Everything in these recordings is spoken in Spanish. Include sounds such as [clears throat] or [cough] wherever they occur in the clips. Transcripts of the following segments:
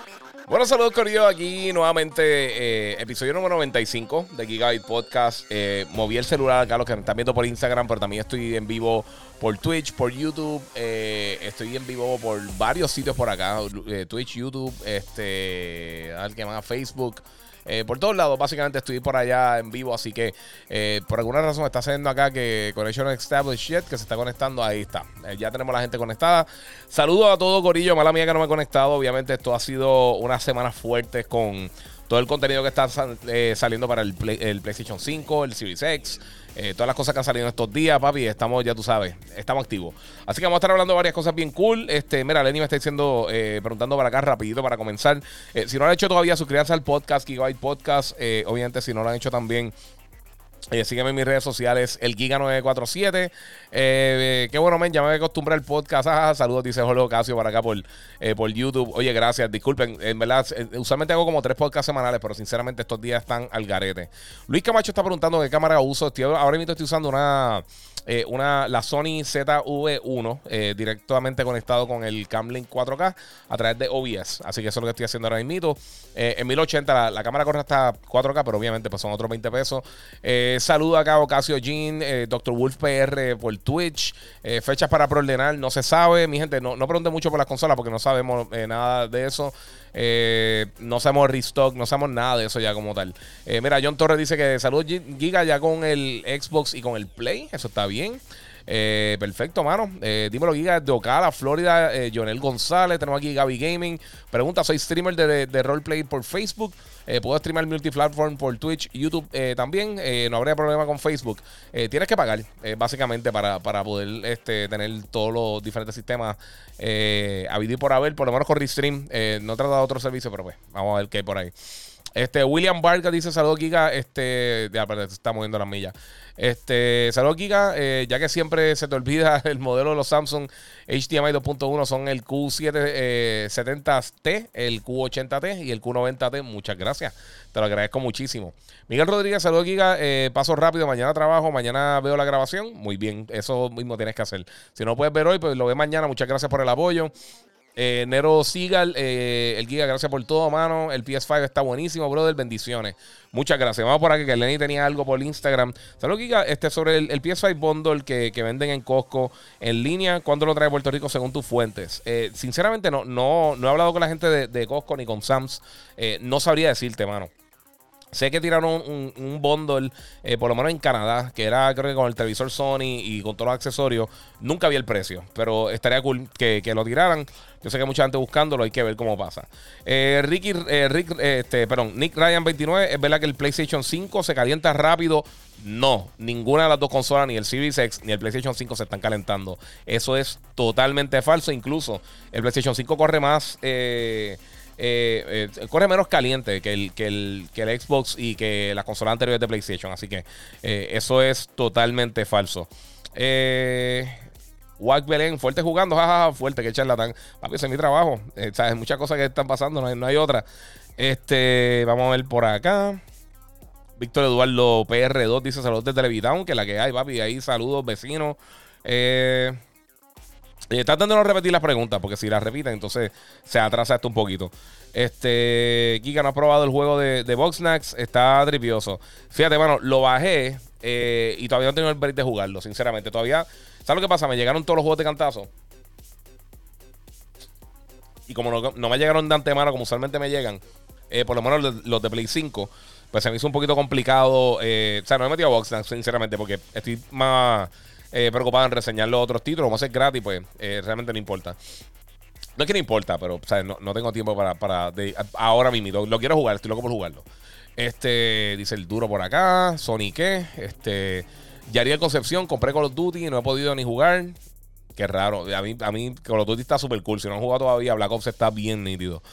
[laughs] Bueno, saludos Corillo, aquí nuevamente, eh, episodio número 95 de Gigabyte Podcast. Eh, moví el celular acá, los que me están viendo por Instagram, pero también estoy en vivo por Twitch, por YouTube. eh, estoy en vivo por varios sitios por acá, Twitch, YouTube, este, al que más, Facebook. Eh, por todos lados, básicamente estoy por allá en vivo, así que eh, por alguna razón está haciendo acá que Connection Established Yet, que se está conectando, ahí está. Eh, ya tenemos la gente conectada. Saludos a todo Corillo, mala mía que no me he conectado. Obviamente esto ha sido unas semanas fuertes con todo el contenido que está sal- saliendo para el, el PlayStation 5, el Series X, eh, todas las cosas que han salido estos días, papi. Estamos, ya tú sabes, estamos activos. Así que vamos a estar hablando de varias cosas bien cool. Este, mira, Lenny me está diciendo, eh, preguntando para acá rapidito para comenzar. Eh, si no han hecho todavía, suscríbanse al podcast, Gigabyte Podcast. Obviamente, si no lo han hecho también. Eh, sígueme en mis redes sociales, el Giga947. Eh, qué bueno, men, ya me acostumbré al podcast. Ah, saludos, dice Jorge Ocasio por acá por, eh, por YouTube. Oye, gracias, disculpen. En verdad, eh, usualmente hago como tres podcasts semanales, pero sinceramente estos días están al garete. Luis Camacho está preguntando qué cámara uso. Ahora mismo estoy usando una, una la Sony ZV1 eh, directamente conectado con el Camlink 4K a través de OBS. Así que eso es lo que estoy haciendo ahora mismo. En 1080 la, la cámara corre hasta 4K, pero obviamente pues son otros 20 pesos. Eh, saludo acá a Ocasio Jean, eh, Dr. Wolf PR por Twitch. Eh, fechas para preordenar, no se sabe. Mi gente, no, no pregunten mucho por las consolas porque no sabemos eh, nada de eso. No sabemos restock, no sabemos nada de eso ya como tal. Mira, John Torres dice que saludos Gi- Giga ya con el Xbox y con el Play. Eso está bien. Eh, perfecto, mano. Eh, dímelo, Giga, de Ocala, Florida. Eh, Jonel González. Tenemos aquí Gaby Gaming. Pregunta: Soy streamer de, roleplay por Facebook. Eh, puedo streamar multiplatform por Twitch, YouTube eh, también. No habría problema con Facebook. Tienes que pagar, básicamente, para, poder este, tener todos los diferentes sistemas eh, a por haber. Por lo menos con Restream. No he tratado otro servicio, pero pues, vamos a ver qué hay por ahí. Este, William Vargas dice: Saludos, Giga. Este, ya, pero se está moviendo las millas. Este, saludos, Giga. Eh, ya que siempre se te olvida [laughs] el modelo de los Samsung HDMI 2.1 son el Q770T, el Q80T y el Q90T. Muchas gracias. Te lo agradezco muchísimo. Miguel Rodríguez, saludos, Giga. Eh, paso rápido. Mañana trabajo, mañana veo la grabación. Muy bien, eso mismo tienes que hacer. Si no puedes ver hoy, pues lo ves mañana. Muchas gracias por el apoyo. Eh, Nero Sigal, eh, el Giga, gracias por todo, mano. El PS5 está buenísimo, brother. Bendiciones. Muchas gracias. Vamos por aquí, que Lenny tenía algo por Instagram. Saludos, Giga. Este sobre el, el PS5 Bundle que, venden en Costco en línea. ¿Cuándo lo trae Puerto Rico según tus fuentes? Eh, sinceramente, no, no, no he hablado con la gente de, de Costco ni con Sams. No sabría decirte, mano. Sé que tiraron un, un bundle, eh, por lo menos en Canadá, que era creo que con el televisor Sony y con todos los accesorios. Nunca vi el precio, pero estaría cool que, que lo tiraran. Yo sé que hay mucha gente buscándolo, hay que ver cómo pasa. Eh, Ricky, eh, Rick, este, perdón, Nick Ryan 29, ¿es verdad que el PlayStation 5 se calienta rápido? No, ninguna de las dos consolas, ni el Series X ni el PlayStation 5 se están calentando. Eso es totalmente falso. Incluso el PlayStation 5 corre más... eh, eh, corre menos caliente que el, que, el, que el Xbox y que las consolas anteriores de PlayStation. Así que eh, eso es totalmente falso. Eh, Wack Belén, fuerte jugando, jajaja, fuerte, que charlatán. Papi, ese es mi trabajo. ¿sabes? Muchas cosas que están pasando, no hay, no hay otra. Este, vamos a ver por acá. Víctor Eduardo PR2 dice saludos de Televitown, que la que hay, papi. Ahí saludos, vecinos. Eh, tratando de no repetir las preguntas, porque si las repiten, entonces se atrasa esto un poquito. Este, Kika no ha probado el juego de, de Boxnax, está tripioso. Fíjate, mano, lo bajé eh, y todavía no tengo el break de jugarlo, sinceramente. Todavía, ¿sabes lo que pasa? Me llegaron todos los juegos de cantazo. Y como no, me llegaron de antemano, como usualmente me llegan, eh, por lo menos los, los de Play 5, pues se me hizo un poquito complicado. eh, o sea, no me he metido a Boxnax, sinceramente, porque estoy más eh, preocupado en reseñar los otros títulos. Como es gratis, pues eh, realmente no importa. No es que no importa, pero o no, tengo tiempo para, ahora mismo. Lo quiero jugar, estoy loco por jugarlo. Este, dice el duro por acá. Sony qué. Este, Yariel Concepción, compré Call of Duty y no he podido ni jugar. Qué raro. A mí, a mí Call of Duty está súper cool. Si no han jugado todavía, Black Ops está bien nítido.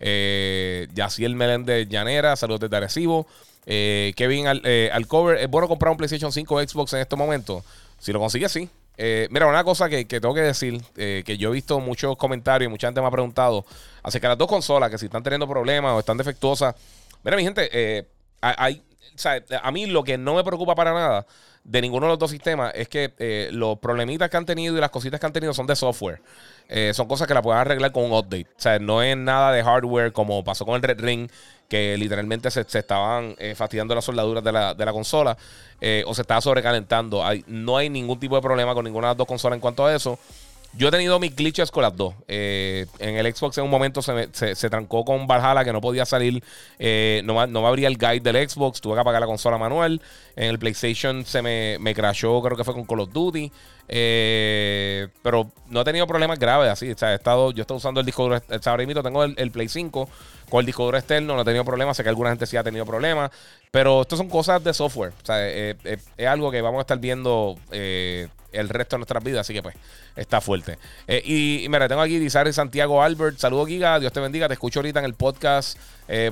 Eh, Yaciel Meléndez Llanera, saludos desde Arecibo. Eh, Kevin al, eh, ¿es bueno comprar un PlayStation 5 Xbox en este momento? Si lo consigues, sí. Eh, mira, una cosa que, tengo que decir, que yo he visto muchos comentarios y mucha gente me ha preguntado acerca de las dos consolas, que si están teniendo problemas o están defectuosas. Mira, mi gente, hay, a mí lo que no me preocupa para nada de ninguno de los dos sistemas es que los problemitas que han tenido y las cositas que han tenido son de software. son cosas que la pueden arreglar con un update. O sea, no es nada de hardware como pasó con el Red Ring, que literalmente se, estaban eh, fastidiando las soldaduras de la, de la consola eh, o se estaba sobrecalentando. Hay, no hay ningún tipo de problema con ninguna de las dos consolas en cuanto a eso. Yo he tenido mis glitches con las dos. Eh, en el Xbox en un momento se, se, trancó con Valhalla que no podía salir. no, no, me abría el guide del Xbox. Tuve que apagar la consola manual. En el PlayStation se me, me crashó, creo que fue con Call of Duty. Pero no he tenido problemas graves así. he estado, yo estoy usando el disco tengo el, Play 5 con el disco duro externo no he tenido problemas. Sé que alguna gente sí ha tenido problemas. Pero esto son cosas de software. O sea, eh, eh, es algo que vamos a estar viendo eh, el resto de nuestras vidas. Así que pues, está fuerte. y, mira, tengo aquí Dizar Santiago Albert. Saludos, Giga. Dios te bendiga. Te escucho ahorita en el podcast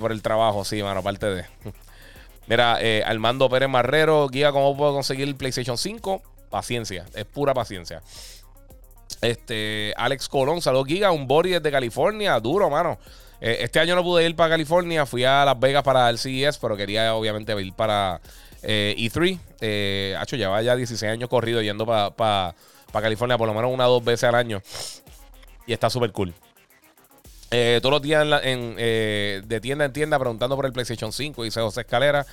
por el trabajo. Sí, mano, aparte de. [laughs] Mira, Armando Pérez Marrero. Giga, ¿cómo puedo conseguir el PlayStation 5? Paciencia. Es pura paciencia. Este, Alex Colón, saludos Giga, un body desde California, duro, mano. Eh, este año no pude ir para California, fui a Las Vegas para el CES, pero quería obviamente ir para E3. Eh, e eh lleva ya 16 años corrido yendo para California por lo menos una o dos veces al año. Y está súper cool. Eh, todos los días en, de tienda en tienda preguntando por el PlayStation 5 y José Escalera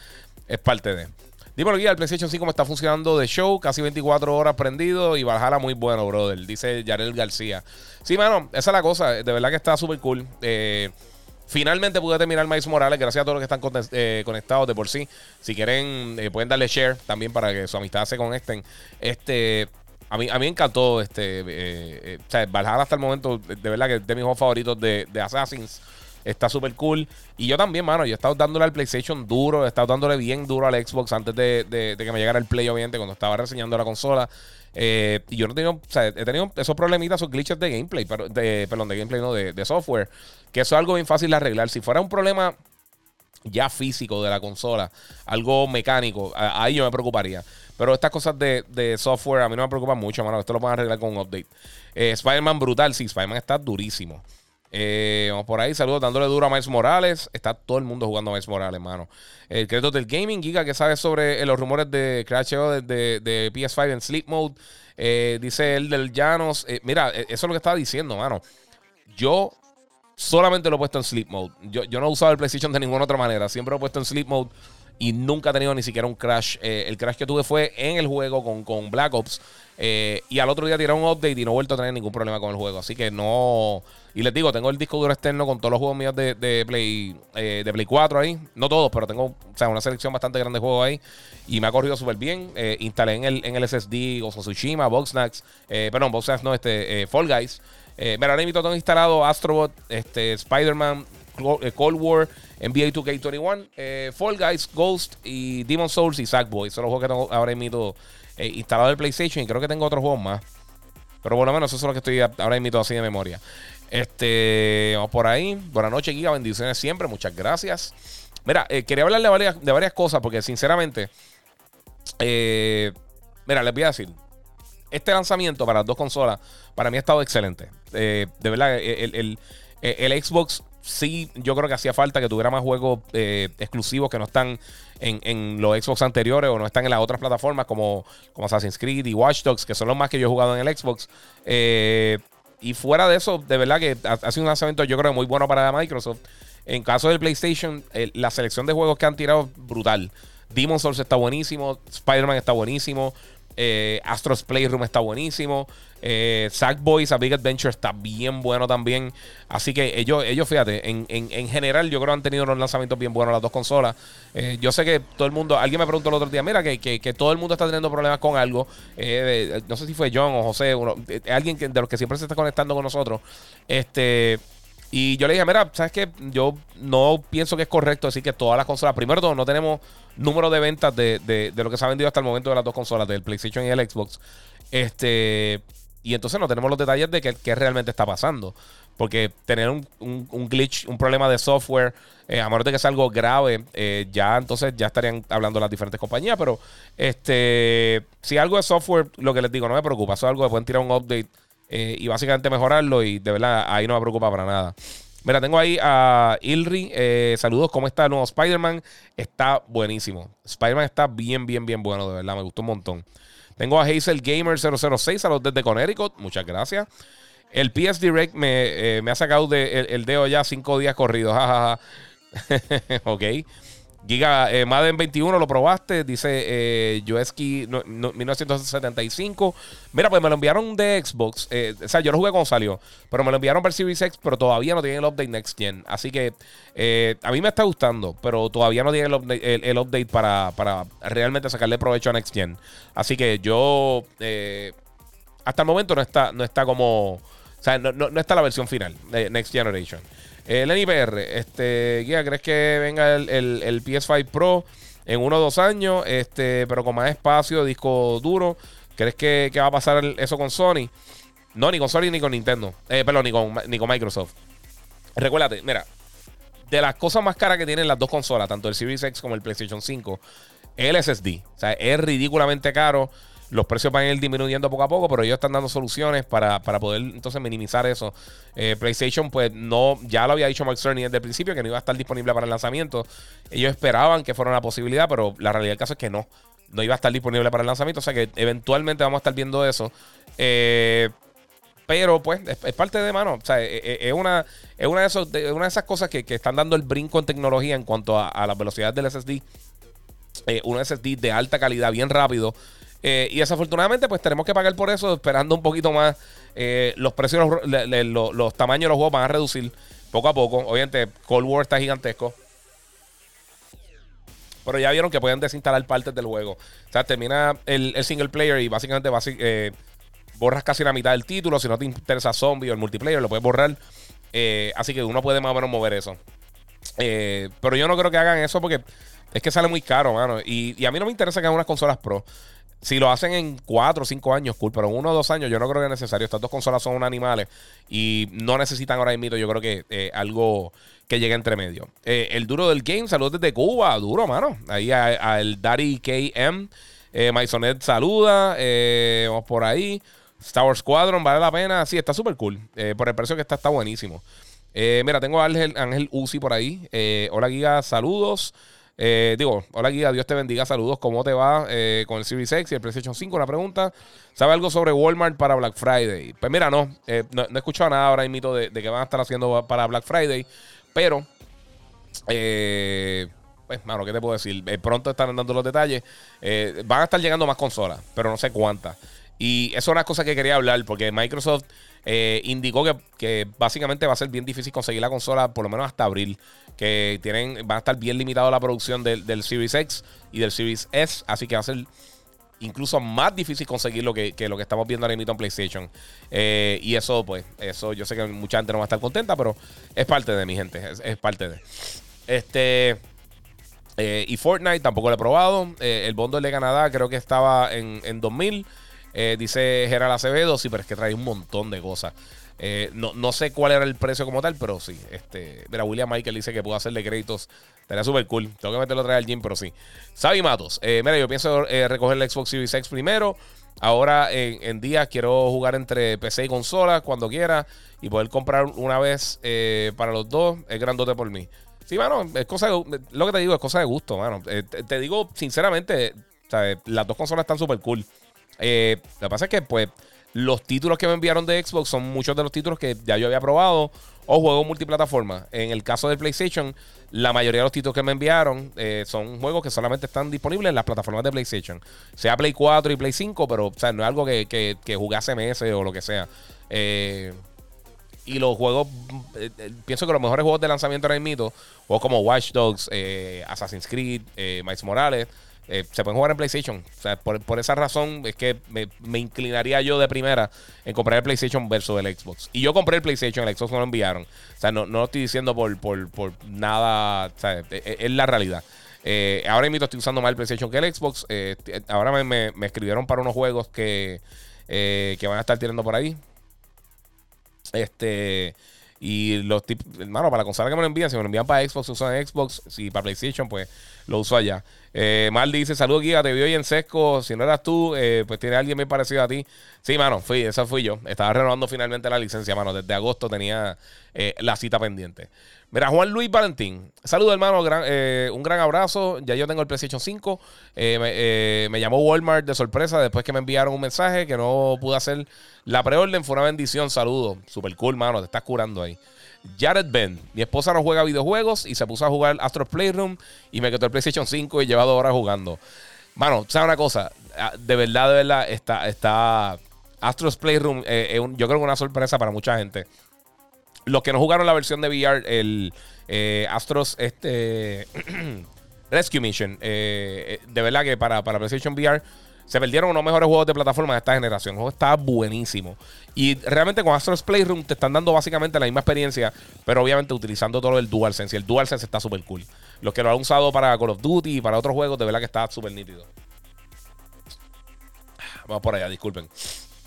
es parte de. Dímelo, guía, el PlayStation 5 me está funcionando de show, casi 24 horas prendido y Valhalla muy bueno, brother. Dice Yarel García. Sí, mano, esa es la cosa. De verdad que está súper cool. Eh, finalmente pude terminar Maíz Morales. Gracias a todos los que están eh, conectados de por sí. Si quieren, eh, pueden darle share también para que su amistad se conecten. Este. A mí, a mí encantó este. o sea, Valhalla hasta el momento, de verdad que es de mis juegos favoritos de Assassins. Está súper cool. Y yo también, mano. Yo he estado dándole al PlayStation duro. He estado dándole bien duro al Xbox antes de, que me llegara el Play, obviamente, cuando estaba reseñando la consola. Eh, y yo no tengo, o sea, he tenido esos problemitas, esos glitches de gameplay, pero de, perdón, de gameplay, no, de, software. Que eso es algo bien fácil de arreglar. Si fuera un problema ya físico de la consola, algo mecánico, ahí yo me preocuparía. Pero estas cosas de, software a mí no me preocupan mucho, mano. Esto lo pueden arreglar con un update. Eh, Spider-Man brutal, sí, Spider-Man está durísimo. Eh, vamos por ahí, saludos dándole duro a Miles Morales. Está todo el mundo jugando a Miles Morales, mano. El crédito del gaming, Giga, que sabe sobre eh, los rumores de crasheo de, de, PS5 en sleep mode. Eh, dice el del Llanos. mira, eso es lo que estaba diciendo, mano. Yo solamente lo he puesto en sleep mode. Yo, yo no he usado el PlayStation de ninguna otra manera. Siempre lo he puesto en sleep mode y nunca he tenido ni siquiera un crash. el crash que tuve fue en el juego con, con Black Ops. y al otro día tiraron un update y no he vuelto a tener ningún problema con el juego. Así que no. Y les digo, tengo el disco duro externo con todos los juegos míos de, Play eh, de Play 4 ahí. No todos, pero tengo o sea, una selección bastante grande de juegos ahí. Y me ha corrido súper bien. Eh, instalé en el, en el SSD Gozo Tsushima, Boxnax. Eh, perdón, Boxnax no, este, eh, Fall Guys. Eh, mira, ahora mismo tengo instalado Astrobot, este, Spider-Man, Cold War, NBA 2K21, Fall Guys, Ghost y Demon Souls y Sackboy. Son los juegos que tengo ahora mismo instalado en PlayStation y creo que tengo otros juegos más. Pero por lo menos eso es lo que estoy ahora mismo así de memoria. Este, vamos por ahí. Buenas noches, Giga. Bendiciones siempre. Muchas gracias. Mira, eh, quería hablar de varias, cosas porque, sinceramente, eh, mira, les voy a decir. Este lanzamiento para las dos consolas, para mí ha estado excelente. Eh, de verdad, el, Xbox sí, yo creo que hacía falta que tuviera más juegos exclusivos que no están en, los Xbox anteriores o no están en las otras plataformas como, como Assassin's Creed y Watch Dogs, que son los más que yo he jugado en el Xbox. Eh, y fuera de eso, de verdad que ha, sido un lanzamiento yo creo muy bueno para Microsoft. En caso del PlayStation, la selección de juegos que han tirado brutal. Demon Souls está buenísimo, Spider-Man está buenísimo, eh, Astro's Playroom está buenísimo. Eh, Sackboys A Big Adventure está bien bueno también. Así que ellos, ellos fíjate, en, en, general yo creo que han tenido unos lanzamientos bien buenos las dos consolas. Eh, yo sé que todo el mundo, alguien me preguntó el otro día, mira, que, que, todo el mundo está teniendo problemas con algo. Eh, no sé si fue John o José, alguien que, de los que siempre se está conectando con nosotros. Este... Y yo le dije, mira, ¿sabes qué? Yo no pienso que es correcto decir que todas las consolas, primero todo, no tenemos número de ventas de, de, lo que se ha vendido hasta el momento de las dos consolas, del PlayStation y el Xbox. Este, y entonces no tenemos los detalles de qué, realmente está pasando. porque tener un, un, glitch, un problema de software, eh, a menos de que sea algo grave, eh, ya entonces ya estarían hablando las diferentes compañías. Pero este si algo de software, lo que les digo, no me preocupa. Eso es algo que pueden tirar un update eh, y básicamente mejorarlo. Y de verdad, ahí no me preocupa para nada. Mira, tengo ahí a Ilri. saludos, ¿cómo está el nuevo Spider-Man? Está buenísimo. Spider-Man está bien, bien, bien bueno, de verdad. Me gustó un montón. Tengo a Hazel Gamer 006, a los desde Connecticut. Muchas gracias. El PS Direct me, eh, ha sacado de, el, dedo ya cinco días corridos. [laughs] ok. Giga eh, Madden 21 lo probaste, dice eh, 1975. Mira, pues me lo enviaron de Xbox. Eh, o sea, yo lo jugué cuando salió, pero me lo enviaron para Series X, pero todavía no tiene el update Next Gen. Así que eh, a mí me está gustando, pero todavía no tiene el update, el, update para, para, realmente sacarle provecho a Next Gen. Así que yo, hasta el momento no está, no está como o sea, no, no, está la versión final de Next Generation. El NIPR, este, Guía, ¿crees que venga el, el, PS5 Pro en uno o dos años? Este, pero con más espacio, disco duro. ¿Crees que, va a pasar eso con Sony? No, ni con Sony ni con Nintendo. Eh, perdón, ni con, ni con Microsoft. Recuérdate, mira, de las cosas más caras que tienen las dos consolas, tanto el Series X como el PlayStation 5, el SSD. O sea, es ridículamente caro. Los precios van a ir disminuyendo poco a poco, pero ellos están dando soluciones para, poder entonces minimizar eso. Eh, PlayStation, pues no, ya lo había dicho Mark Cerny desde el principio que no iba a estar disponible para el lanzamiento. Ellos esperaban que fuera una posibilidad, pero la realidad del caso es que no. No iba a estar disponible para el lanzamiento. O sea que eventualmente vamos a estar viendo eso. Eh, pero pues es, parte de mano. O sea, e, e, es, una, es una, de, esos, una de esas cosas que, están dando el brinco en tecnología en cuanto a, a la velocidad del SSD. Eh, un SSD de alta calidad, bien rápido. Eh, y desafortunadamente, pues tenemos que pagar por eso, esperando un poquito más. Eh, los precios, los, tamaños de los juegos van a reducir poco a poco. Obviamente, Cold War está gigantesco. Pero ya vieron que pueden desinstalar partes del juego. O sea, termina el, single player y básicamente eh, borras casi la mitad del título. Si no te interesa zombie o el multiplayer, lo puedes borrar. así que uno puede más o menos mover eso. pero yo no creo que hagan eso porque es que sale muy caro, mano. Y, y a mí no me interesa que hagan unas consolas pro. Si lo hacen en 4 o 5 años, cool, pero en 1 o 2 años yo no creo que es necesario. Estas dos consolas son animales y no necesitan ahora mismo, yo creo que eh, algo que llegue entre medio. Eh, el duro del game, saludos desde Cuba, duro, mano. Ahí al Daddy KM. Eh, saluda. Eh, vamos por ahí. Star Wars Squadron, vale la pena. Sí, está súper cool. por el precio que está, está buenísimo. mira, tengo a Ángel, Ángel Uzi por ahí. hola, Giga, saludos. Eh, digo, hola guía, Dios te bendiga, saludos. ¿Cómo te va eh, con el Series X y el PlayStation 5? Una pregunta. ¿Sabe algo sobre Walmart para Black Friday? Pues mira, no, eh, no, he escuchado nada ahora mismo de, de que van a estar haciendo para Black Friday, pero, pues, mano, ¿qué te puedo decir? pronto están dando los detalles. van a estar llegando más consolas, pero no sé cuántas. Y eso es una cosa que quería hablar, porque Microsoft indicó que, que, básicamente va a ser bien difícil conseguir la consola por lo menos hasta abril que tienen, van a estar bien limitados la producción del, Series X y del Series S, así que va a ser incluso más difícil conseguir lo que, lo que estamos viendo ahora mismo en PlayStation. Eh, y eso, pues, eso yo sé que mucha gente no va a estar contenta, pero es parte de mi gente, es, parte de. Este. Eh, y Fortnite tampoco lo he probado. Eh, el bundle de Canadá creo que estaba en, en 2000. Dice Gerald Acevedo, sí, pero es que trae un montón de cosas. Eh, no, sé cuál era el precio como tal, pero sí. Este, mira, William Michael dice que puedo hacerle créditos. Estaría súper cool. Tengo que meterlo otra vez al gym, pero sí. Sabi Matos. Eh, mira, yo pienso eh, recoger el Xbox Series X primero. Ahora en, días quiero jugar entre PC y consola cuando quiera. Y poder comprar una vez para los dos. Es grandote por mí. Sí, mano, es cosa de, lo que te digo es cosa de gusto, mano. Te, digo sinceramente, las dos consolas están súper cool. Lo que pasa es que, pues los títulos que me enviaron de Xbox son muchos de los títulos que ya yo había probado o juegos multiplataforma. En el caso de PlayStation, la mayoría de los títulos que me enviaron eh, son juegos que solamente están disponibles en las plataformas de PlayStation. Sea Play 4 y Play 5, pero o sea, no es algo que, que, que jugué hace meses o lo que sea. Eh, y los juegos, eh, pienso que los mejores juegos de lanzamiento ahora mismo, juegos como Watch Dogs, Assassin's Creed, Miles Morales, eh, se pueden jugar en PlayStation. O sea, por, esa razón es que me, inclinaría yo de primera en comprar el PlayStation versus el Xbox. Y yo compré el PlayStation, el Xbox no lo enviaron. O sea, no, no lo estoy diciendo por, por, nada. O sea, e, e, es, la realidad. Eh, ahora mismo estoy usando más el PlayStation que el Xbox. Eh, ahora me, escribieron para unos juegos que, que van a estar tirando por ahí. Este. Y los tipos, hermano, para la consola que me lo envían, si me lo envían para Xbox, usan Xbox. Si para PlayStation, pues lo uso allá. Eh, Mal dice: Saludos, Giga, te vi hoy en Sesco. Si no eras tú, eh, pues tiene alguien bien parecido a ti. Sí, mano, fui, esa fui yo. Estaba renovando finalmente la licencia, mano. Desde agosto tenía eh, la cita pendiente. Mira, Juan Luis Valentín. Saludos, hermano. un gran abrazo. Ya yo tengo el PlayStation 5. Me, me, llamó Walmart de sorpresa después que me enviaron un mensaje que no pude hacer la preorden. Fue una bendición. Saludos. Super cool, mano. Te estás curando ahí. Jared Ben. Mi esposa no juega videojuegos y se puso a jugar Astro Playroom y me quedó el PlayStation 5 y lleva dos horas jugando. Mano, ¿sabes una cosa? Ah, de verdad, de verdad, está, está Astro's Playroom, eh, yo creo que una sorpresa para mucha gente. Los que no jugaron la versión de VR, el eh, Astros este, [clears throat] Rescue Mission, eh, de verdad que para, para PlayStation VR se perdieron unos mejores juegos de plataforma de esta generación. El juego está buenísimo. Y realmente con Astro's Playroom te están dando básicamente la misma experiencia, pero obviamente utilizando todo el DualSense. Y el DualSense está súper cool. Los que lo han usado para Call of Duty y para otros juegos, de verdad que está súper nítido. Vamos por allá, disculpen.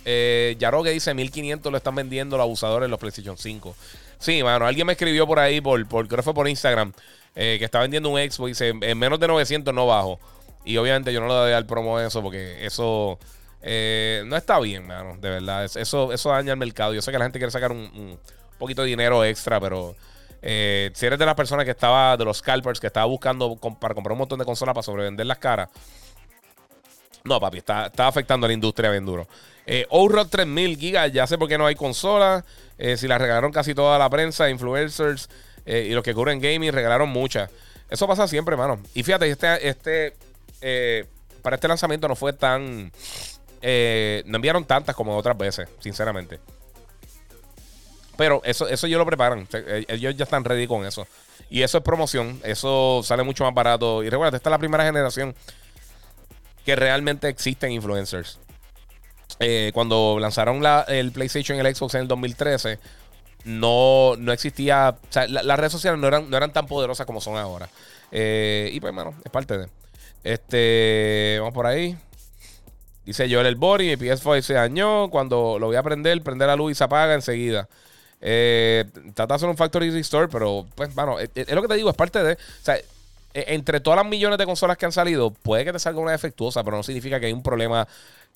Eh, Yaro que dice 1500 lo están vendiendo los abusadores en los PlayStation 5. Sí, mano, alguien me escribió por ahí, por, por creo que fue por Instagram, eh, que está vendiendo un Xbox y dice en menos de 900 no bajo. Y obviamente yo no le voy a dar promo eso porque eso eh, no está bien, mano. De verdad. Eso, eso daña el mercado. Yo sé que la gente quiere sacar un, poquito de dinero extra, pero eh, si eres de las personas que estaba, de los scalpers, que estaba buscando para comprar un montón de consolas para sobrevender las caras. No, papi, está, está afectando a la industria bien duro. Eh, 3000 gigas, ya sé por qué no hay consolas. Eh, si las regalaron casi toda la prensa, influencers y los que cubren gaming regalaron muchas. Eso pasa siempre, mano. Y fíjate, este, este eh, para este lanzamiento no fue tan... Eh, no enviaron tantas como otras veces, sinceramente. Pero eso, eso ellos lo preparan. Eh, ellos ya están ready con eso. Y eso es promoción. Eso sale mucho más barato. Y recuerda, esta es la primera generación que realmente existen influencers. Cuando lanzaron el PlayStation y el Xbox en el 2013, no, no existía. las redes sociales no eran, no eran tan poderosas como son ahora. y pues, bueno, es parte de. Este, vamos por ahí. Dice Joel el Bori, mi PS4 se dañó. Cuando lo voy a prender, prender la luz y se apaga enseguida. Eh, trata de hacer un factory restore, pero pues, bueno, es, lo que te digo, es parte de. O sea, e, entre todas las millones de consolas que han salido, puede que te salga una defectuosa, pero no significa que hay un problema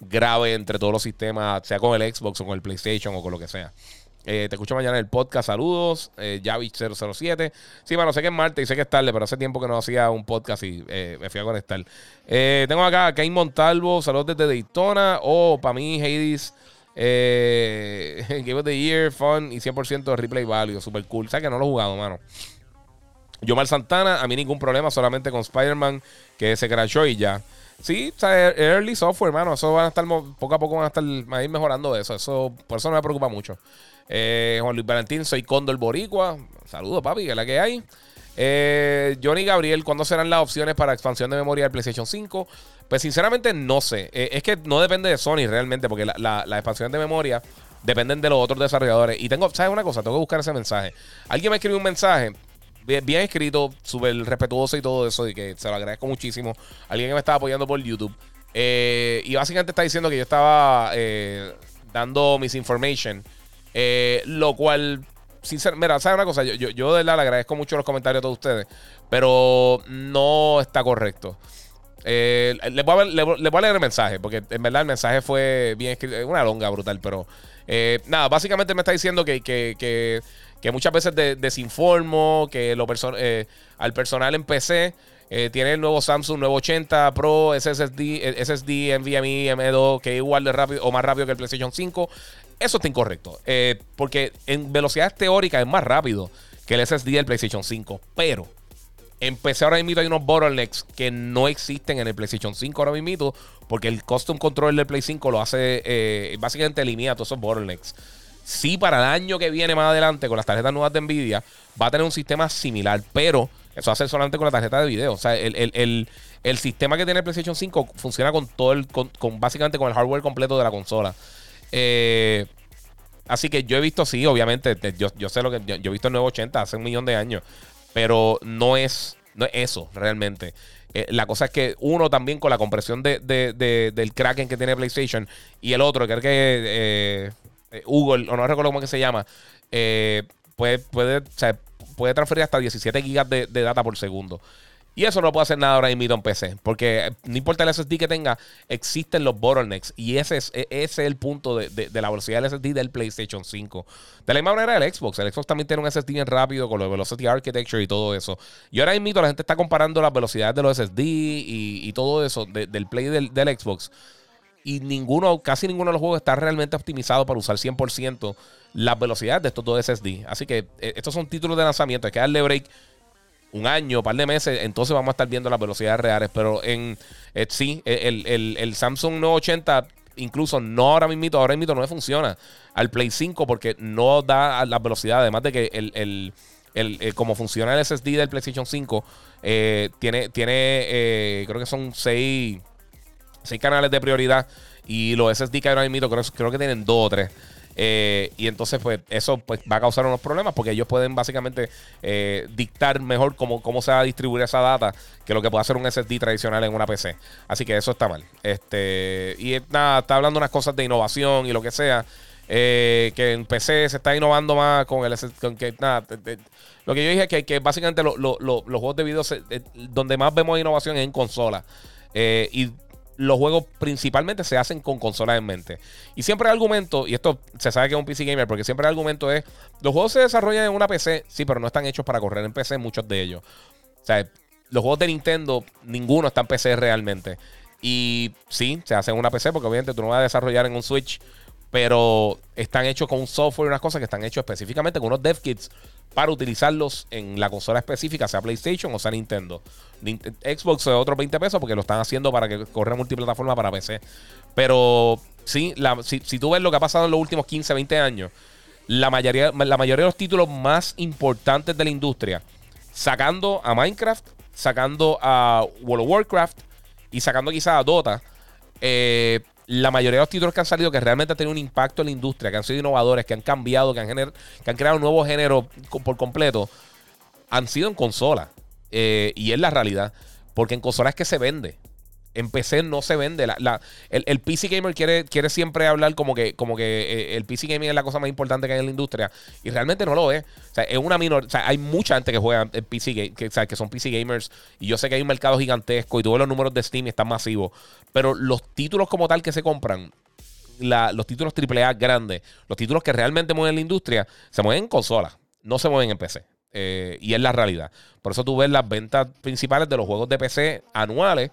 grave entre todos los sistemas, sea con el Xbox o con el PlayStation o con lo que sea. Eh, te escucho mañana en el podcast. Saludos. Eh, 007 Sí, bueno, sé que es martes y sé que es tarde, pero hace tiempo que no hacía un podcast y eh, me fui a conectar. Eh, tengo acá a Kane Montalvo. Saludos desde Daytona. O oh, para mí, Hades. [laughs] Game of the Year, fun y 100% replay value. Super cool. ¿Sabes que no lo he jugado, mano? Yomar Santana, a mí ningún problema, solamente con Spider-Man que se crashó y ya. Sí, o sea, early software, mano. Eso van a estar, poco a poco van a estar a ir mejorando eso. Eso, por eso no me preocupa mucho. Eh, Juan Luis Valentín, soy Condor Boricua. Saludos, papi, que es la que hay. Eh, Johnny Gabriel, ¿cuándo serán las opciones para expansión de memoria del PlayStation 5? Pues sinceramente no sé. Eh, es que no depende de Sony realmente, porque la, expansión de memoria dependen de los otros desarrolladores. Y tengo, ¿sabes una cosa? Tengo que buscar ese mensaje. Alguien me escribió un mensaje bien, escrito, súper respetuoso y todo eso, y que se lo agradezco muchísimo. Alguien que me estaba apoyando por YouTube. y básicamente está diciendo que yo estaba dando misinformation eh, lo cual, sinceramente, mira, ¿sabes una cosa? Yo, de verdad le agradezco mucho los comentarios a todos ustedes, pero no está correcto. Eh, les, voy a, leer el mensaje, porque en verdad el mensaje fue bien escrito, una longa brutal, pero eh, nada, básicamente me está diciendo que, muchas veces desinformo, que eh, al personal en PC tiene el nuevo Samsung 980 Pro SSD, SSD NVMe M2 que es igual de rápido o más rápido que el PlayStation 5. Eso está incorrecto. Eh, porque en velocidades teóricas es más rápido que el SSD del PlayStation 5. Pero empecé ahora mismo hay unos bottlenecks que no existen en el PlayStation 5 ahora mismo. Porque el custom control del Play 5 lo hace, eh, básicamente elimina todos esos bottlenecks. Sí, para el año que viene más adelante, con las tarjetas nuevas de Nvidia, va a tener un sistema similar. Pero eso va a ser solamente con la tarjeta de video. O sea, el, sistema que tiene el PlayStation 5 funciona con todo el, con, básicamente con el hardware completo de la consola. Eh, así que yo he visto, sí, obviamente, yo, sé lo que. Yo, he visto el 980 hace un millón de años. Pero no es, no es eso realmente. Eh, la cosa es que uno también con la compresión de, del Kraken que tiene PlayStation y el otro, creo que eh, Google, o no recuerdo cómo que se llama, pues puede, puede, puede transferir hasta 17 gigas de, de data por segundo. Y eso no puede hacer nada ahora mismo en PC. Porque no importa el SSD que tenga, existen los bottlenecks. Y ese es, e, ese es el punto de, la velocidad del SSD del PlayStation 5. De la misma manera el Xbox. El Xbox también tiene un SSD bien rápido con lo Velocity Architecture y todo eso. Y ahora mismo la gente está comparando las velocidades de los SSD y, todo eso del Play del, del, Xbox. Y ninguno, casi ninguno de los juegos está realmente optimizado para usar 100% las velocidades de estos dos SSD. Así que eh, estos son títulos de lanzamiento. Hay que darle break un año, un par de meses, entonces vamos a estar viendo las velocidades reales. Pero en eh, sí, el, el, el, Samsung 980 incluso no ahora mismo, ahora mismo no le funciona al Play 5 porque no da las velocidades. Además de que el, el, el, eh, como funciona el SSD del PlayStation 5, eh, tiene, tiene creo que son 6 canales de prioridad. Y los SSD que ahora mismo creo, creo que tienen 2 o 3. Eh, y entonces, pues, eso pues, va a causar unos problemas porque ellos pueden básicamente eh, dictar mejor cómo, cómo se va a distribuir esa data que lo que puede hacer un SSD tradicional en una PC. Así que eso está mal. Este, y nada, está hablando unas cosas de innovación y lo que sea. Eh, que en PC se está innovando más con el con que nada, lo que yo dije es que, que básicamente los juegos de video donde más vemos innovación es en consola. y los juegos principalmente se hacen con consolas en mente. Y siempre el argumento, y esto se sabe que es un PC gamer, porque siempre el argumento es, los juegos se desarrollan en una PC, sí, pero no están hechos para correr en PC, muchos de ellos. O sea, los juegos de Nintendo, ninguno está en PC realmente. Y sí, se hacen en una PC, porque obviamente tú no vas a desarrollar en un Switch, pero están hechos con un software y unas cosas que están hechos específicamente con unos dev kits para utilizarlos en la consola específica, sea PlayStation o sea Nintendo. Xbox es otros 20 pesos porque lo están haciendo para que corra multiplataforma para PC. Pero sí, si, tú ves lo que ha pasado en los últimos 15, 20 años, la mayoría, la mayoría de los títulos más importantes de la industria, sacando a Minecraft, sacando a World of Warcraft y sacando quizás a Dota, eh, la mayoría de los títulos que han salido que realmente han tenido un impacto en la industria, que han sido innovadores, que han cambiado, que han, que han creado un nuevo género por completo, han sido en consola. Eh, y es la realidad. Porque en consola es que se vende. En PC no se vende. La, el, PC Gamer quiere, quiere siempre hablar como que, como que eh, el PC Gaming es la cosa más importante que hay en la industria. Y realmente no lo es. O sea, es una menor. O sea, hay mucha gente que juega en PC que, que son PC gamers. Y yo sé que hay un mercado gigantesco. Y ves los números de Steam están masivos. Pero los títulos como tal que se compran. los títulos AAA grandes, los títulos que realmente mueven la industria, se mueven en consolas, no se mueven en PC. Eh, y es la realidad. Por eso tú ves las ventas principales de los juegos de PC anuales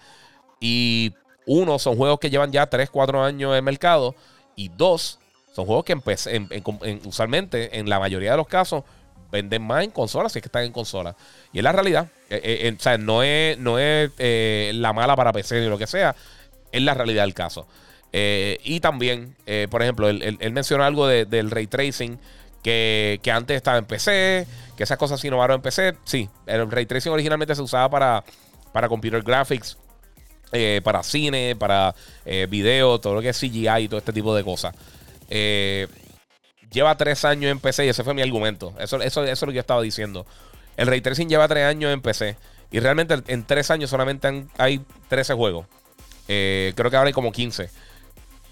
y uno, son juegos que llevan ya 3, 4 años en mercado. Y dos, son juegos que en, usualmente, en la mayoría de los casos, venden más en consolas si es que están en consolas. Y es la realidad. Eh, eh, o sea, no es, no es eh, la mala para PC ni lo que sea. Es la realidad del caso. y también, por ejemplo, él, mencionó algo del ray tracing. Que, que, antes estaba en PC, que esas cosas se innovaron en PC. Sí, el ray tracing originalmente se usaba para, para computer graphics eh, para cine, para eh, video, todo lo que es CGI y todo este tipo de cosas. Eh, lleva tres años en PC y ese fue mi argumento. Eso, eso, eso es lo que yo estaba diciendo. El Ray Tracing lleva tres años en PC y realmente en tres años solamente hay 13 juegos. creo que ahora hay como 15.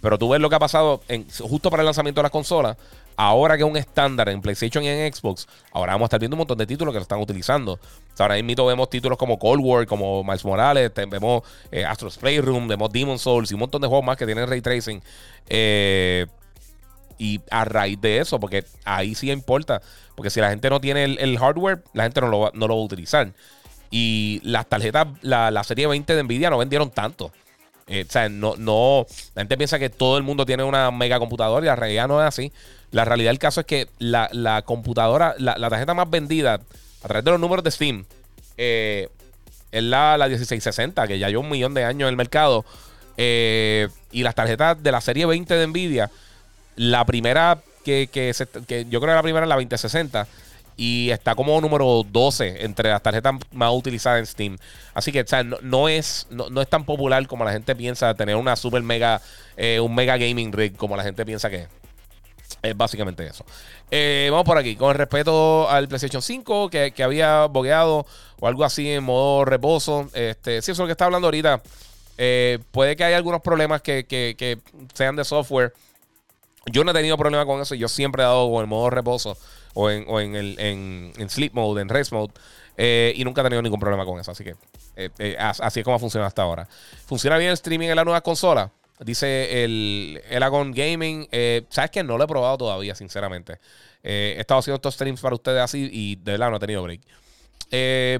Pero tú ves lo que ha pasado en, justo para el lanzamiento de las consolas. Ahora que es un estándar en PlayStation y en Xbox, ahora vamos a estar viendo un montón de títulos que lo están utilizando. ahora mismo vemos títulos como Cold War, como Miles Morales, vemos eh, Astro's Playroom, vemos Demon Souls y un montón de juegos más que tienen ray tracing. Eh, y a raíz de eso, porque ahí sí importa. Porque si la gente no tiene el, hardware, la gente no lo, va, no lo va a utilizar. Y las tarjetas, la, la serie 20 de Nvidia no vendieron tanto. Eh, no, la gente piensa que todo el mundo tiene una mega computadora y la realidad no es así. La realidad del caso es que la, computadora, la, tarjeta más vendida a través de los números de Steam eh, es la, la 1660, que ya lleva un millón de años en el mercado. Eh, y las tarjetas de la serie 20 de Nvidia, la primera que, que, que yo creo que la primera es la 2060 y está como número 12 entre las tarjetas más utilizadas en Steam. Así que no, es, no, es tan popular como la gente piensa tener una super mega, eh, un mega gaming rig como la gente piensa que es. Es básicamente eso. Eh, vamos por aquí. Con respeto al PlayStation 5, que, había bogueado o algo así en modo reposo. Este, sí, eso es lo que está hablando ahorita. Eh, puede que haya algunos problemas que, que, sean de software. Yo no he tenido problema con eso. Yo siempre he dado con el modo reposo. O en, o en, el, en, en sleep mode, en rest mode. Eh, y nunca he tenido ningún problema con eso. Así que eh, eh, así es como funciona hasta ahora. ¿Funciona bien el streaming en la nueva consola? Dice el, el Agon Gaming. ¿Sabes que No lo he probado todavía, sinceramente. he estado haciendo estos streams para ustedes así y de verdad no he tenido break.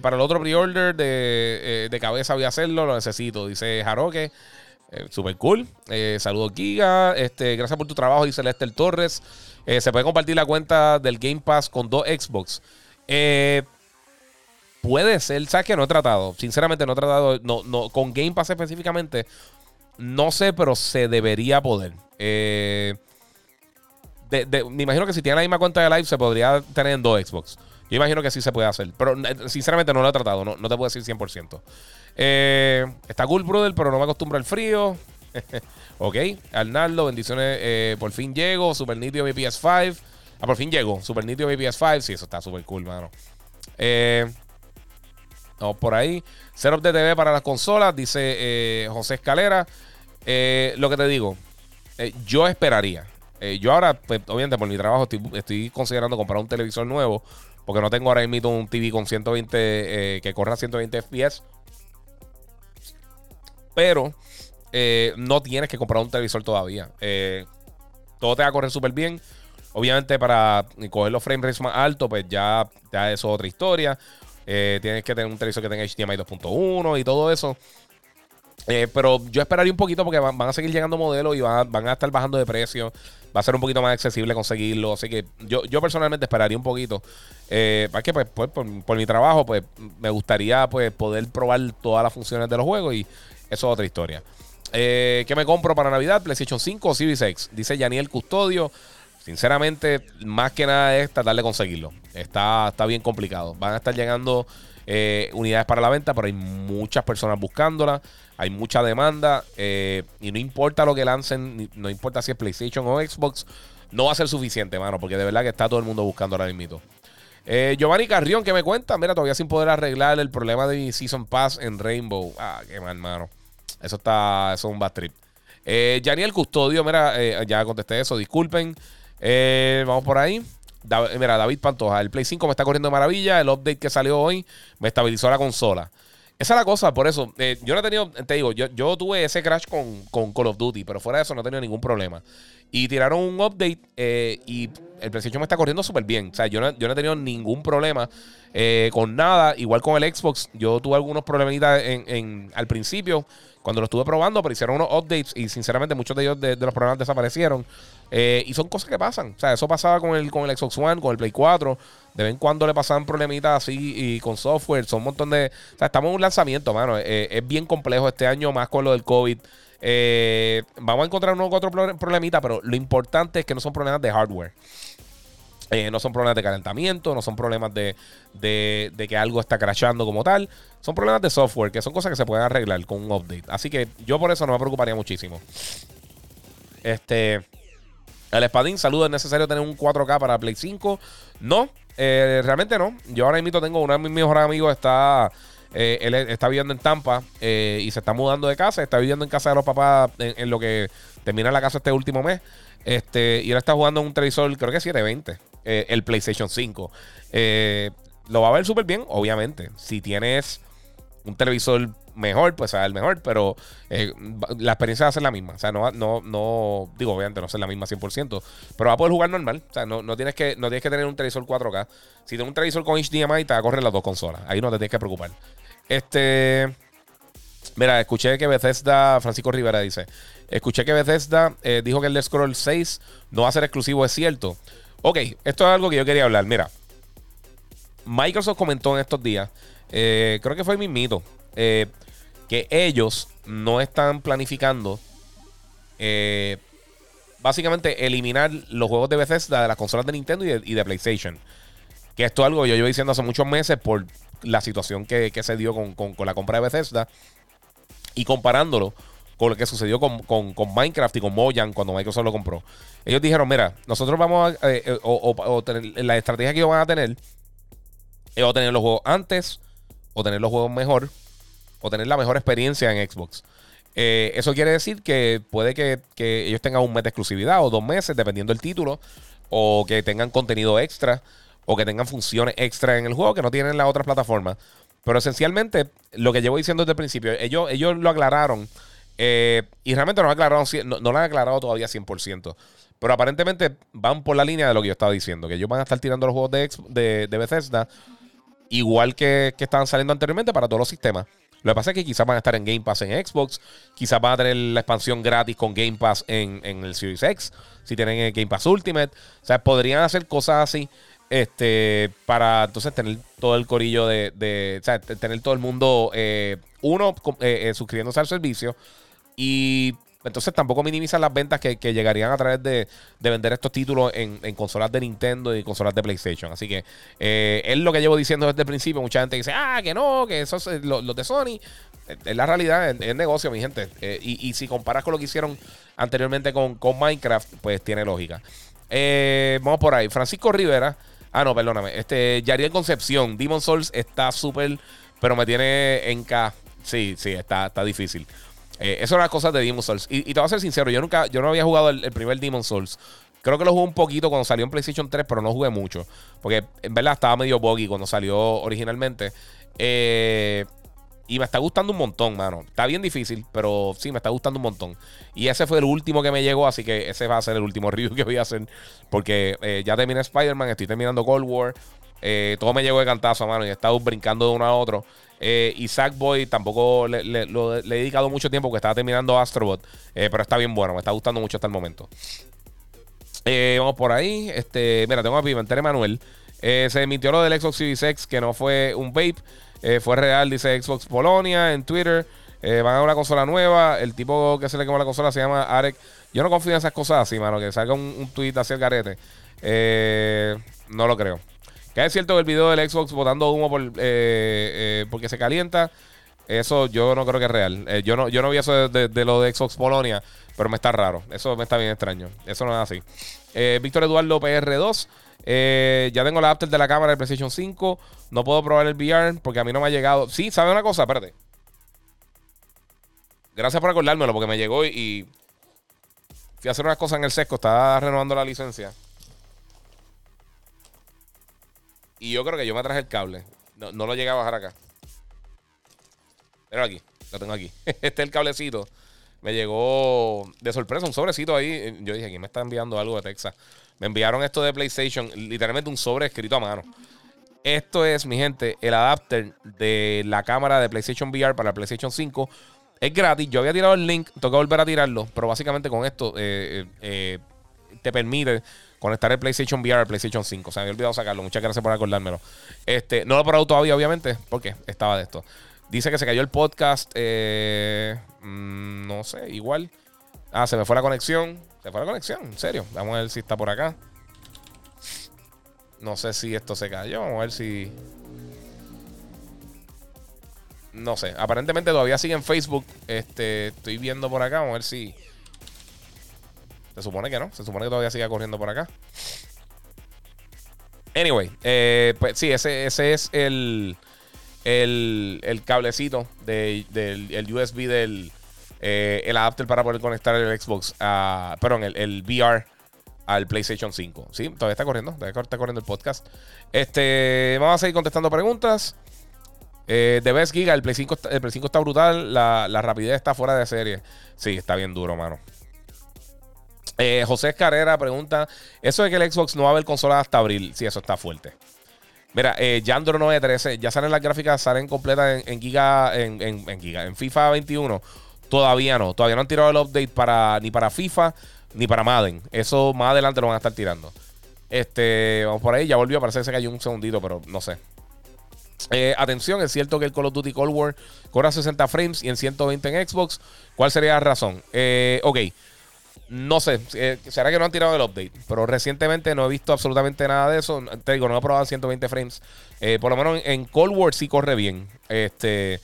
para el otro pre-order de, de, cabeza voy a hacerlo, lo necesito. Dice Jaroque. Super cool. saludos, Giga. Este, gracias por tu trabajo, dice Lester Torres. se puede compartir la cuenta del Game Pass con dos Xbox. Eh, Puede ser, ¿sabes que No he tratado. Sinceramente, no he tratado. No, no, con Game Pass específicamente, no sé, pero se debería poder. Eh, me imagino que si tiene la misma cuenta de Live, se podría tener en dos Xbox. Yo imagino que sí se puede hacer. Pero eh, sinceramente no lo he tratado. No, te puedo decir 100%. Eh, está cool, brother, pero no me acostumbro al frío. [laughs] ok. Arnaldo, bendiciones. por fin llego. Super nítido mi PS5. Ah, por fin llego. Super nítido mi PS5. Sí, eso está súper cool, mano. Eh. Vamos por ahí. Setup de TV para las consolas, dice eh, José Escalera. Eh, lo que te digo, eh, yo esperaría. yo ahora, pues, obviamente, por mi trabajo, estoy, considerando comprar un televisor nuevo. Porque no tengo ahora mismo un TV con 120 que corra 120 FPS. Pero no tienes que comprar un televisor todavía. todo te va a correr súper bien. Obviamente, para coger los frame rates más altos, pues ya, eso es otra historia. Eh, tienes que tener un televisor que tenga HDMI 2.1 y todo eso. Eh, pero yo esperaría un poquito porque van, a seguir llegando modelos y van a, estar bajando de precio. Va a ser un poquito más accesible conseguirlo. Así que yo, personalmente esperaría un poquito. Eh, para que pues, pues por, mi trabajo, pues me gustaría pues, poder probar todas las funciones de los juegos y eso es otra historia. ¿Qué me compro para Navidad? PlayStation 5 o Series X. Dice Yaniel Custodio. Sinceramente, más que nada es tratar de conseguirlo. Está, está bien complicado. Van a estar llegando eh, unidades para la venta, pero hay muchas personas buscándola. Hay mucha demanda. Eh, y no importa lo que lancen, no importa si es PlayStation o Xbox, no va a ser suficiente, mano, porque de verdad que está todo el mundo buscando ahora mismo. Eh, Giovanni Carrión, que me cuenta, mira, todavía sin poder arreglar el problema de mi Season Pass en Rainbow. Ah, qué mal, mano. Eso está, eso es un bad trip. Eh, Custodio, mira, ya contesté eso, disculpen. Eh, vamos por ahí. mira, David Pantoja, el Play 5 me está corriendo de maravilla. El update que salió hoy me estabilizó la consola. Esa es la cosa, por eso. Eh, yo no he tenido, te digo, yo, yo tuve ese crash con, con, Call of Duty, pero fuera de eso no he tenido ningún problema. Y tiraron un update eh, y el PlayStation me está corriendo súper bien. O sea, yo no, yo no he tenido ningún problema con nada. Igual con el Xbox, yo tuve algunos problemitas en, al principio cuando lo estuve probando, pero hicieron unos updates y sinceramente muchos de ellos de, los problemas desaparecieron. Eh, y son cosas que pasan. O sea, eso pasaba con el, con el Xbox One, con el Play 4. De vez en cuando le pasaban problemitas así y con software. Son un montón de... O sea, estamos en un lanzamiento, mano. Eh, es bien complejo este año, más con lo del COVID. Eh, vamos a encontrar uno otro problemita, pero lo importante es que no son problemas de hardware. Eh, no son problemas de calentamiento, no son problemas de, que algo está crashando como tal. Son problemas de software, que son cosas que se pueden arreglar con un update. Así que yo por eso no me preocuparía muchísimo. Este. El espadín, saludo. ¿Es necesario tener un 4K para Play 5? No, eh, realmente no. Yo ahora mismo tengo uno de mis mejores amigos, está. Eh, él está viviendo en Tampa y se está mudando de casa. Está viviendo en casa de los papás en, en, lo que termina la casa este último mes. Este, y él está jugando en un televisor, creo que 720. Eh, el PlayStation 5. Eh, lo va a ver súper bien, obviamente. Si tienes un televisor mejor, pues sea el mejor, pero eh, la experiencia va a ser la misma. O sea, no, no, no, digo, obviamente no ser la misma 100%, pero va a poder jugar normal. O sea, no, no, tienes, que, no tienes que tener un televisor 4K. Si tienes un televisor con HDMI, te va a correr las dos consolas. Ahí no te tienes que preocupar. Este. Mira, escuché que Bethesda, Francisco Rivera dice, escuché que Bethesda dijo que el Scroll 6 no va a ser exclusivo, es cierto. Ok, esto es algo que yo quería hablar. Mira, Microsoft comentó en estos días, eh, creo que fue mi mito, eh, que ellos no están planificando eh, básicamente eliminar los juegos de Bethesda de las consolas de Nintendo y de, PlayStation. Que esto es algo que yo llevo diciendo hace muchos meses por la situación que, se dio con, con, la compra de Bethesda y comparándolo con lo que sucedió con, Minecraft y con Mojang cuando Microsoft lo compró. Ellos dijeron, mira, nosotros vamos a, eh, eh, o, la estrategia que ellos van a tener es o tener los juegos antes, o tener los juegos mejor, o tener la mejor experiencia en Xbox. Eh, eso quiere decir que puede que, que, ellos tengan un mes de exclusividad o dos meses, dependiendo del título, o que tengan contenido extra, o que tengan funciones extra en el juego que no tienen las otras plataformas. Pero esencialmente, lo que llevo diciendo desde el principio, ellos, ellos lo aclararon eh, y realmente no, aclararon, no, no, lo han aclarado todavía 100%. Pero aparentemente van por la línea de lo que yo estaba diciendo, que ellos van a estar tirando los juegos de, de, Bethesda igual que, que estaban saliendo anteriormente para todos los sistemas. Lo que pasa es que quizás van a estar en Game Pass en Xbox, quizás van a tener la expansión gratis con Game Pass en, en el Series X, si tienen el Game Pass Ultimate. O sea, podrían hacer cosas así este para entonces tener todo el corillo de, de o sea, tener todo el mundo, eh, uno, eh, eh, suscribiéndose al servicio y entonces tampoco minimizan las ventas que, llegarían a través de, vender estos títulos en, consolas de Nintendo y consolas de PlayStation. Así que eh, es lo que llevo diciendo desde el principio. Mucha gente dice, ah, que no, que eso es los de Sony. Es la realidad, es, negocio, mi gente. Eh, y, si comparas con lo que hicieron anteriormente con, Minecraft, pues tiene lógica. Eh, vamos por ahí. Francisco Rivera. Ah, no, perdóname. Este, Yariel Concepción. Demon Souls está súper, pero me tiene en K. Sí, sí, está, está difícil. Eh, eso era cosa de Demon Souls. Y, te voy a ser sincero, yo nunca, yo no había jugado el, primer Demon Souls. Creo que lo jugué un poquito cuando salió en PlayStation 3, pero no jugué mucho. Porque en verdad estaba medio buggy cuando salió originalmente. Eh, y me está gustando un montón, mano. Está bien difícil, pero sí, me está gustando un montón. Y ese fue el último que me llegó, así que ese va a ser el último [laughs] review que voy a hacer. Porque eh, ya terminé Spider-Man, estoy terminando Cold War. todo me llegó de cantazo, mano. Y he estado brincando de uno a otro. Eh, y Sackboy tampoco le, he dedicado mucho tiempo porque estaba terminando Astrobot. Eh, pero está bien bueno, me está gustando mucho hasta el momento. Eh, vamos por ahí. Este, mira, tengo a Pimentel Manuel. se emitió lo del Xbox Series X, que no fue un vape. fue real, dice Xbox Polonia en Twitter. van a una consola nueva. El tipo que se le quemó la consola se llama Arek. Yo no confío en esas cosas así, mano. Que salga un, un tweet hacia el garete. no lo creo. Que es cierto que el video del Xbox botando humo por, eh, eh, porque se calienta. Eso yo no creo que es real. Eh, yo, no, yo no vi eso de, lo de Xbox Polonia, pero me está raro. Eso me está bien extraño. Eso no es así. Víctor Eduardo PR2. ya tengo la after de la cámara del PlayStation 5. No puedo probar el VR porque a mí no me ha llegado. Sí, ¿sabe una cosa? Espérate. Gracias por acordármelo porque me llegó y, y fui a hacer unas cosas en el sesco. Estaba renovando la licencia. Y yo creo que yo me traje el cable. No, lo llegué a bajar acá. Pero aquí, lo tengo aquí. [laughs] Este es el cablecito. Me llegó de sorpresa un sobrecito ahí. Yo dije, aquí me está enviando algo de Texas? Me enviaron esto de PlayStation, literalmente un sobre escrito a mano. Esto es, mi gente, el adapter de la cámara de PlayStation VR para la PlayStation 5. Es gratis. Yo había tirado el link, toca volver a tirarlo. Pero básicamente con esto eh, eh, eh, te permite conectar el PlayStation VR al PlayStation 5. O sea, me había olvidado sacarlo. Muchas gracias por acordármelo. Este, no lo he probado todavía, obviamente, porque estaba de esto. Dice que se cayó el podcast. Eh, mm, no sé, igual. Ah, se me fue la conexión. Se fue la conexión, en serio. Vamos a ver si está por acá. No sé si esto se cayó. Vamos a ver si. No sé. Aparentemente todavía sigue en Facebook. Este, estoy viendo por acá. Vamos a ver si. Se supone que no. Se supone que todavía sigue corriendo por acá. Anyway, eh, pues sí, ese, ese es el, el, el cablecito del el USB del eh, el adapter para poder conectar el Xbox, a, perdón, el, el, VR al PlayStation 5. Sí, todavía está corriendo, todavía está corriendo el podcast. Este, vamos a seguir contestando preguntas. Eh, de Best Giga, el Play 5, el Play 5 está brutal, la, la rapidez está fuera de serie. Sí, está bien duro, mano. Eh, José Carrera pregunta: ¿Eso de que el Xbox no va a haber consola hasta abril? Sí, eso está fuerte. Mira, eh, Yandro 913, ya salen las gráficas, salen completas en, Giga, en, Giga, en FIFA 21. Todavía no, todavía no han tirado el update para, ni para FIFA ni para Madden. Eso más adelante lo van a estar tirando. Este, vamos por ahí, ya volvió, parece que se un segundito, pero no sé. Eh, atención, es cierto que el Call of Duty Cold War corre a 60 frames y en 120 en Xbox. ¿Cuál sería la razón? Eh, ok. No sé, eh, será que no han tirado el update, pero recientemente no he visto absolutamente nada de eso. Te digo, no he probado 120 frames. Eh, por lo menos en Cold War sí corre bien. Este,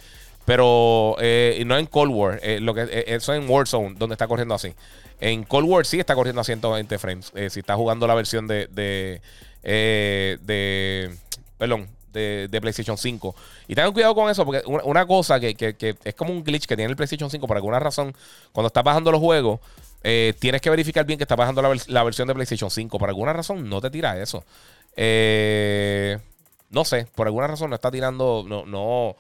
pero eh, no en Cold War, lo que eso en Warzone, donde está corriendo así. En Cold War sí está corriendo a 120 frames. si está jugando la versión de, de, de perdón, de, PlayStation 5. Y tengan cuidado con eso, porque una, cosa que, que, es como un glitch que tiene el PlayStation 5 por alguna razón, cuando estás bajando los juegos, eh, tienes que verificar bien que está bajando la, versión de PlayStation 5. Por alguna razón no te tira eso. Eh, no sé, por alguna razón no está tirando, no, no,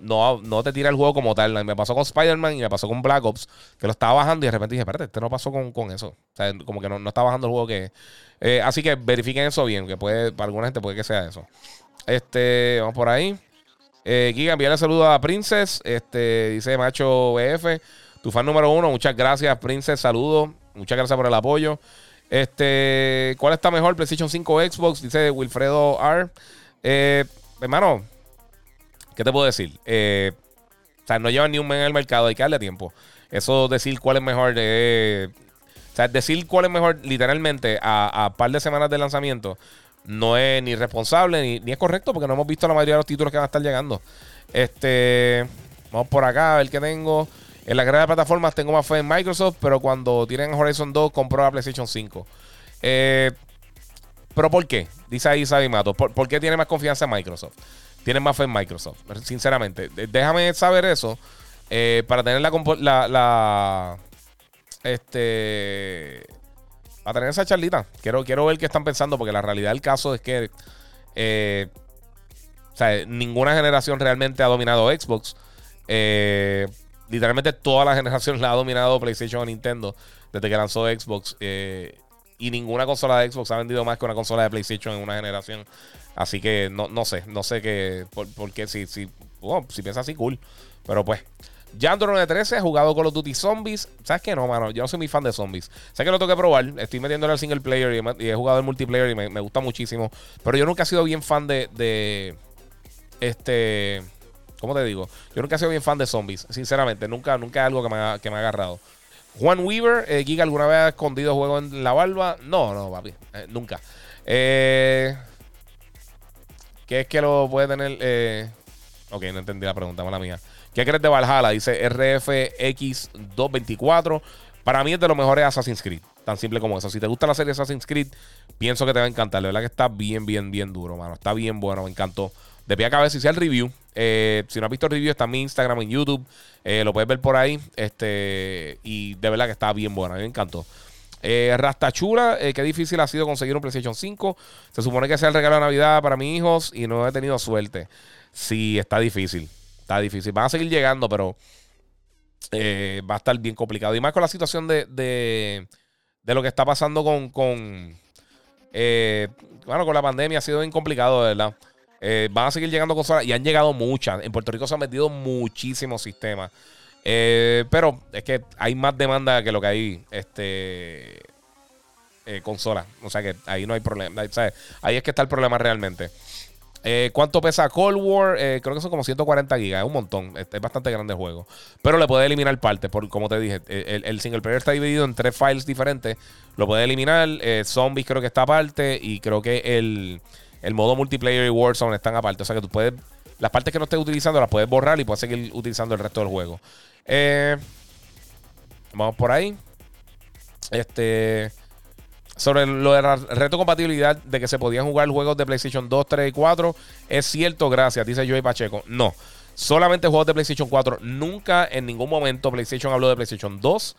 no, no, te tira el juego como tal. Me pasó con Spider-Man y me pasó con Black Ops, que lo estaba bajando y de repente dije, espérate, este no pasó con, eso. O sea, como que no, no está bajando el juego que... Eh, así que verifiquen eso bien, que puede, para alguna gente puede que sea eso. Este, vamos por ahí. Eh, Giga, envíale saludos a Princess. Este, dice Macho BF. Tu fan número uno. Muchas gracias, Princess. Saludos. Muchas gracias por el apoyo. Este, ¿cuál está mejor? PlayStation 5 o Xbox? Dice Wilfredo R. Eh, hermano, ¿qué te puedo decir? Eh, o sea, no llevan ni un mes en el mercado, hay que darle tiempo. Eso decir cuál es mejor, eh, o sea, decir cuál es mejor literalmente a, a par de semanas de lanzamiento no es ni responsable ni, ni, es correcto porque no hemos visto la mayoría de los títulos que van a estar llegando. Este, vamos por acá a ver qué tengo. En la carrera de plataformas tengo más fe en Microsoft, pero cuando tienen Horizon 2 compro la PlayStation 5. Eh, ¿Pero por qué? Dice ahí Sabimato. ¿Por, ¿Por qué tiene más confianza en Microsoft? Tienen más fe en Microsoft, sinceramente. Déjame saber eso eh, para tener la, la, la, Este. Para tener esa charlita. Quiero, quiero ver qué están pensando, porque la realidad del caso es que. Eh, o sea, ninguna generación realmente ha dominado Xbox. Eh, literalmente toda la generación la ha dominado PlayStation o Nintendo desde que lanzó Xbox. Eh, y ninguna consola de Xbox ha vendido más que una consola de PlayStation en una generación. Así que no, no sé, no sé qué, por, qué, si, si, si piensas así, cool. Pero pues, Yandro 913 he jugado Call of Duty Zombies. ¿Sabes qué? No, mano. Yo no soy muy fan de zombies. Sé que lo tengo que probar. Estoy metiéndole al single player y, he jugado el multiplayer y me, gusta muchísimo. Pero yo nunca he sido bien fan de este. ¿Cómo te digo? Yo nunca he sido bien fan de zombies. Sinceramente. Nunca, nunca es algo que me ha, que me ha agarrado. Juan Weaver, eh, Giga, ¿alguna vez ha escondido juego en la barba? No, no, papi. Eh, nunca. Eh, ¿Qué es que lo puede tener? Eh, ok, no entendí la pregunta, mala mía. ¿Qué crees de Valhalla? Dice RFX224. Para mí es de los mejores Assassin's Creed. Tan simple como eso. Si te gusta la serie Assassin's Creed, pienso que te va a encantar. La verdad que está bien, bien, bien duro, mano. Está bien bueno, me encantó. De pie a cabeza hice el review. Eh, si no has visto el review, está en mi Instagram, en YouTube. Eh, lo puedes ver por ahí. Este, y de verdad que está bien bueno. A mí me encantó. Eh, Rastachula, eh, qué difícil ha sido conseguir un PlayStation 5. Se supone que sea el regalo de Navidad para mis hijos y no he tenido suerte. Sí, está difícil difícil. Van a seguir llegando, pero va a estar bien complicado. Y más con la situación de, de, lo que está pasando con, con bueno, con la pandemia ha sido bien complicado, verdad. Eh, van a seguir llegando consolas y han llegado muchas. En Puerto Rico se han metido muchísimos sistemas. pero es que hay más demanda que lo que hay este, consolas. O sea que ahí no hay problema. Ahí es que está el problema realmente. Eh, ¿Cuánto pesa Cold War? Eh, creo que son como 140 gigas. Es un montón. Es, bastante grande el juego. Pero le puede eliminar partes. Por, como te dije, el, single player está dividido en tres files diferentes. Lo puede eliminar. Eh, zombies creo que está aparte. Y creo que el, modo multiplayer y Warzone están aparte. O sea que tú puedes. Las partes que no estés utilizando las puedes borrar y puedes seguir utilizando el resto del juego. vamos por ahí. Este. Sobre lo de la retrocompatibilidad de que se podían jugar juegos de PlayStation 2, 3 y 4, es cierto, gracias, dice Joey Pacheco. No, solamente juegos de PlayStation 4. Nunca en ningún momento PlayStation habló de PlayStation 2,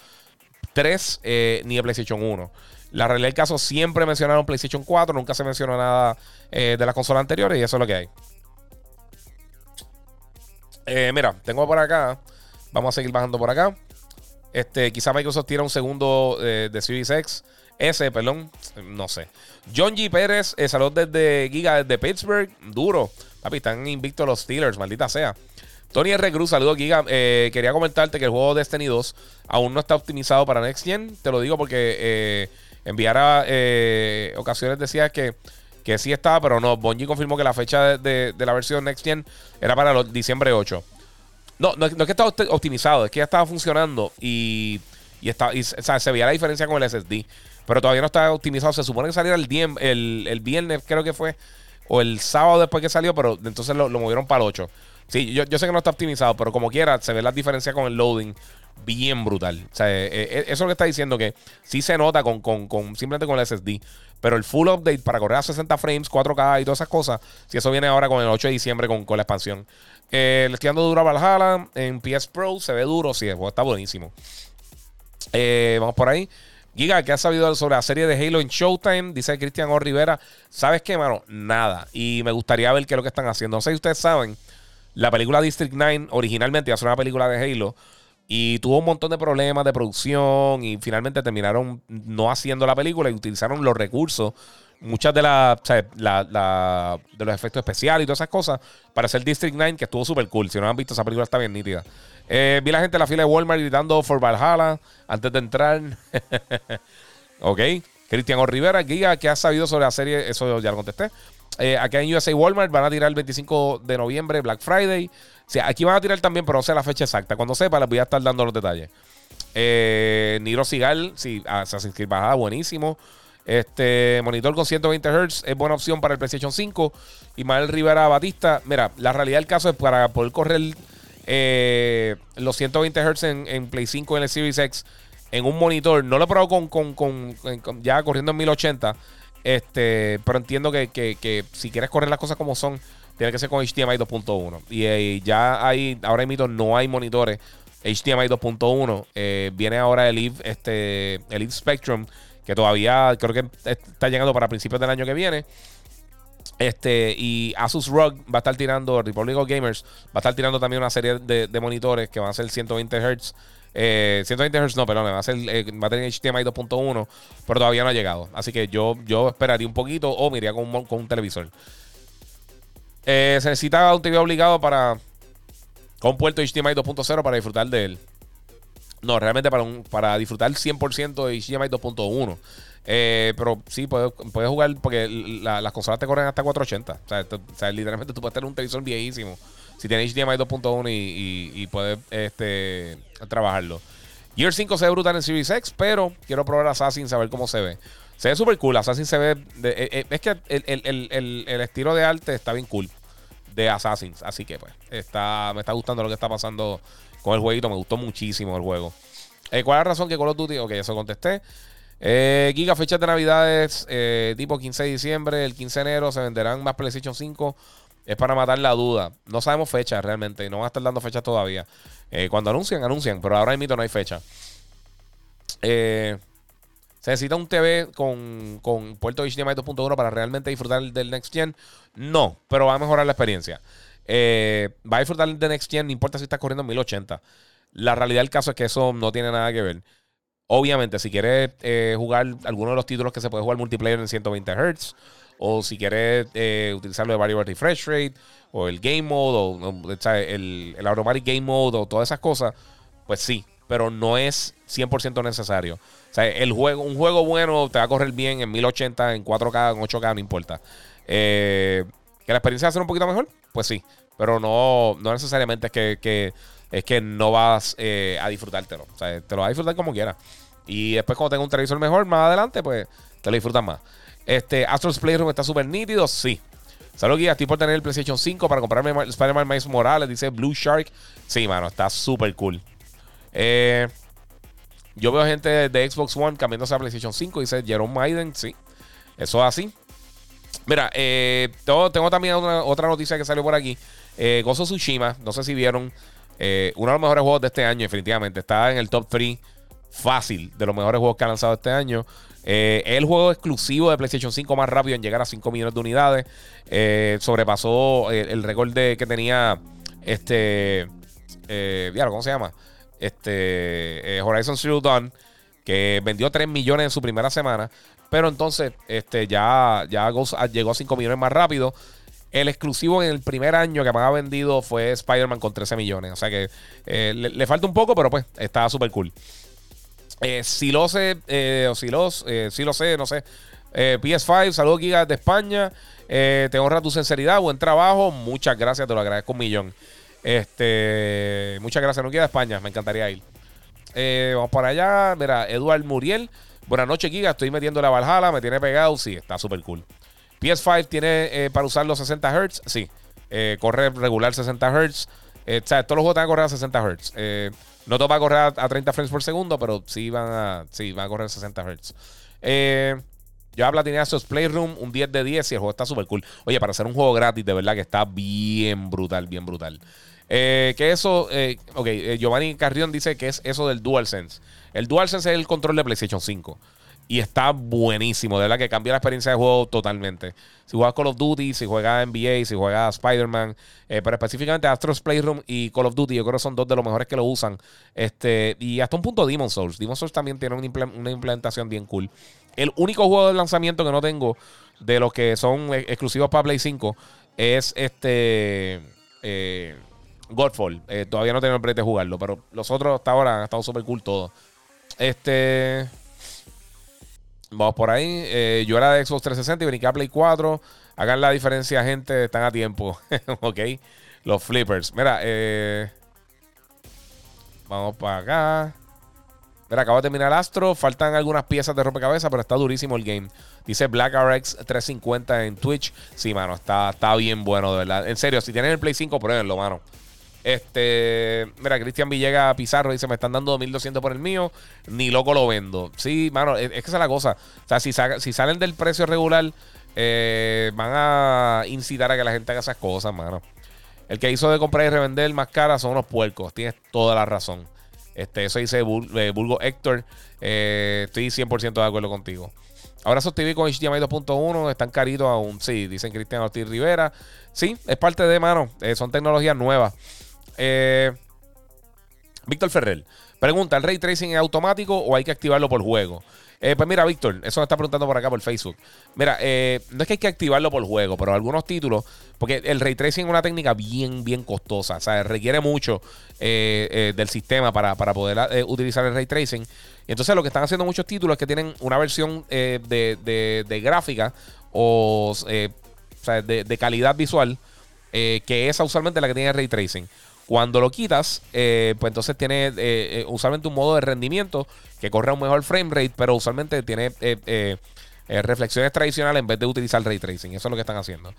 3 eh, ni de PlayStation 1. La realidad del caso siempre mencionaron PlayStation 4, nunca se mencionó nada eh, de las consolas anteriores y eso es lo que hay. Eh, mira, tengo por acá. Vamos a seguir bajando por acá. Este, quizá Microsoft tira un segundo de Series X. Ese, perdón, no sé. John G. Pérez, eh, saludos desde Giga, desde Pittsburgh. Duro. Papi, están invictos los Steelers, maldita sea. Tony R. Cruz, saludos Giga. Eh, quería comentarte que el juego Destiny 2 aún no está optimizado para Next Gen. Te lo digo porque eh, enviara eh, ocasiones decía que, que sí estaba, pero no. Bungie confirmó que la fecha de, la versión Next Gen era para el diciembre 8. No, no, es que estaba optimizado, es que ya estaba funcionando y, y, está, y se veía la diferencia con el SSD pero todavía no está optimizado. Se supone que saliera el, el, el viernes, creo que fue, o el sábado después que salió, pero entonces lo, movieron para el 8. Sí, yo, sé que no está optimizado, pero como quiera, se ve la diferencia con el loading bien brutal. Eh, eh, eso es lo que está diciendo que sí se nota con, simplemente con el SSD. Pero el full update para correr a 60 frames, 4K y todas esas cosas, si eso viene ahora con el 8 de diciembre con, la expansión. Eh, le estoy duro a Valhalla en PS Pro, se ve duro, sí, está buenísimo. vamos por ahí. Giga, ¿qué has sabido sobre la serie de Halo en Showtime? Dice Cristian O. Rivera. ¿Sabes qué, mano? Nada. Y me gustaría ver qué es lo que están haciendo. No sé si ustedes saben, la película District 9 originalmente iba a ser una película de Halo y tuvo un montón de problemas de producción y finalmente terminaron no haciendo la película y utilizaron los recursos, muchas de, las de los efectos especiales y todas esas cosas para hacer District 9 que estuvo súper cool. Si no han visto esa película está bien nítida. Eh, vi la gente en la fila de Walmart gritando for Valhalla antes de entrar. [laughs] ok. Cristian O. Rivera, Giga, ¿qué has sabido sobre la serie? Eso ya lo contesté. Eh, aquí en USA Walmart van a tirar el 25 de noviembre, Black Friday. Aquí van a tirar también, pero no sé la fecha exacta. Cuando sepa, les voy a estar dando los detalles. Eh, Niro Sigal, sí, Assassin's Creed bajada, buenísimo. Este monitor con 120 Hz es buena opción para el PlayStation 5. Y Mael Rivera Batista, mira, la realidad del caso es para poder correr eh, los 120 Hz en, Play 5 en el Series X en un monitor. No lo he probado con, ya corriendo en 1080. Este, pero entiendo que, si quieres correr las cosas como son, tiene que ser con HDMI 2.1. Y eh, ya hay, ahora mismo no hay monitores HDMI 2.1. Eh, viene ahora el EVE, este, el EVE Spectrum, que todavía creo que está llegando para principios del año que viene. Este, y Asus ROG va a estar tirando, Republic of Gamers va a estar tirando también una serie de, monitores que van a ser 120 Hz. 120 Hz no, perdón, va a ser eh, va a tener HDMI 2.1, pero todavía no ha llegado. Así que yo, yo esperaría un poquito o me iría con un, televisor. Eh, se necesita un TV obligado para con puerto HDMI 2.0 para disfrutar de él. No, realmente para, un, para disfrutar 100% de HDMI 2.1. Eh, pero sí, puedes, jugar porque las consolas te corren hasta 480. O sea, literalmente tú puedes tener un televisor viejísimo. Si tienes HDMI 2.1 y, y, puedes este, trabajarlo. Gear 5 se ve brutal en Series X, pero quiero probar Assassin, saber cómo se ve. Se ve súper cool. Assassin se ve. Eh, eh, es que el, estilo de arte está bien cool de Assassins. Así que, pues, está, me está gustando lo que está pasando con el jueguito. Me gustó muchísimo el juego. ¿Cuál es la razón que Call of Duty? Ok, eso contesté. Eh, Giga, fechas de Navidades, eh, tipo 15 de diciembre, el 15 de enero se venderán más PlayStation 5. Es para matar la duda. No sabemos fechas realmente. No van a estar dando fechas todavía. Eh, cuando anuncian, anuncian. Pero ahora mismo no hay fecha. Se necesita un TV con, con puerto HDMI 2.1 para realmente disfrutar del Next Gen. No, pero va a mejorar la experiencia. va a disfrutar del Next Gen, no importa si está corriendo en 1080. La realidad del caso es que eso no tiene nada que ver. Obviamente, si quieres eh, jugar alguno de los títulos que se puede jugar multiplayer en 120 Hz, o si quieres eh, utilizarlo de Variable Refresh Rate, o el Game Mode, o, el, el Automatic Game Mode, o todas esas cosas, pues sí, pero no es 100% necesario. O sea, el juego, un juego bueno te va a correr bien en 1080, en 4K, en 8K, no importa. Eh, ¿Que la experiencia va a ser un poquito mejor? Pues sí, pero no, no necesariamente es que es que no vas eh, a disfrutártelo. O sea, te lo vas a disfrutar como quieras. Y después, cuando tenga un televisor mejor más adelante, pues te lo disfrutas más. Este, Astro's Playroom está súper nítido, sí. Saludos, guía. Estoy por tener el PlayStation 5 para comprarme Spider-Man Miles Morales. Dice Blue Shark. Sí, mano, está súper cool. Eh, yo veo gente de Xbox One cambiándose a PlayStation 5. Dice Jerome Maiden. Sí, eso es así. Mira, eh, tengo, también otra noticia que salió por aquí. Eh, Gozo Tsushima. No sé si vieron. Eh, uno de los mejores juegos de este año, definitivamente. Está en el top 3 fácil de los mejores juegos que ha lanzado este año. Eh, el juego exclusivo de PlayStation 5 más rápido en llegar a 5 millones de unidades. Eh, sobrepasó el récord que tenía este. ¿Cómo se llama? Este. Horizon Zero Dawn. Que vendió 3 millones en su primera semana. Pero entonces, este, ya, ya llegó a 5 millones más rápido. El exclusivo en el primer año que más ha vendido fue Spider-Man con 13 millones. O sea que eh, le, falta un poco, pero pues está súper cool. Eh, eh, o si los, si lo sé, no sé. PS5, saludos Gigas de España. te honra tu sinceridad, buen trabajo. Muchas gracias, te lo agradezco un millón. Este, muchas gracias, no de España, me encantaría ir. vamos para allá. Mira, Eduard Muriel. Buenas noches, Giga. Estoy metiendo la Valhalla, me tiene pegado. Sí, está súper cool. PS5 tiene eh, para usar los 60 Hz, sí. Eh, corre regular 60 Hz. Eh, o sea, todos los juegos van a correr a 60 Hz. no todo va a correr a, 30 frames por segundo, pero sí van a, sí, van a correr a 60 Hz. yo habla tiene esos Playroom, un 10 de 10 y el juego está súper cool. Oye, para hacer un juego gratis, de verdad que está bien brutal, bien brutal. Eh, que eso, eh, ok, eh, Giovanni Carrión dice que es eso del DualSense. El DualSense es el control de PlayStation 5. Y está buenísimo, de verdad que cambia la experiencia de juego totalmente. Si juegas Call of Duty, si juegas NBA, si juegas Spider-Man, eh, pero específicamente Astro's Playroom y Call of Duty, yo creo que son dos de los mejores que lo usan. Este, y hasta un punto Demon Souls. Demon Souls también tiene una, implementación bien cool. El único juego de lanzamiento que no tengo de los que son e-, exclusivos para Play 5 es este eh, Godfall. Eh, todavía no tengo el break de jugarlo, pero los otros hasta ahora han estado súper cool todos. Este. Vamos por ahí. Eh, yo era de Xbox 360 y brinqué a Play 4. Hagan la diferencia, gente. Están a tiempo. [laughs] ok. Los flippers. Mira, eh, vamos para acá. Mira, acabo de terminar Astro. Faltan algunas piezas de rompecabezas, pero está durísimo el game. Dice Black RX 350 en Twitch. Sí, mano, está, está bien bueno, de verdad. En serio, si tienen el Play 5, pruébenlo, mano. Este, mira, Cristian Villega Pizarro dice: Me están dando 1200 por el mío, ni loco lo vendo. Sí, mano, es, que esa es la cosa. O sea, si, salen del precio regular, eh, van a incitar a que la gente haga esas cosas, mano. El que hizo de comprar y revender más cara son unos puercos. Tienes toda la razón. Este, eso dice eh, Bulgo Héctor. Eh, estoy 100% de acuerdo contigo. Ahora TV con HDMI 2.1 están caritos aún. Sí, dicen Cristian Ortiz Rivera. Sí, es parte de, mano. son tecnologías nuevas. Eh, Víctor Ferrer pregunta: ¿el ray tracing es automático o hay que activarlo por juego? Eh, pues mira, Víctor, eso me está preguntando por acá por Facebook. Mira, eh, no es que hay que activarlo por juego, pero algunos títulos, porque el ray tracing es una técnica bien, bien costosa. O sea, requiere mucho del sistema para, poder utilizar el ray tracing. Y entonces lo que están haciendo muchos títulos es que tienen una versión de, gráfica o, de, de, calidad visual, que es usualmente la que tiene el ray tracing. Cuando lo quitas, eh, pues entonces tiene eh, eh, usualmente un modo de rendimiento que corre a un mejor frame rate, pero usualmente tiene reflexiones tradicionales en vez de utilizar ray tracing. Eso es lo que están haciendo.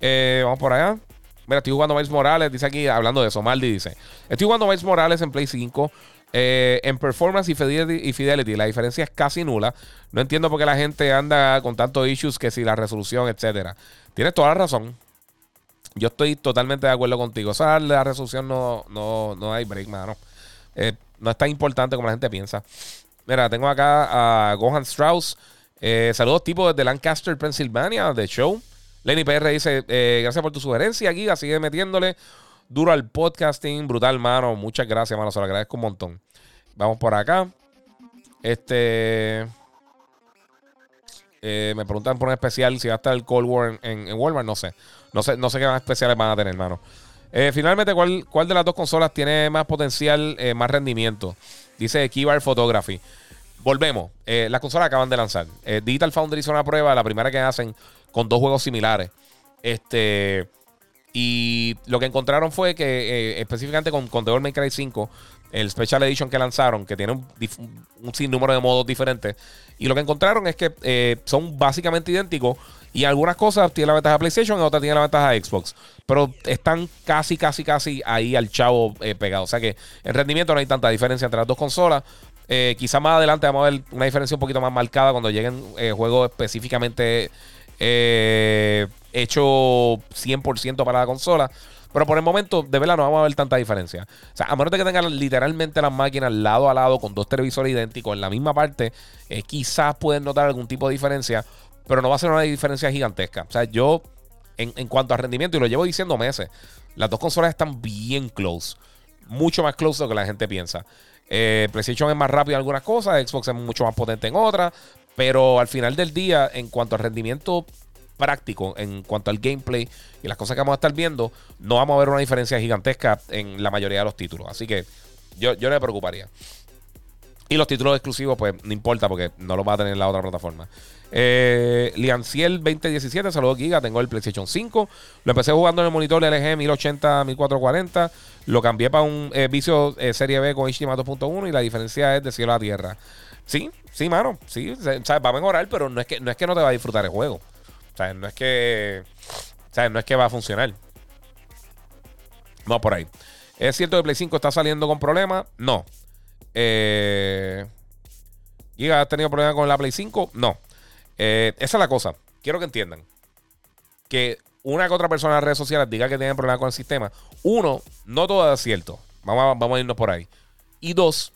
vamos por allá. Mira, estoy jugando Miles Morales. Dice aquí, hablando de eso, Maldi dice: Estoy jugando Miles Morales en Play 5. en performance y fidelity, y fidelity, la diferencia es casi nula. No entiendo por qué la gente anda con tantos issues que si la resolución, etcétera. Tienes toda la razón. Yo estoy totalmente de acuerdo contigo. O sea, la resolución no, no, no hay break, mano. Eh, no es tan importante como la gente piensa. Mira, tengo acá a Gohan Strauss. Eh, saludos, tipo desde Lancaster, Pennsylvania, de show. Lenny PR dice: eh, Gracias por tu sugerencia, Giga. Sigue metiéndole duro al podcasting. Brutal, mano. Muchas gracias, mano. Se lo agradezco un montón. Vamos por acá. Este. Me preguntan por un especial si va a estar el Cold War en, en Walmart. No sé. No sé, no sé qué más especiales van a tener, hermano. Eh, finalmente, ¿cuál, ¿cuál, de las dos consolas tiene más potencial, eh, más rendimiento? Dice Keybar Photography. Volvemos. Eh, las consolas acaban de lanzar. Digital Foundry hizo una prueba, la primera que hacen, con dos juegos similares. Este. Y lo que encontraron fue que específicamente con, con Devil May Cry 5, el Special Edition que lanzaron, que tiene un, un sinnúmero de modos diferentes, y lo que encontraron es que son básicamente idénticos, y algunas cosas tienen la ventaja de PlayStation y otras tienen la ventaja de Xbox. Pero están casi, casi, casi ahí al chavo eh, pegado. O sea que en rendimiento no hay tanta diferencia entre las dos consolas. Eh, quizá más adelante vamos a ver una diferencia un poquito más marcada cuando lleguen eh, juegos específicamente hechos 100% para la consola. Pero por el momento, de verdad, no vamos a ver tanta diferencia. O sea, a menos de que tengan literalmente las máquinas lado a lado con dos televisores idénticos en la misma parte, quizás pueden notar algún tipo de diferencia pero no va a ser una diferencia gigantesca. O sea, yo, en, cuanto a rendimiento, y lo llevo diciendo meses, las dos consolas están bien close. Mucho más close de lo que la gente piensa. Eh, PlayStation es más rápido en algunas cosas, Xbox es mucho más potente en otras, pero al final del día, en cuanto al rendimiento práctico, en cuanto al gameplay y las cosas que vamos a estar viendo, no vamos a ver una diferencia gigantesca en la mayoría de los títulos. Así que yo, yo no me preocuparía. Y los títulos exclusivos, pues no importa porque no los va a tener en la otra plataforma. Eh, Lianciel 2017, saludos Giga, tengo el PlayStation 5. Lo empecé jugando en el monitor LG 1080, 1440. Lo cambié para un eh, vicio eh, Serie B con HDMI 2.1 y la diferencia es de cielo a tierra. Sí, sí, mano, sí, va a mejorar, pero no es que no es que no te va a disfrutar el juego. No es que no es que va a funcionar. No por ahí. ¿Es cierto que Play 5 está saliendo con problemas? No. Eh, ¿Giga has tenido problemas con la Play 5? No. Eh, esa es la cosa. Quiero que entiendan que una que otra persona en las redes sociales diga que tienen problemas con el sistema, uno, no todo es cierto. Vamos a, vamos a irnos por ahí. Y dos,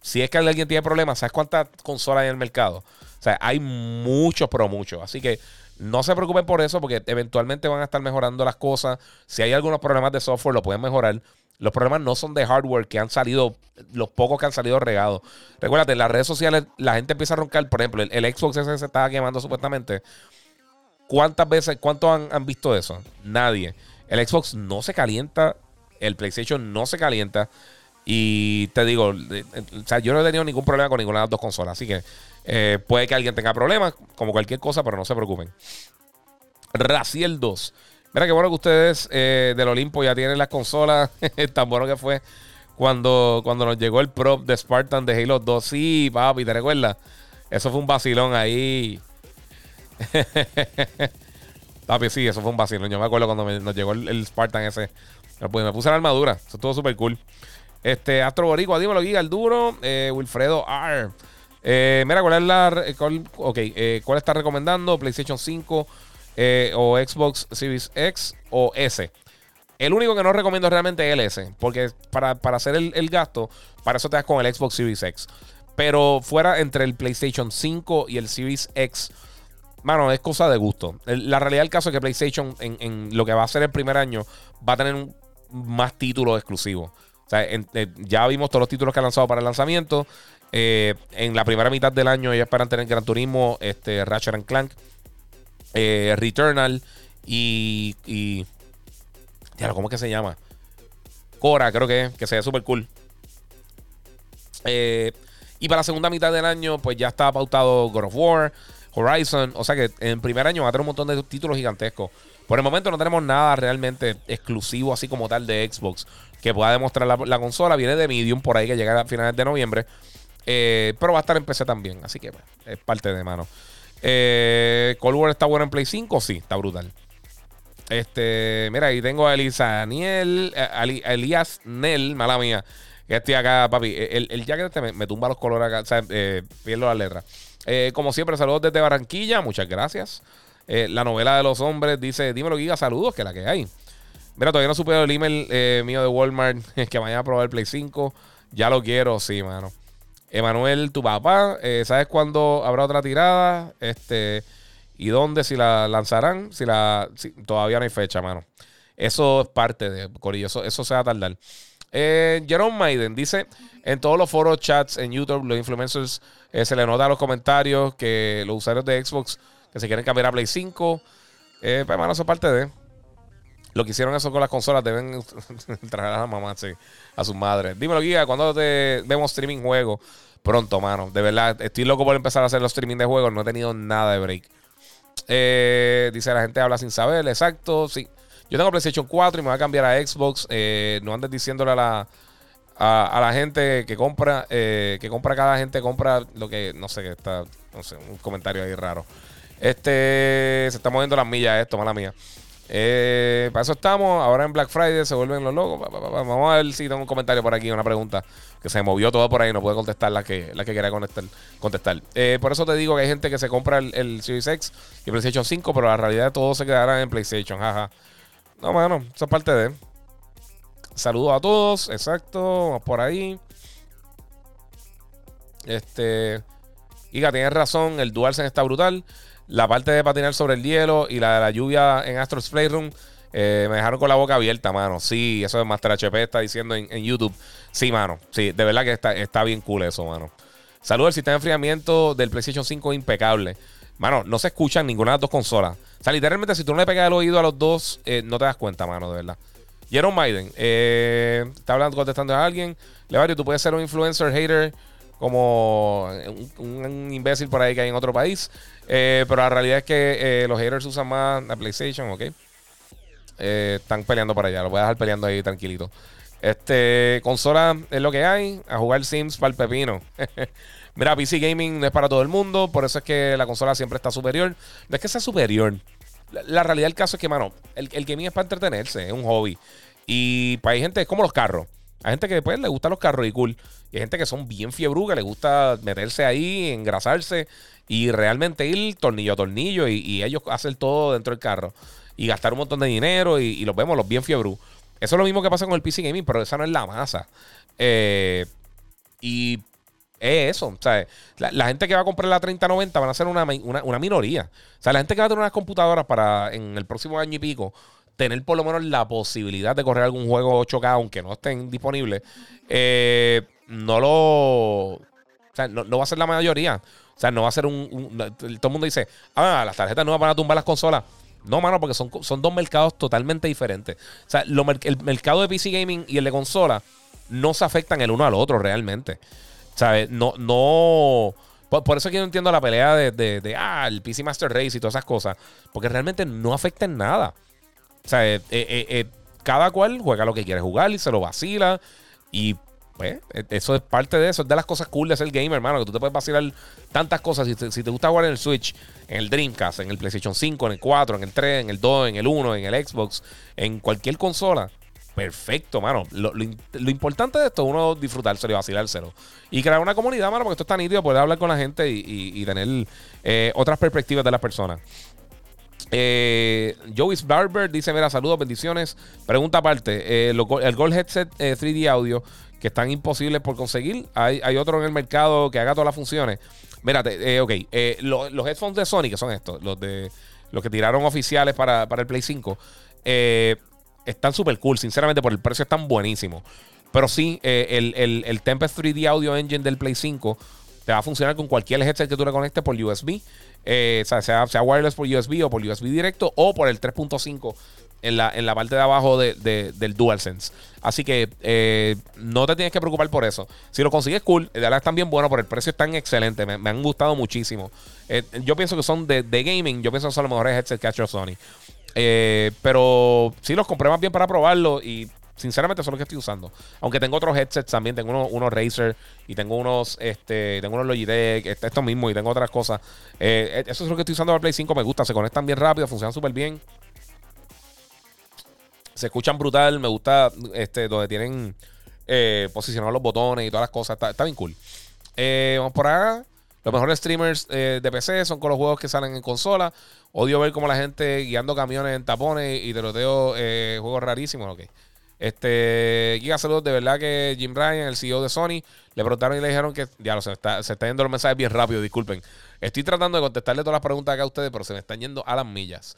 si es que alguien tiene problemas, ¿sabes cuántas consolas hay en el mercado? O sea, hay muchos, pero muchos. Así que no se preocupen por eso porque eventualmente van a estar mejorando las cosas. Si hay algunos problemas de software, lo pueden mejorar. Los problemas no son de hardware que han salido, los pocos que han salido regados. Recuérdate, en las redes sociales la gente empieza a roncar. Por ejemplo, el, Xbox ese se estaba quemando supuestamente. ¿Cuántas veces, cuántos han, han visto eso? Nadie. El Xbox no se calienta, el PlayStation no se calienta. Y te digo, o sea, yo no he tenido ningún problema con ninguna de las dos consolas. Así que eh, puede que alguien tenga problemas, como cualquier cosa, pero no se preocupen. Raciel 2. Mira qué bueno que ustedes eh, del Olimpo ya tienen las consolas. [laughs] Tan bueno que fue cuando, cuando nos llegó el prop de Spartan de Halo 2. Sí, papi, ¿te recuerdas? Eso fue un vacilón ahí. [laughs] papi, sí, eso fue un vacilón. Yo me acuerdo cuando nos llegó el, Spartan ese. Me puse la armadura. Eso estuvo súper cool. Este, Astro Boricua, dímelo, Giga, el duro. Eh, Wilfredo R. Eh, mira, ¿cuál es la. ok, eh, ¿cuál está recomendando? PlayStation 5 eh, o Xbox Series X o S. El único que no recomiendo realmente es el S, porque para, hacer el, gasto, para eso te das con el Xbox Series X. Pero fuera entre el PlayStation 5 y el Series X, mano, es cosa de gusto. La realidad del caso es que PlayStation, en, lo que va a ser el primer año, va a tener más títulos exclusivos. O sea, ya vimos todos los títulos que ha lanzado para el lanzamiento. Eh, en la primera mitad del año ellos esperan tener Gran Turismo, este, Ratchet Clank, eh, Returnal y, y. ¿cómo es que se llama? Cora, creo que, que se ve súper cool. Eh, y para la segunda mitad del año, pues ya está pautado God of War, Horizon. O sea que en primer año va a tener un montón de títulos gigantescos. Por el momento no tenemos nada realmente exclusivo, así como tal, de Xbox que pueda demostrar la, la consola. Viene de Medium por ahí que llega a finales de noviembre. Eh, pero va a estar en PC también. Así que es parte de mano. Eh, Cold War está bueno en Play 5. Sí, está brutal. Este, mira, ahí tengo a Elisa Daniel, eh, Elías Nel, mala mía. Que estoy acá, papi. El, el jacket este me, tumba los colores acá, o sea, eh, pierdo las letras. como siempre, saludos desde Barranquilla, muchas gracias. la novela de los hombres dice: Dímelo, Giga, saludos, que la que hay. Mira, todavía no supe el email mío de Walmart [laughs] que vaya a probar el Play 5. Ya lo quiero, sí, mano. Emanuel, tu papá, eh, ¿sabes cuándo habrá otra tirada? Este, ¿Y dónde? Si la lanzarán, si la. todavía no hay fecha, mano. Eso es parte de Corillo, eso, eso se va a tardar. Eh, Jerome Maiden dice: En todos los foros, chats, en YouTube, los influencers eh, se le nota a los comentarios que los usuarios de Xbox que se quieren cambiar a Play 5. Eh, pues, mano, eso es parte de. Lo que hicieron eso con las consolas deben [laughs] traer a la mamá, sí, a sus madres. Dímelo, Guía, cuando te vemos streaming juego? Pronto, mano. De verdad, estoy loco por empezar a hacer los streaming de juegos. No he tenido nada de break. Eh, dice la gente habla sin saber. Exacto, sí. Yo tengo PlayStation 4 y me voy a cambiar a Xbox. Eh, no andes diciéndole a la, a, la gente que compra, eh, que compra cada gente, compra lo que, no sé, que está, no sé, un comentario ahí raro. Este, se está moviendo las millas esto, mala mía. Eh, para eso estamos. Ahora en Black Friday se vuelven los locos. Vamos a ver si tengo un comentario por aquí, una pregunta que se movió todo por ahí. No puede contestar la que, la que quería contestar. Eh, por eso te digo que hay gente que se compra el, Series X y el PlayStation 5, pero la realidad todos se quedarán en PlayStation. Jaja. No, mano, eso es parte de. Saludos a todos. Exacto. Vamos por ahí. Este. Iga, tienes razón. El DualSense está brutal. La parte de patinar sobre el hielo y la de la lluvia en Astro's Playroom eh, me dejaron con la boca abierta, mano. Sí, eso de Master HP está diciendo en, YouTube. Sí, mano. Sí, de verdad que está, está bien cool eso, mano. Saludos, el sistema de enfriamiento del PlayStation 5 impecable. Mano, no se escuchan ninguna de las dos consolas. O sea, literalmente, si tú no le pegas el oído a los dos, eh, no te das cuenta, mano, de verdad. Jerome Maiden, eh, está hablando, contestando a alguien. Levario, tú puedes ser un influencer hater como un, imbécil por ahí que hay en otro país. Eh, pero la realidad es que eh, los haters usan más la PlayStation, ¿ok? Eh, están peleando por allá, lo voy a dejar peleando ahí tranquilito. Este, consola es lo que hay, a jugar Sims para el pepino. [laughs] Mira, PC Gaming no es para todo el mundo, por eso es que la consola siempre está superior. No es que sea superior. La, realidad del caso es que, mano, el, gaming es para entretenerse, es un hobby. Y para hay gente, es como los carros. Hay gente que después pues, le gustan los carros y cool. Y hay gente que son bien fiebrugas, le gusta meterse ahí, engrasarse y realmente ir tornillo a tornillo y, ellos hacen todo dentro del carro. y gastar un montón de dinero y, los vemos los bien fiebru. Eso es lo mismo que pasa con el PC Gaming, pero esa no es la masa. Eh, y es eso. O sea, la, gente que va a comprar la 3090 van a ser una, una, minoría. O sea, la gente que va a tener unas computadoras para en el próximo año y pico tener por lo menos la posibilidad de correr algún juego 8K, aunque no estén disponibles, eh, no lo. O sea, no, va a ser la mayoría. O sea, no va a ser un, todo el mundo dice, ah, las tarjetas no van a tumbar las consolas. No, mano, porque son, son dos mercados totalmente diferentes. O sea, el mercado de PC Gaming y el de consola no se afectan el uno al otro realmente. ¿Sabes? No, no. Por, eso es que no entiendo la pelea de, de, ah, el PC Master Race y todas esas cosas. Porque realmente no afecta en nada. O sea, eh, eh, eh, cada cual juega lo que quiere jugar y se lo vacila. Y pues, eso es parte de eso. Es de las cosas cool de ser gamer, hermano. Que tú te puedes vacilar tantas cosas. Si te, si te, gusta jugar en el Switch, en el Dreamcast, en el PlayStation 5, en el 4, en el 3, en el 2, en el 1, en el Xbox, en cualquier consola. Perfecto, mano. Lo, importante de esto es uno disfrutárselo y vacilárselo. Y crear una comunidad, mano, porque esto está nítido, poder hablar con la gente y, tener otras perspectivas de las personas. Eh, Joey's Barber dice: Mira, saludos, bendiciones. Pregunta aparte: eh, el Gold Headset 3D eh, Audio, que están imposibles por conseguir. Hay, otro en el mercado que haga todas las funciones. Mírate, ok. los headphones de Sony, que son estos, los de los que tiraron oficiales para, el Play 5, están súper cool. Sinceramente, por el precio están buenísimos. Pero sí, el, el, el Tempest 3D Audio Engine del Play 5 te va a funcionar con cualquier headset que tú le conectes por USB. Eh, sea, sea, wireless por USB o por USB directo o por el 3.5 en la, en la parte de abajo del DualSense. Así que eh, no te tienes que preocupar por eso. Si lo consigues, cool. De verdad están bien buenos, por el precio están excelentes. Me, han gustado muchísimo. Eh, yo pienso que son de, gaming. Yo pienso que son los mejores headsets que ha hecho Sony. pero sí los compré más bien para probarlo y Sinceramente, eso es lo que estoy usando. Aunque tengo otros headsets también. Tengo unos, unos Razer y tengo unos, este, tengo unos Logitech, este, esto mismo y tengo otras cosas. Eh, eso es lo que estoy usando para Play 5. Me gusta. Se conectan bien rápido, funcionan súper bien. Se escuchan brutal. Me gusta este, donde tienen eh, posicionados los botones y todas las cosas. Está, bien cool. Eh, vamos por acá. Los mejores streamers de PC son con los juegos que salen en consola. Odio ver como la gente guiando camiones en tapones y tiroteo juegos rarísimos. Ok. Este, Giga, saludos. De verdad que Jim Ryan, el CEO de Sony, le preguntaron y le dijeron que, ya lo se está, se está yendo los mensajes bien rápido, disculpen. Estoy tratando de contestarle todas las preguntas acá a ustedes, pero se me están yendo a las millas.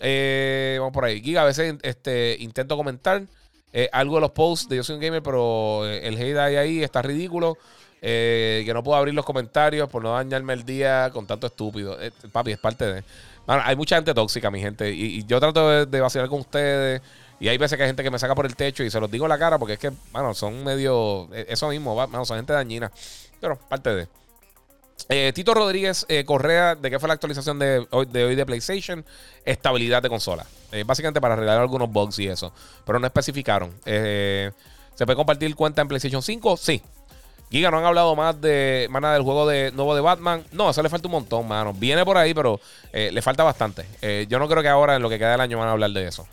Eh, vamos por ahí. Giga, a veces este, intento comentar eh, algo de los posts de Yo Soy un Gamer, pero eh, el hate ahí, ahí está ridículo. que no puedo abrir los comentarios por no dañarme el día con tanto estúpido. papi, es parte de. hay mucha gente tóxica, mi gente. Y, yo trato de, de vacilar con ustedes. Y hay veces que hay gente que me saca por el techo y se los digo en la cara porque es que, bueno, son medio. Eso mismo, bueno, son gente dañina. Pero parte de. Eh, Tito Rodríguez eh, Correa, ¿de qué fue la actualización de hoy de, PlayStation? Estabilidad de consola. Eh, básicamente para arreglar algunos bugs y eso. Pero no especificaron. ¿Se puede compartir cuenta en PlayStation 5? Sí. Giga, no han hablado más de más del juego de, nuevo de Batman. No, eso le falta un montón, mano. Viene por ahí, pero le falta bastante. yo no creo que ahora, en lo que queda del año, van a hablar de eso.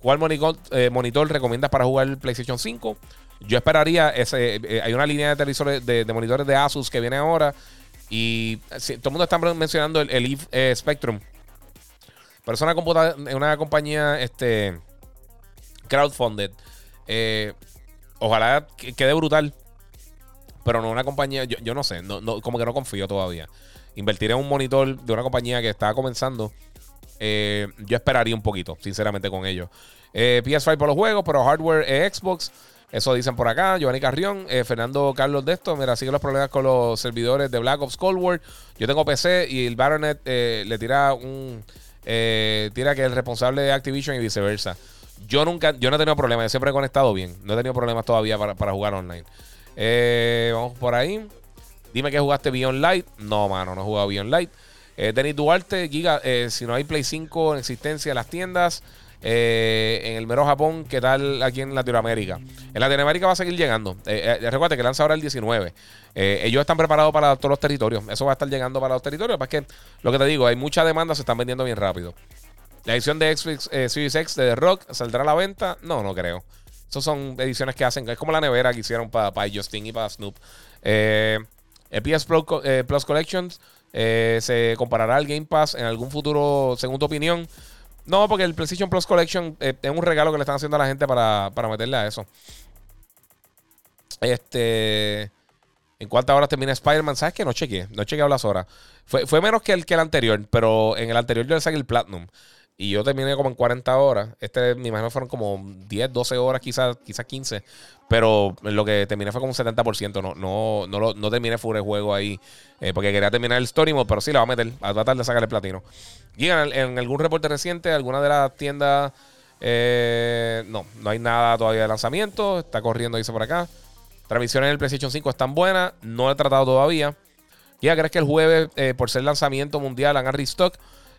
¿Cuál monitor, recomiendas para jugar el PlayStation 5? Yo esperaría, ese, hay una línea de televisores de, monitores de Asus que viene ahora. Y todo el mundo está mencionando el, el Eve eh, Spectrum. Pero es una, una compañía este, crowdfunded. ojalá quede brutal. Pero no una compañía, yo, no sé, como que no confío todavía. Invertir en un monitor de una compañía que está comenzando eh, yo esperaría un poquito, sinceramente, con ellos. Eh, PS5 por los juegos, pero hardware Xbox. Eso dicen por acá. Giovanni Carrión, eh, Fernando Carlos de esto. Mira, sigue los problemas con los servidores de Black Ops Cold War. Yo tengo PC y el Baronet le tira un. tira que es el responsable de Activision y viceversa. Yo nunca, yo no he tenido problemas, yo siempre he conectado bien. No he tenido problemas todavía para, para jugar online. vamos por ahí. Dime que jugaste Beyond Light. No, mano, no he jugado Beyond Light. Eh, Denis Duarte, Giga, eh, si no hay Play 5 en existencia en las tiendas, eh, en el mero Japón, ¿qué tal aquí en Latinoamérica? En Latinoamérica va a seguir llegando. Eh, recuerda que lanza ahora el 19. ellos están preparados para todos los territorios. Eso va a estar llegando para los territorios. Porque lo que te digo, hay mucha demanda, se están vendiendo bien rápido. La edición de Xbox Series X de The Rock saldrá a la venta. No, no creo. Esas son ediciones que hacen. Es como la nevera que hicieron para, Justin y para Snoop. el PS Plus Collections eh, se comparará al Game Pass en algún futuro, según tu opinión. No, porque el PlayStation Plus Collection eh, es un regalo que le están haciendo a la gente para, para meterle a eso. Este. ¿En cuántas horas termina Spider-Man? ¿Sabes qué? No chequeé. No chequeé las horas. Fue, fue menos que el, que el anterior, pero en el anterior yo le saqué el Platinum. Y yo terminé como en 40 horas. Este, me imagino, fueron como 10, 12 horas, quizás quizás 15. Pero lo que terminé fue como un 70%. No, no, no, lo, no terminé full el juego ahí. Eh, porque quería terminar el story mode, pero sí la va a meter. A tratar de sacar el platino. En, algún reporte reciente, alguna de las tiendas. Eh, no, no hay nada todavía de lanzamiento. Está corriendo, dice por acá. Transmisiones en el PlayStation 5 están buenas. No he tratado todavía. Ya crees que el jueves, eh, por ser lanzamiento mundial, hagan restock.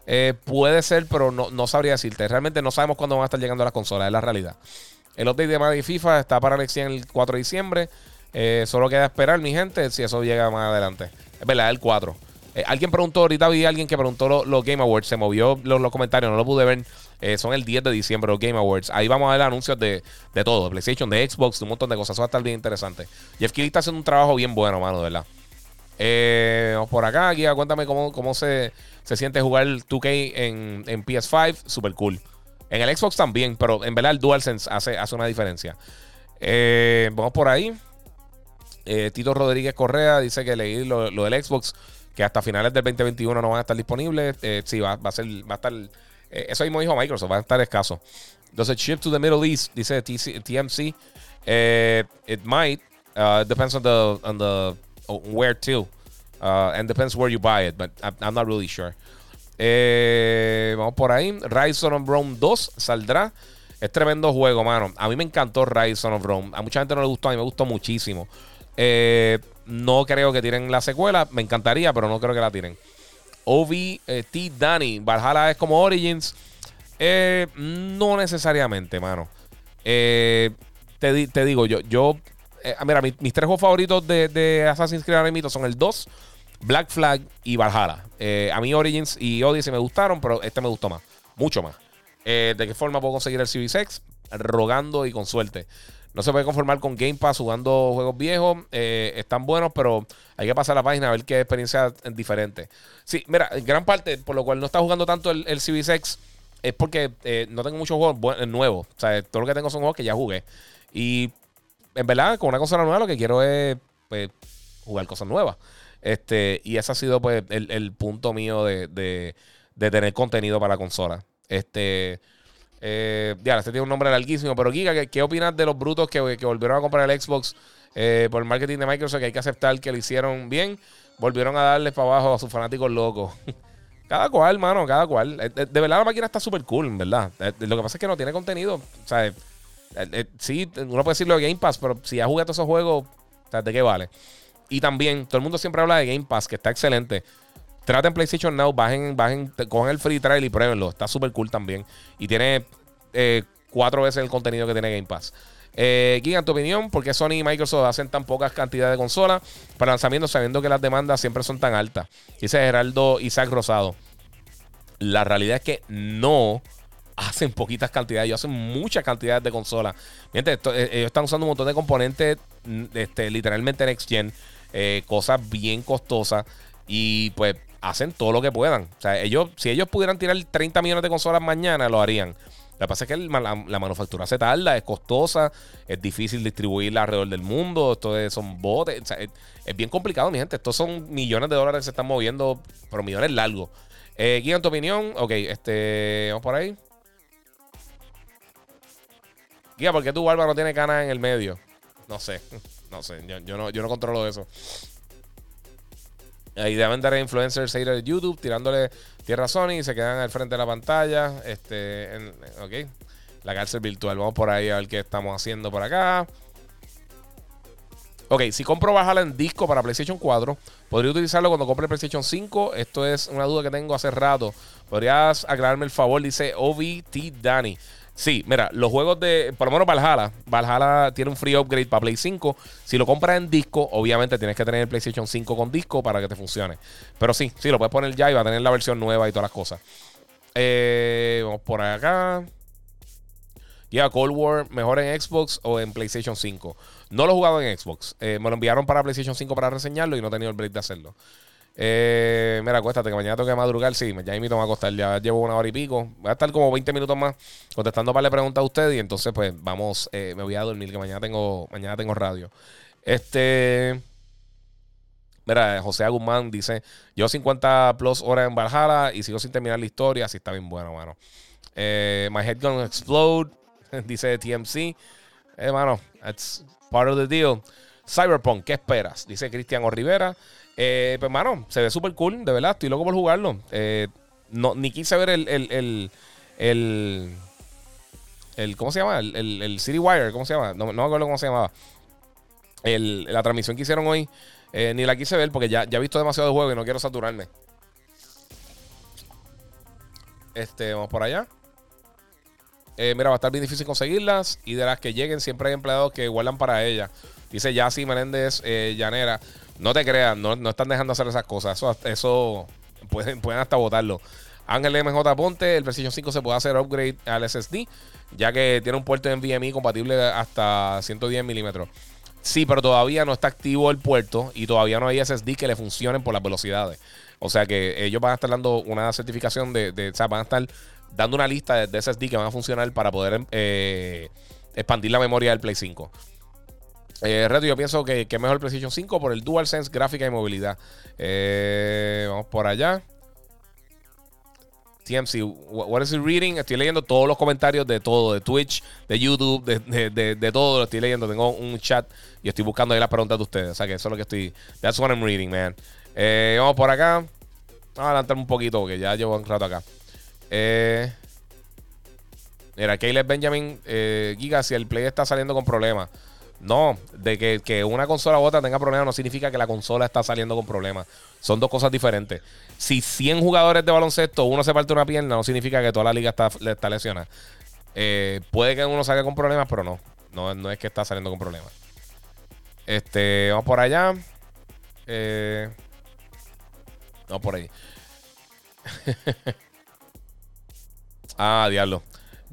Eh, puede ser, pero no, no, sabría decirte. Realmente no sabemos cuándo van a estar llegando las consolas, es la realidad. El update de Madden FIFA está para el el 4 de diciembre. Solo queda esperar, mi gente, si eso llega más adelante. Es verdad, el 4. Eh, alguien preguntó, ahorita vi a alguien que preguntó los Game Awards. Se movió los, comentarios, no lo pude ver. son el 10 de diciembre los Game Awards. Ahí vamos a ver anuncios de, de todo: PlayStation, de Xbox, de un montón de cosas. Eso va a estar bien interesante. Jeff Kelly está haciendo un trabajo bien bueno, mano, de verdad. vamos por acá, Guía, cuéntame cómo, cómo se se siente jugar 2K en, en PS5, super cool. En el Xbox también, pero en verdad el DualSense hace, hace una diferencia. Eh, vamos por ahí. Eh, Tito Rodríguez Correa dice que leí lo, del Xbox, que hasta finales del 2021 no van a estar disponibles. Eh, sí, va, a ser, va a estar. eso mismo dijo Microsoft, va a estar escaso. Entonces, ship to the Middle East, dice TMC. it might. Uh, depends on the, on the where to. Uh, and depends where you buy it, but I'm not really sure. Eh, vamos por ahí. Rise of Rome 2 saldrá. Es tremendo juego, mano. A mí me encantó Rise of Rome. A mucha gente no le gustó, a mí me gustó muchísimo. Eh, no creo que tiren la secuela. Me encantaría, pero no creo que la tiren. OVT eh, Danny. Valhalla es como Origins. no necesariamente, mano. te, te, digo, yo, yo eh, mira, mis, tres juegos favoritos de, Assassin's Creed ahora son el 2, Black Flag y Valhalla. Eh, a mí Origins y Odyssey me gustaron, pero este me gustó más. Mucho más. Eh, ¿De qué forma puedo conseguir el Series X? Rogando y con suerte. No se puede conformar con Game Pass jugando juegos viejos. están buenos, pero hay que pasar la página a ver qué experiencia diferente. Sí, mira, gran parte por lo cual no está jugando tanto el, el Series X es porque no tengo muchos juegos nuevos. O sea, todo lo que tengo son juegos que ya jugué. Y en verdad, con una consola nueva lo que quiero es pues, jugar cosas nuevas. Este, y ese ha sido pues el, punto mío de, tener contenido para la consola. Este. Eh, ya, este tiene un nombre larguísimo, pero Giga, ¿qué, opinas de los brutos que, volvieron a comprar el Xbox eh, por el marketing de Microsoft? Que hay que aceptar que lo hicieron bien. Volvieron a darle para abajo a sus fanáticos locos. [laughs] cada cual, mano, cada cual. Eh, de, verdad la máquina está súper cool, ¿verdad? lo que pasa es que no tiene contenido. O sea, eh, eh, sí, uno puede decirlo de Game Pass, pero si ya jugué todos esos juegos, ¿de qué vale? Y también, todo el mundo siempre habla de Game Pass, que está excelente. Traten PlayStation Now, bajen, bajen, cogen el free trial y pruébenlo. Está súper cool también. Y tiene eh, cuatro veces el contenido que tiene Game Pass. Eh, tu opinión, ¿por qué Sony y Microsoft hacen tan pocas cantidades de consolas para lanzamiento sabiendo que las demandas siempre son tan altas? Dice Geraldo Isaac Rosado. La realidad es que no hacen poquitas cantidades, ellos hacen muchas cantidades de consolas. Miren, eh, ellos están usando un montón de componentes, mm, este, literalmente Next Gen, eh, cosas bien costosas y pues hacen todo lo que puedan. O sea, ellos, si ellos pudieran tirar 30 millones de consolas mañana, lo harían. Lo que pasa es que la, manufactura se tarda, es costosa, es difícil distribuirla alrededor del mundo, esto son botes, es, bien complicado, mi gente. Estos son millones de dólares que se están moviendo, pero millones largos. Eh, Guía, tu opinión, ok, este, vamos por ahí. Guía, ¿por qué tu barba no tiene canas en el medio? No sé. [laughs] No sé. Yo, no, yo no controlo eso. Ahí deben dar influencers de YouTube tirándole tierra a Sony y se quedan al frente de la pantalla. Este, ok. La cárcel virtual. Vamos por ahí a ver qué estamos haciendo por acá. Ok, si compro bajarla en disco para PlayStation 4, ¿podría utilizarlo cuando compre PlayStation 5? Esto es una duda que tengo hace rato. ¿Podrías aclararme el favor? Dice OVT Danny. Sí, mira, los juegos de. Por lo menos Valhalla. Valhalla tiene un free upgrade para Play 5. Si lo compras en disco, obviamente tienes que tener el PlayStation 5 con disco para que te funcione. Pero sí, sí, lo puedes poner ya y va a tener la versión nueva y todas las cosas. Eh, vamos por acá. Ya, Cold War, mejor en Xbox o en PlayStation 5. No lo he jugado en Xbox. Eh, me lo enviaron para PlayStation 5 para reseñarlo y no he tenido el break de hacerlo. Eh, mira, acuéstate que mañana tengo que madrugar. Sí, ya me a acostar. Ya llevo una hora y pico. Voy a estar como 20 minutos más contestando para le preguntas a ustedes. Y entonces, pues, vamos, eh, me voy a dormir, que mañana tengo, mañana tengo radio. Este. Mira, José Guzmán dice: Yo 50 plus horas en Valhalla y sigo sin terminar la historia. Así está bien bueno, mano. Eh, my head gonna explode, [laughs] dice TMC. Eh, mano, that's part of the deal. Cyberpunk, ¿qué esperas? Dice Cristiano Rivera. Eh, pues, mano, se ve súper cool, de verdad. Estoy loco por jugarlo. Eh, no, ni quise ver el, el, el, el, ¿Cómo se llama? El, el, City Wire, ¿cómo se llama? No, no me acuerdo cómo se llamaba. la transmisión que hicieron hoy, eh, ni la quise ver porque ya, ya he visto demasiado de juego y no quiero saturarme. Este, vamos por allá. mira, va a estar bien difícil conseguirlas. Y de las que lleguen, siempre hay empleados que guardan para ellas. Dice Yassi Menéndez Llanera. No te creas, no, están dejando hacer esas cosas. Eso, pueden, pueden hasta votarlo. Ángel MJ Ponte, el PlayStation 5 se puede hacer upgrade al SSD, ya que tiene un puerto NVMe compatible hasta 110 milímetros. Sí, pero todavía no está activo el puerto y todavía no hay SSD que le funcionen por las velocidades. O sea que ellos van a estar dando una certificación de, o sea, van a estar dando una lista de, SSD que van a funcionar para poder eh, expandir la memoria del Play 5. Eh, Reto, yo pienso que, que, mejor el PlayStation 5 por el DualSense, gráfica y movilidad. Eh, vamos por allá. TMC, what is it reading? Estoy leyendo todos los comentarios de todo, de Twitch, de YouTube, de, de, de, todo lo estoy leyendo. Tengo un chat y estoy buscando ahí las preguntas de ustedes. O sea que eso es lo que estoy. That's what I'm reading, man. Eh, vamos por acá. Vamos a adelantarme un poquito porque ya llevo un rato acá. Eh, mira, Caleb Benjamin, eh, Giga, si el Play está saliendo con problemas. No, de que, una consola u otra tenga problemas no significa que la consola está saliendo con problemas. Son dos cosas diferentes. Si 100 jugadores de baloncesto, uno se parte una pierna, no significa que toda la liga está, está lesionada. Eh, puede que uno salga con problemas, pero no. no. No es que está saliendo con problemas. Este, vamos por allá. Eh, vamos por ahí. [laughs] ah, diablo.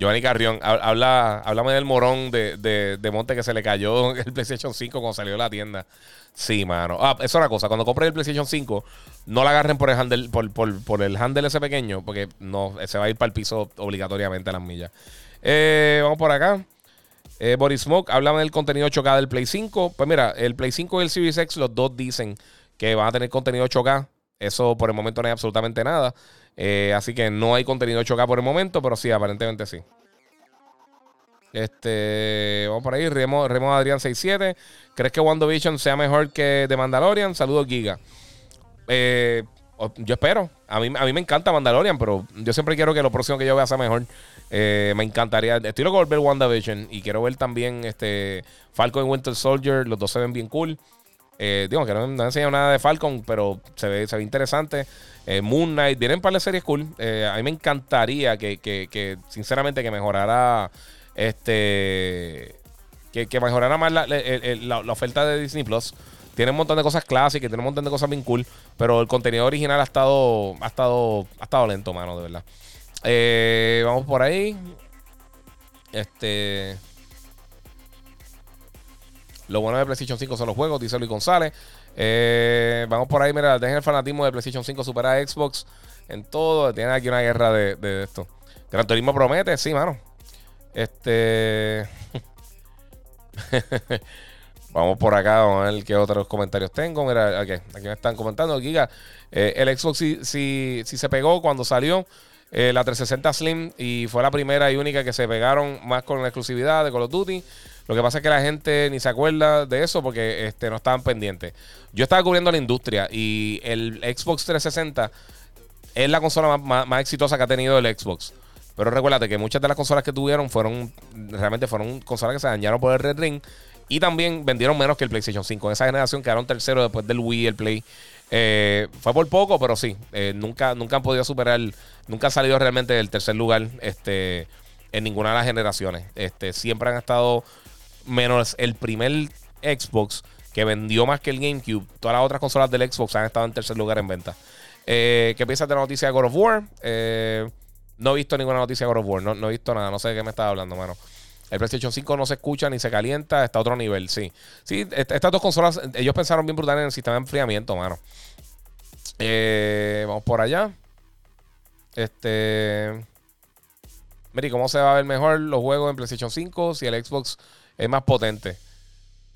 Giovanni Carrión, habla, háblame del morón de, Monte que se le cayó [laughs] el PlayStation 5 cuando salió de la tienda. Sí, mano. Ah, es una cosa. Cuando compres el PlayStation 5, no la agarren por el handle, por, el handle ese pequeño, porque no, se va a ir para el piso obligatoriamente a las millas. Eh, vamos por acá. Eh, Boris Smoke, háblame del contenido 8K del Play 5. Pues mira, el Play 5 y el Series X, los dos dicen que van a tener contenido 8K. Eso por el momento no hay absolutamente nada. Eh, así que no hay contenido 8K por el momento, pero sí, aparentemente sí. Este, vamos por ahí. Remo, Remo Adrián 67. ¿Crees que WandaVision sea mejor que The Mandalorian? Saludos, Giga. Eh, yo espero. A mí, a mí me encanta Mandalorian, pero yo siempre quiero que lo próximo que yo vea sea mejor. Eh, me encantaría. Estoy loco por ver WandaVision y quiero ver también este Falcon y Winter Soldier. Los dos se ven bien cool. Eh, digo que no, no he enseñado nada de Falcon, pero se ve, se ve interesante. Eh, Moon Knight, vienen para las series cool. Eh, a mí me encantaría que, que, sinceramente, que mejorara este. Que, que mejorara más la, la, oferta de Disney Plus. Tiene un montón de cosas clásicas, tiene un montón de cosas bien cool. Pero el contenido original ha estado. Ha estado. Ha estado lento, mano, de verdad. vamos por ahí. Este. Lo bueno de PlayStation 5 son los juegos, dice Luis González. Eh, vamos por ahí, mira, dejen el fanatismo de PlayStation 5 superar a Xbox en todo. Tienen aquí una guerra de, esto. Gran Turismo promete, sí, mano. Este. [laughs] vamos por acá, vamos a ver qué otros comentarios tengo. Mira, aquí, aquí me están comentando. Giga, eh, el Xbox sí, se pegó cuando salió. Eh, la 360 Slim y fue la primera y única que se pegaron más con la exclusividad de Call of Duty. Lo que pasa es que la gente ni se acuerda de eso porque este, no estaban pendientes. Yo estaba cubriendo la industria y el Xbox 360 es la consola más, exitosa que ha tenido el Xbox. Pero recuérdate que muchas de las consolas que tuvieron fueron realmente fueron consolas que se dañaron por el Red Ring y también vendieron menos que el PlayStation 5. En esa generación quedaron tercero después del Wii el Play. Eh, fue por poco, pero sí. Eh, nunca, nunca han podido superar, nunca ha salido realmente del tercer lugar este, en ninguna de las generaciones. Este, siempre han estado menos el primer Xbox que vendió más que el GameCube. Todas las otras consolas del Xbox han estado en tercer lugar en venta. Eh, ¿Qué piensas de la noticia de God of War? Eh, no he visto ninguna noticia de God of War. No, he visto nada. No sé de qué me estás hablando, mano. El PlayStation 5 no se escucha ni se calienta. Está a otro nivel, sí. Sí, estas dos consolas, ellos pensaron bien brutal en el sistema de enfriamiento, mano. Eh, vamos por allá. Este. Miri, ¿cómo se va a ver mejor los juegos en PlayStation 5 si el Xbox es más potente?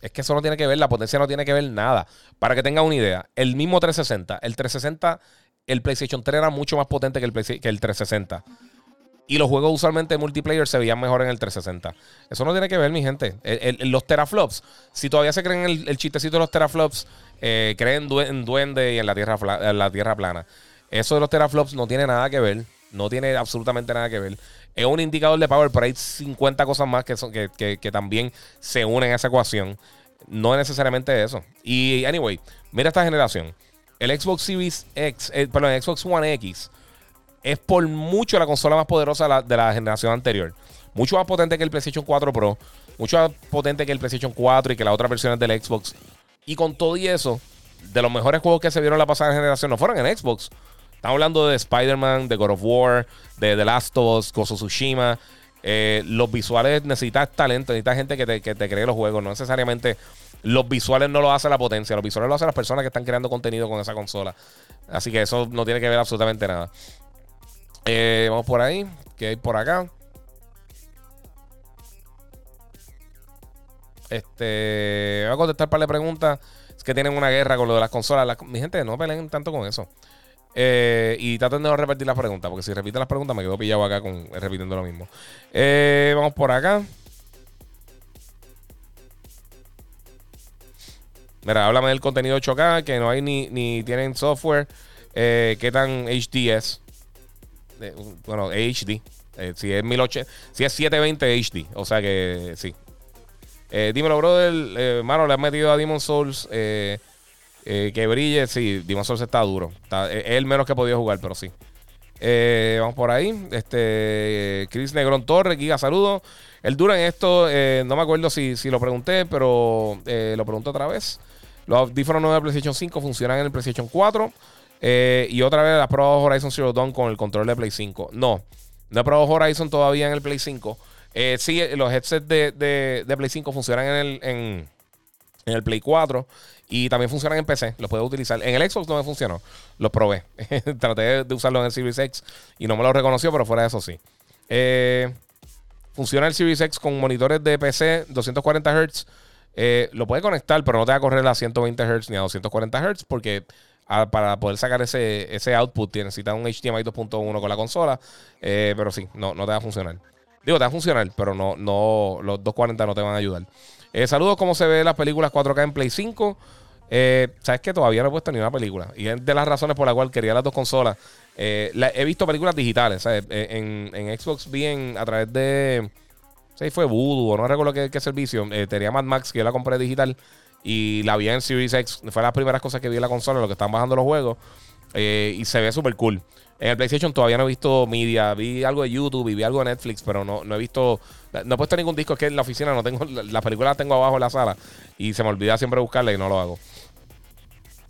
Es que eso no tiene que ver, la potencia no tiene que ver nada. Para que tengan una idea, el mismo 360, el 360, el PlayStation 3 era mucho más potente que el, que el 360. Y los juegos usualmente multiplayer se veían mejor en el 360. Eso no tiene que ver, mi gente. los teraflops, si todavía se creen el, el chistecito de los teraflops, eh, creen en duende y en la, tierra, en la tierra plana. Eso de los teraflops no tiene nada que ver. No tiene absolutamente nada que ver. Es un indicador de power, pero hay 50 cosas más que, son, que, que, también se unen a esa ecuación. No es necesariamente eso. Y, anyway, mira esta generación. El Xbox Series X, eh, perdón, el Xbox One X es por mucho la consola más poderosa de la, de la, generación anterior. Mucho más potente que el PlayStation 4 Pro. Mucho más potente que el PlayStation 4 y que las otras versiones del Xbox. Y con todo y eso, de los mejores juegos que se vieron la pasada generación no fueron en Xbox. Estamos hablando de Spider-Man, de God of War, de The Last of Us, Gozo Tsushima. Eh, los visuales necesitas talento, necesitas gente que te, que te cree los juegos. No necesariamente los visuales no lo hace la potencia, los visuales lo hacen las personas que están creando contenido con esa consola. Así que eso no tiene que ver absolutamente nada. Eh, vamos por ahí. ¿Qué hay por acá? Este. Voy a contestar para la pregunta. Es que tienen una guerra con lo de las consolas. mi gente, no peleen tanto con eso. Eh, y traten de no repetir las preguntas, porque si repiten las preguntas me quedo pillado acá con repitiendo lo mismo. Eh, vamos por acá. Mira, háblame del contenido 8K, que no hay ni, ni tienen software. Eh, ¿Qué tan HD es? bueno, HD. si es 1080, si es 720 HD. O sea que sí. dímelo, brother. mano, le has metido a Demon Souls. Eh, que brille, sí, Demon Souls está duro. es el menos que he podido jugar, pero sí. Eh, vamos por ahí. Este Chris Negrón Torres, Giga, saludos. El dura en esto, eh, no me acuerdo si, lo pregunté, pero lo pregunto otra vez. Los audífonos nuevos de PlayStation 5 funcionan en el PlayStation 4. y otra vez, ¿has probado Horizon Zero Dawn con el control de Play 5? No, no he probado Horizon todavía en el Play 5. sí, los headsets de, Play 5 funcionan en el, en el Play 4. Y también funcionan en PC, los puedo utilizar. En el Xbox no me funcionó, los probé. [laughs] Traté de usarlo en el Series X y no me lo reconoció, pero fuera de eso sí. Eh, funciona el Series X con monitores de PC 240 Hz. Lo puede conectar, pero no te va a correr a 120 Hz ni a 240 Hz porque ah, para poder sacar ese, ese output necesita un HDMI 2.1 con la consola. Eh, pero sí, no, no te va a funcionar. Digo, te va a funcionar, pero no, no, los 240 no te van a ayudar. Eh, saludos, ¿cómo se ve las películas 4K en Play 5? Eh, Sabes que todavía no he puesto ni una película. Y es de las razones por las cuales quería las dos consolas. Eh, he visto películas digitales. ¿sabes? En, Xbox vi a través de. Sí, fue Voodoo, o no recuerdo qué, servicio. tenía Mad Max que yo la compré digital. Y la vi en Series X. Fue las primeras cosas que vi en la consola, lo que están bajando los juegos. y se ve súper cool. En el PlayStation todavía no he visto media. Vi algo de YouTube y vi algo de Netflix, pero no, no he visto. No he puesto ningún disco. Es que en la oficina no tengo. Las películas las tengo abajo en la sala. Y se me olvida siempre buscarla y no lo hago.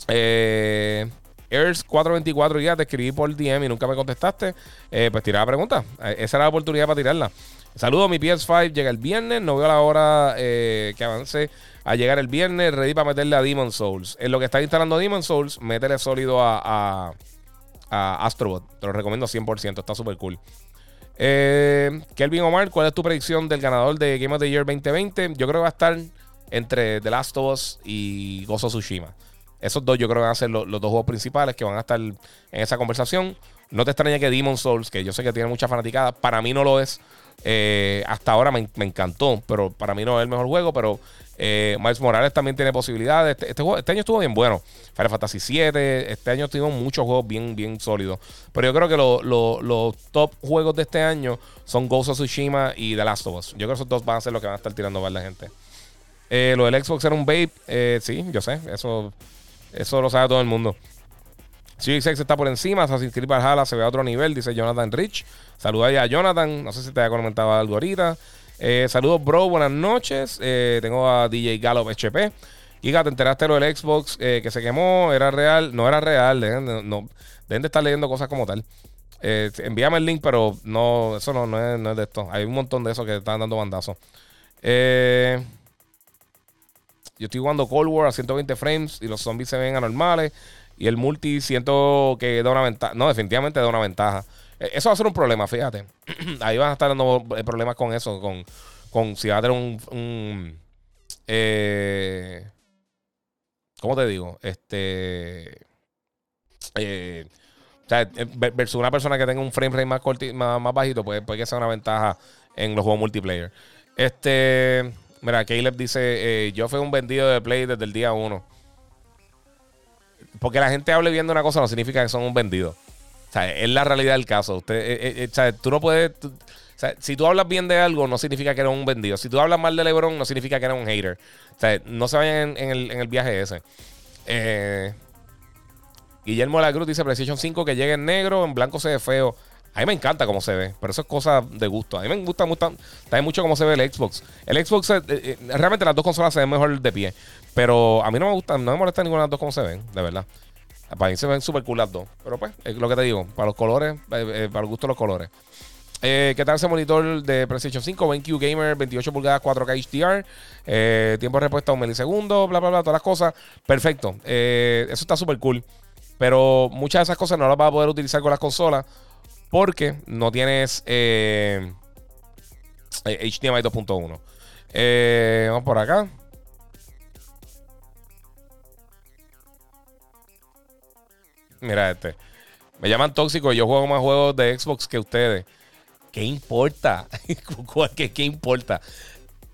Eh, Airs 424 ya te escribí por DM y nunca me contestaste. Eh, pues tira la pregunta. Eh, esa era la oportunidad para tirarla. Saludos, mi PS5 llega el viernes. No veo la hora eh, que avance a llegar el viernes. Ready para meterle a Demon Souls. En lo que está instalando Demon Souls, métele sólido a Astrobot. Te lo recomiendo 100%, está súper cool. Eh, Kelvin Omar, ¿cuál es tu predicción del ganador de Game of the Year 2020? Yo creo que va a estar entre The Last of Us y Gozo Tsushima. Esos dos yo creo que van a ser los, dos juegos principales que van a estar en esa conversación. No te extraña que Demon Souls, que yo sé que tiene mucha fanaticada, para mí no lo es. Eh, hasta ahora me, me, encantó, pero para mí no es el mejor juego, pero eh, Miles Morales también tiene posibilidades. Este, este, este, año estuvo bien bueno. Final Fantasy VII. Este año tuvimos muchos juegos bien, bien sólidos. Pero yo creo que los top juegos de este año son Ghost of Tsushima y The Last of Us. Yo creo que esos dos van a ser los que van a estar tirando para la gente. Eh, lo del Xbox era un vape. Eh, sí, yo sé. Eso, eso lo sabe todo el mundo. Series X está por encima. Assassin's Creed Valhalla se ve a otro nivel, dice Jonathan Rich. Saluda a Jonathan. No sé si te había comentado algo ahorita. Eh, saludos, bro. Buenas noches. Eh, tengo a DJ Gallop HP. Giga, ¿te enteraste lo del Xbox eh, que se quemó? ¿Era real? No era real. Deben, no, de estar leyendo cosas como tal. envíame el link, pero no, eso no, es, no, es, de esto. Hay un montón de eso que están dando bandazos. yo estoy jugando Cold War a 120 frames y los zombies se ven anormales. Y el multi siento que da una ventaja. No, definitivamente da una ventaja. Eh, eso va a ser un problema, fíjate. [clears throat] Ahí van a estar dando eh, problemas con eso, con, con si va a tener un... eh, ¿Cómo te digo? Este... O sea, versus una persona que tenga un frame rate más, más, más, bajito, pues puede que sea una ventaja en los juegos multiplayer. Este... Mira, Caleb dice, yo fui un vendido de Play desde el día 1. Porque la gente hable viendo una cosa no significa que son un vendido. Es la realidad del caso. Usted, eh, eh, eh, o sea, tú no puedes. o sea, si tú hablas bien de algo, no significa que eres un vendido. Si tú hablas mal de LeBron, no significa que eres un hater. O sea, no se vayan en, el, en el, viaje ese. Guillermo La Cruz dice: PlayStation 5 que llegue en negro, en blanco se ve feo. A mí me encanta cómo se ve, pero eso es cosa de gusto. A mí me gusta mucho, también mucho cómo se ve el Xbox. El Xbox, realmente las dos consolas se ven mejor de pie. Pero a mí no me gusta, no me molesta ninguna de las dos cómo se ven, de verdad. Para mí se ven súper cool las dos. Pero pues, es lo que te digo. Para los colores, eh, eh, para el gusto de los colores. Eh, ¿Qué tal ese monitor de PlayStation 5? BenQ Gamer, 28 pulgadas, 4K HDR. tiempo de respuesta un milisegundo, bla, bla, bla, todas las cosas. Perfecto. eso está súper cool. Pero muchas de esas cosas no las vas a poder utilizar con las consolas porque no tienes HDMI 2.1. vamos por acá. Mira este. Me llaman tóxico y yo juego más juegos de Xbox que ustedes. ¿Qué importa? [laughs] ¿Qué, ¿Qué importa?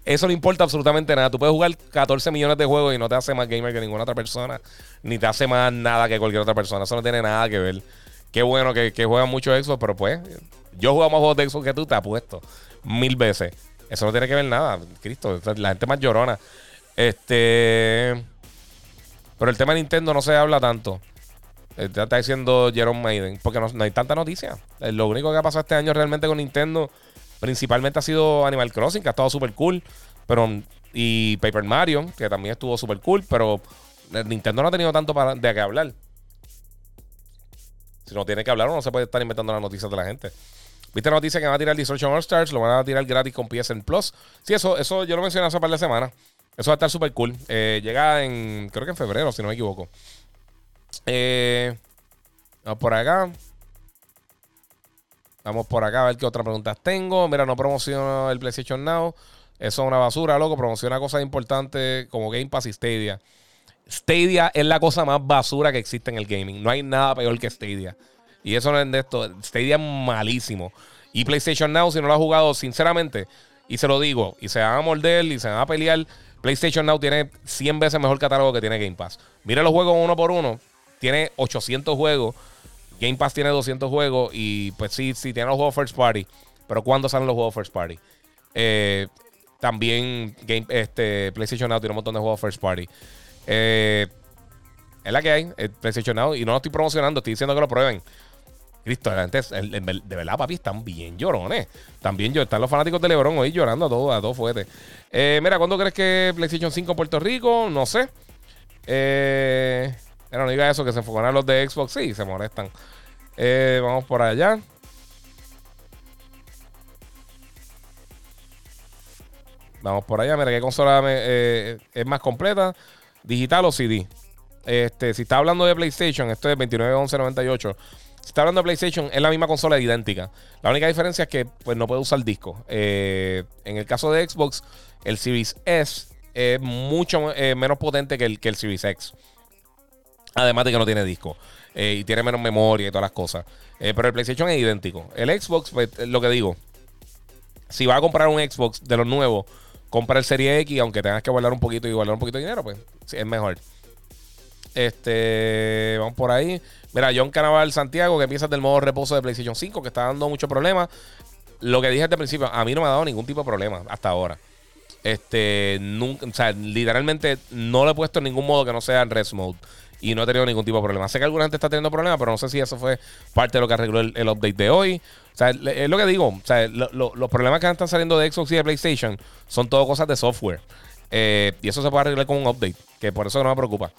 Eso no importa absolutamente nada. Tú puedes jugar 14 millones de juegos y no te hace más gamer que ninguna otra persona. Ni te hace más nada que cualquier otra persona. Eso no tiene nada que ver. Qué bueno que, que juegan mucho Xbox, pero pues yo juego más juegos de Xbox que tú, te apuesto. Mil veces. Eso no tiene que ver nada. Cristo, la gente más llorona. Este. Pero el tema de Nintendo no se habla tanto. Eh, está diciendo Jerome Maiden. Porque no, hay tanta noticia. Eh, lo único que ha pasado este año realmente con Nintendo, principalmente ha sido Animal Crossing, que ha estado súper cool. Pero, y Paper Mario, que también estuvo súper cool. Pero eh, Nintendo no ha tenido tanto para, de qué hablar. Si no tiene que hablar, no se puede estar inventando las noticias de la gente. ¿Viste la noticia que van a tirar Destruction All Stars? Lo van a tirar gratis con PSN Plus. Sí, eso, eso yo lo mencioné hace un par de semanas. Eso va a estar súper cool. llega en, creo que en febrero, si no me equivoco. Eh, vamos por acá. Vamos por acá a ver qué otras preguntas tengo. Mira, no promociono el PlayStation Now. Eso es una basura, loco. Promociona cosas importantes como Game Pass y Stadia. Stadia es la cosa más basura que existe en el gaming. No hay nada peor que Stadia. Y eso no es de esto. Stadia es malísimo. Y PlayStation Now, si no lo has jugado, sinceramente, y se lo digo, y se van a morder y se van a pelear, PlayStation Now tiene 100 veces mejor catálogo que tiene Game Pass. Mira los juegos uno por uno tiene 800 juegos. Game Pass tiene 200 juegos. Y pues sí, sí, tiene los juegos First Party. Pero ¿cuándo salen los juegos First Party? Eh, también Game, este, PlayStation Now tiene un montón de juegos First Party. Eh, es la que hay, PlayStation Now. Y no lo estoy promocionando, estoy diciendo que lo prueben. Cristo, de verdad, papi, están bien llorones. También están los fanáticos de LeBron hoy llorando a todos, a todos fuertes. Eh, mira, ¿cuándo crees que PlayStation 5 Puerto Rico? No sé. Eh, pero no diga eso, que se enfocan a los de Xbox. Sí, se molestan. Eh, vamos por allá. Vamos por allá. Mira qué consola eh, es más completa. Digital o CD. Este, si está hablando de PlayStation, esto es 291198. Si está hablando de PlayStation, es la misma consola idéntica. La única diferencia es que pues, no puede usar disco. Eh, en el caso de Xbox, el Series S es mucho menos potente que el, que el Series X. Además de que no tiene disco. Eh, y tiene menos memoria y todas las cosas. Eh, pero el PlayStation es idéntico. El Xbox, pues, lo que digo. Si vas a comprar un Xbox de los nuevos, compra el Serie X, aunque tengas que guardar un poquito y guardar un poquito de dinero, pues es mejor. Este, vamos por ahí. Mira, John Canaval Santiago, que piensas del modo reposo de PlayStation 5, que está dando muchos problemas. Lo que dije el principio, a mí no me ha dado ningún tipo de problema hasta ahora. Este, nunca, o sea, literalmente no le he puesto en ningún modo que no sea en rest mode y no he tenido ningún tipo de problema. Sé que alguna gente está teniendo problemas, pero no sé si eso fue parte de lo que arregló el, update de hoy. O sea, es lo que digo. O sea, los problemas que están saliendo de Xbox y de PlayStation son todo cosas de software. Eh, y eso se puede arreglar con un update, que por eso no me preocupa.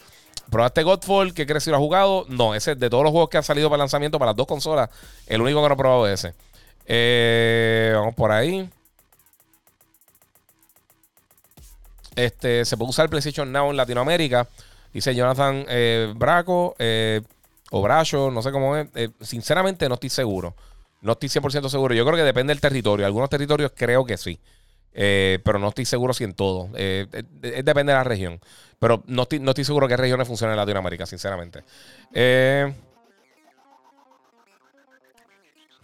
¿Probaste Godfall? ¿Qué crees si lo has jugado? No, ese de todos los juegos que han salido para lanzamiento para las dos consolas, el único que no he probado es ese. Eh, vamos por ahí. Este, se puede usar PlayStation Now en Latinoamérica. Dice Jonathan eh, Braco eh, o Bracho, no sé cómo es. Eh, sinceramente no estoy seguro. No estoy 100% seguro. Yo creo que depende del territorio. Algunos territorios creo que sí. pero no estoy seguro si en todo. depende de la región. Pero no estoy, no estoy seguro qué regiones funcionan en Latinoamérica, sinceramente.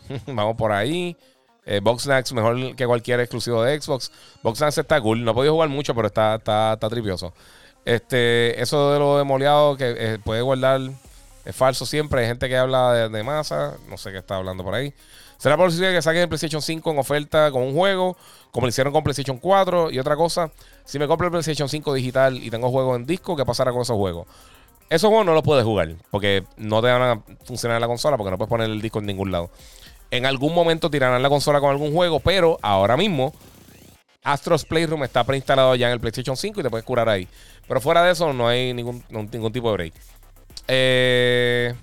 [laughs] vamos por ahí. Eh, Boxnax mejor que cualquier exclusivo de Xbox. Boxnax está cool. No he podido jugar mucho, pero está, está, está tripioso. Este, eso de lo demoleado que eh, puede guardar es falso siempre. Hay gente que habla de, masa. No sé qué está hablando por ahí. ¿Será posible que saquen el PlayStation 5 en oferta con un juego? Como lo hicieron con PlayStation 4. Y otra cosa, si me compro el PlayStation 5 digital y tengo juegos en disco, ¿qué pasará con esos juegos? Esos juegos no los puedes jugar. Porque no te van a funcionar en la consola. Porque no puedes poner el disco en ningún lado. En algún momento tirarán la consola con algún juego, pero ahora mismo Astros Playroom está preinstalado ya en el PlayStation 5 y te puedes curar ahí. Pero fuera de eso no hay ningún, ningún tipo de break. Eh,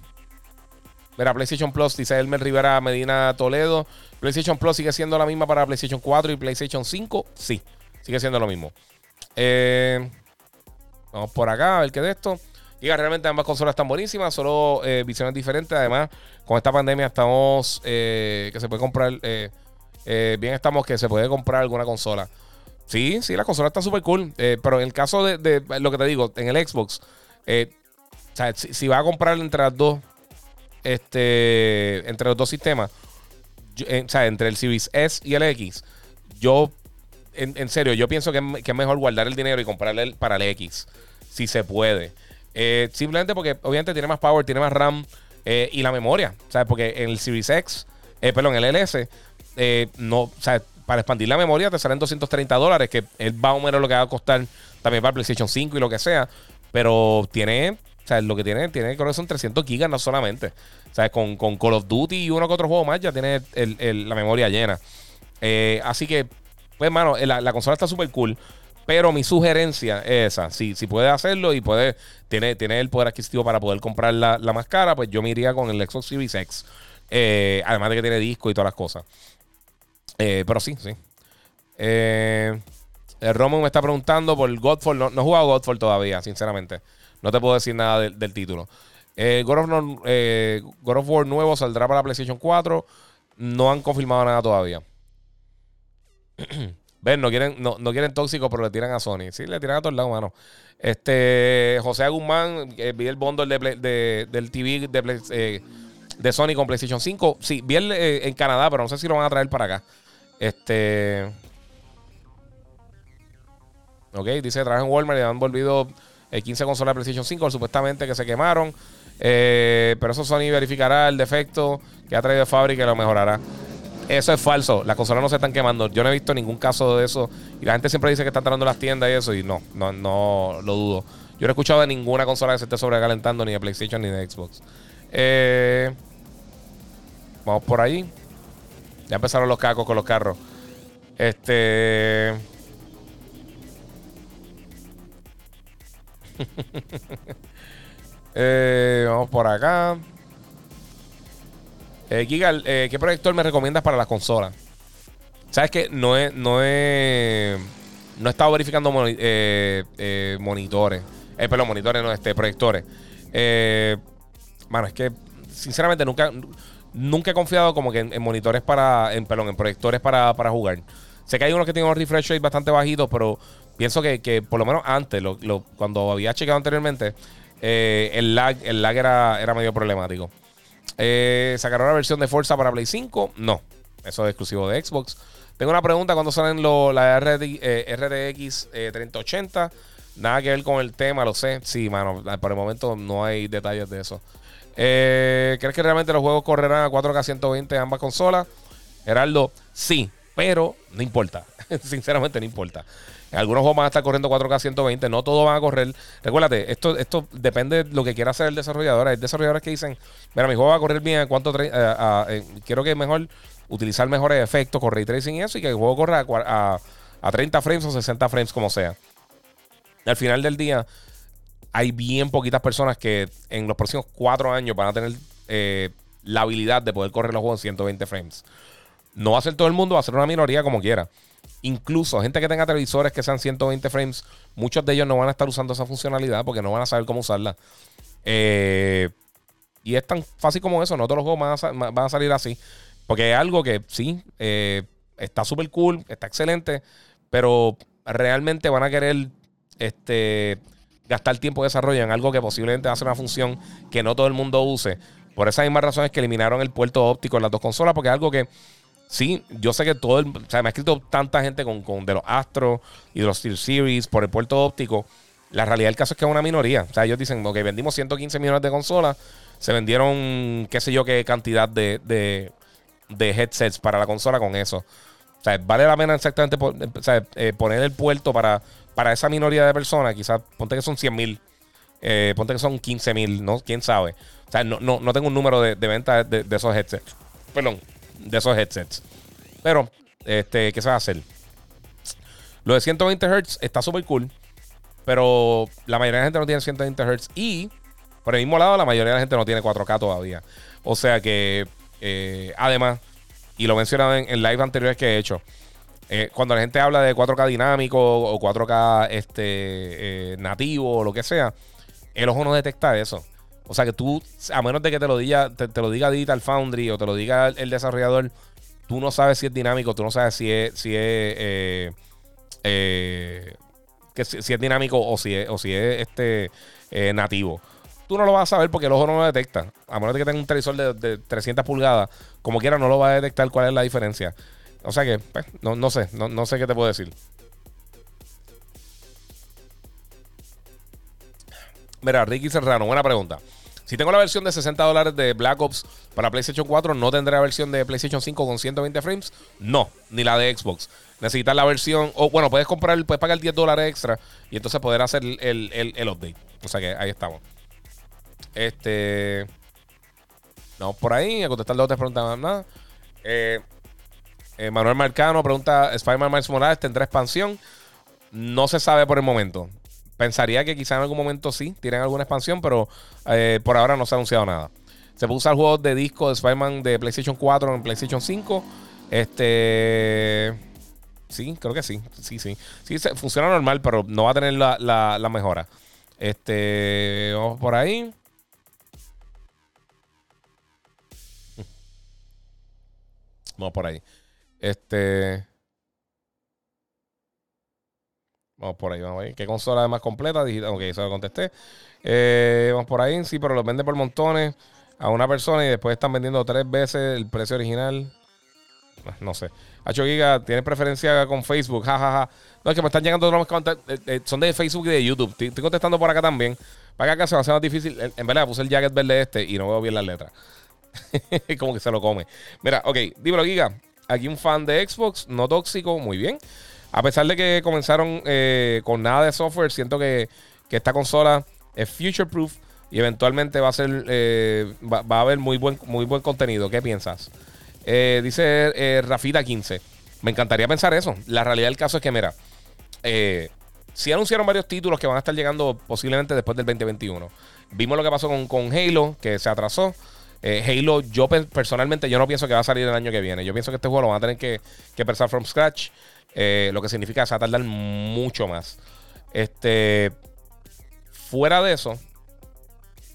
Mira, PlayStation Plus, dice Elmer Rivera Medina Toledo. PlayStation Plus sigue siendo la misma para PlayStation 4 y PlayStation 5. Sí, sigue siendo lo mismo. Eh, vamos por acá a ver qué de esto. Y realmente ambas consolas están buenísimas, solo eh, visiones diferentes. Además, con esta pandemia estamos eh, que se puede comprar. Eh, bien, estamos que se puede comprar alguna consola. Sí, sí, la consola está súper cool. pero en el caso de, lo que te digo, en el Xbox, si, vas a comprar entre las dos, este, entre los dos sistemas, o sea, entre el Series S y el X, yo, en, serio, yo pienso que, es mejor guardar el dinero y comprarle para el X, si se puede. Eh, simplemente porque obviamente tiene más power, tiene más RAM eh, y la memoria. ¿Sabes? Porque en el Series X, eh, perdón, en el LS, no, para expandir la memoria te salen 230 dólares, que es más o menos lo que va a costar también para PlayStation 5 y lo que sea. Pero tiene, o sea, lo que tiene, tiene creo que son 300 gigas no solamente. O sea, con, con Call of Duty y uno que otro juego más ya tiene la memoria llena. así que, pues, mano, la, la consola está súper cool. Pero mi sugerencia es esa. Si, si puede hacerlo y puede, tiene, tiene el poder adquisitivo para poder comprar la, más cara, pues yo me iría con el Xbox Series X. Eh, además de que tiene disco y todas las cosas. Eh, pero sí, sí. Eh, el Roman me está preguntando por Godfall. No, no, he jugado Godfall todavía, sinceramente. No te puedo decir nada del título. God of, God, of, War nuevo saldrá para PlayStation 4. No han confirmado nada todavía. [clears throat] Ven, no quieren, no, quieren tóxico, pero le tiran a Sony. Sí, le tiran a todos lados, mano. Este, José Guzmán, eh, vi el bundle de, del TV de, eh, de Sony con PlayStation 5. Sí, vi el, eh, en Canadá, pero no sé si lo van a traer para acá. Este. Ok, dice trabaja en Walmart y han volvido 15 consolas de PlayStation 5, supuestamente que se quemaron. pero eso Sony verificará el defecto que ha traído de fábrica y lo mejorará. Eso es falso. Las consolas no se están quemando. Yo no he visto ningún caso de eso. Y la gente siempre dice que están entrando las tiendas y eso. Y no, no, no lo dudo. Yo no he escuchado de ninguna consola que se esté sobrecalentando, ni de PlayStation ni de Xbox. Eh, vamos por ahí. Ya empezaron los cacos con los carros. Este. [laughs] eh, vamos por acá. Eh, Giga, eh, ¿qué proyector me recomiendas para las consolas? Sabes que no he, no he, no he estado verificando eh, monitores. Eh, perdón, monitores, no, este, proyectores. Eh, bueno, es que sinceramente nunca, nunca he confiado como que en, monitores para, en, perdón, en proyectores para, para, jugar. Sé que hay unos que tienen un refresh rate bastante bajitos, pero pienso que, que por lo menos antes, lo, cuando había checado anteriormente, el lag, el lag era, era medio problemático. Eh, ¿Sacaron una versión de Forza para Play 5? No. Eso es exclusivo de Xbox. Tengo una pregunta: ¿cuándo salen las la RTX 3080? Nada que ver con el tema, lo sé. Sí, mano. Por el momento no hay detalles de eso. Eh, ¿Crees que realmente los juegos correrán a 4K 120 en ambas consolas? Geraldo, sí, pero no importa. [laughs] Sinceramente, no importa. Algunos juegos van a estar corriendo 4K 120, no todos van a correr. Recuérdate, esto, esto depende de lo que quiera hacer el desarrollador. Hay desarrolladores que dicen, mira, mi juego va a correr bien, ¿cuánto eh, eh, quiero que mejor utilizar mejores efectos con ray tracing y eso, y que el juego corra a, a 30 frames o 60 frames, como sea. Al final del día, hay bien poquitas personas que en los próximos 4 años van a tener eh, la habilidad de poder correr los juegos en 120 frames. No va a ser todo el mundo, va a ser una minoría como quiera. incluso gente que tenga televisores que sean 120 frames, muchos de ellos no van a estar usando esa funcionalidad porque no van a saber cómo usarla. Eh, y es tan fácil como eso, no todos los juegos van a, salir así. Porque es algo que sí, eh, está súper cool, está excelente, pero realmente van a querer este, gastar tiempo de desarrollo en algo que posiblemente hace una función que no todo el mundo use. Por esas mismas razones que eliminaron el puerto óptico en las dos consolas, porque es algo que sí, yo sé que todo el. O sea, me ha escrito tanta gente con, de los Astro y de los Steel Series por el puerto óptico. La realidad del caso es que es una minoría. O sea, ellos dicen, ok, vendimos 115 millones de consolas, se vendieron qué sé yo qué cantidad de, de, de headsets para la consola con eso. O sea, vale la pena exactamente eh, poner el puerto para, para esa minoría de personas. Quizás ponte que son 100 mil, eh, ponte que son 15 mil, ¿no? ¿Quién sabe? O sea, no, no, tengo un número de, de venta de, de, esos headsets. Perdón, de esos headsets. Pero, este, ¿qué se va a hacer? Lo de 120 Hz está súper cool. Pero la mayoría de la gente no tiene 120 Hz. Y por el mismo lado, la mayoría de la gente no tiene 4K todavía. O sea que, eh, además, y lo he mencionado en, live anteriores que he hecho, eh, cuando la gente habla de 4K dinámico o 4K este, eh, nativo o lo que sea, el ojo no detecta eso. O sea que tú, a menos de que te lo diga, te, lo diga Digital Foundry o te lo diga el, desarrollador, tú no sabes si es dinámico, tú no sabes si es, si es, que si, es dinámico o si es, o si es este nativo tú no lo vas a saber porque el ojo no lo detecta. A menos de que tenga un televisor de, 300 pulgadas, como quiera, no lo va a detectar cuál es la diferencia. O sea que, pues, no, sé, no, sé qué te puedo decir. Mira, Ricky Serrano, buena pregunta. Si tengo la versión de 60 dólares de Black Ops para PlayStation 4, ¿no tendré la versión de PlayStation 5 con 120 frames? No, ni la de Xbox. Necesitas la versión, o bueno, puedes comprar, puedes pagar 10 dólares extra y entonces poder hacer el, el update. O sea que ahí estamos. Este. No, por ahí, a contestar las otras preguntas nada. Eh, eh, Manuel Marcano pregunta: ¿Spider-Man Miles Morales tendrá expansión? No se sabe por el momento. Pensaría que quizá en algún momento sí, tienen alguna expansión, pero eh, por ahora no se ha anunciado nada. Se puede usar juegos de disco de Spider-Man de PlayStation 4 en PlayStation 5. Este. Sí, creo que sí. Sí, sí. Sí, funciona normal, pero no va a tener la, la mejora. Este. Vamos por ahí. Vamos por ahí. Este. Vamos por ahí, vamos ahí. ¿Qué consola es más completa? Digital. Ok, eso lo contesté. Eh, vamos por ahí, sí, pero los venden por montones a una persona y después están vendiendo tres veces el precio original. No sé. Hacho Giga, ¿tienes preferencia con Facebook? Ja, ja, ja. No, es que me están llegando otros eh, eh, son de Facebook y de YouTube. Estoy, contestando por acá también. Para acá se me hace más difícil. En, verdad, puse el jacket verde este y no veo bien las letras. [laughs] Como que se lo come. Mira, ok, dímelo, Giga. Aquí un fan de Xbox, no tóxico, muy bien. A pesar de que comenzaron eh, con nada de software, siento que, esta consola es future proof y eventualmente va a ser eh, va, a haber muy buen, muy buen contenido. ¿Qué piensas? Eh, dice Rafita 15. Me encantaría pensar eso. La realidad del caso es que, mira, si anunciaron varios títulos que van a estar llegando posiblemente después del 2021. Vimos lo que pasó con, con Halo, que se atrasó. Eh, Halo, yo personalmente yo no pienso que va a salir el año que viene. Yo pienso que este juego lo van a tener que, que empezar from scratch. Eh, lo que significa que se va a tardar mucho más. Este. Fuera de eso,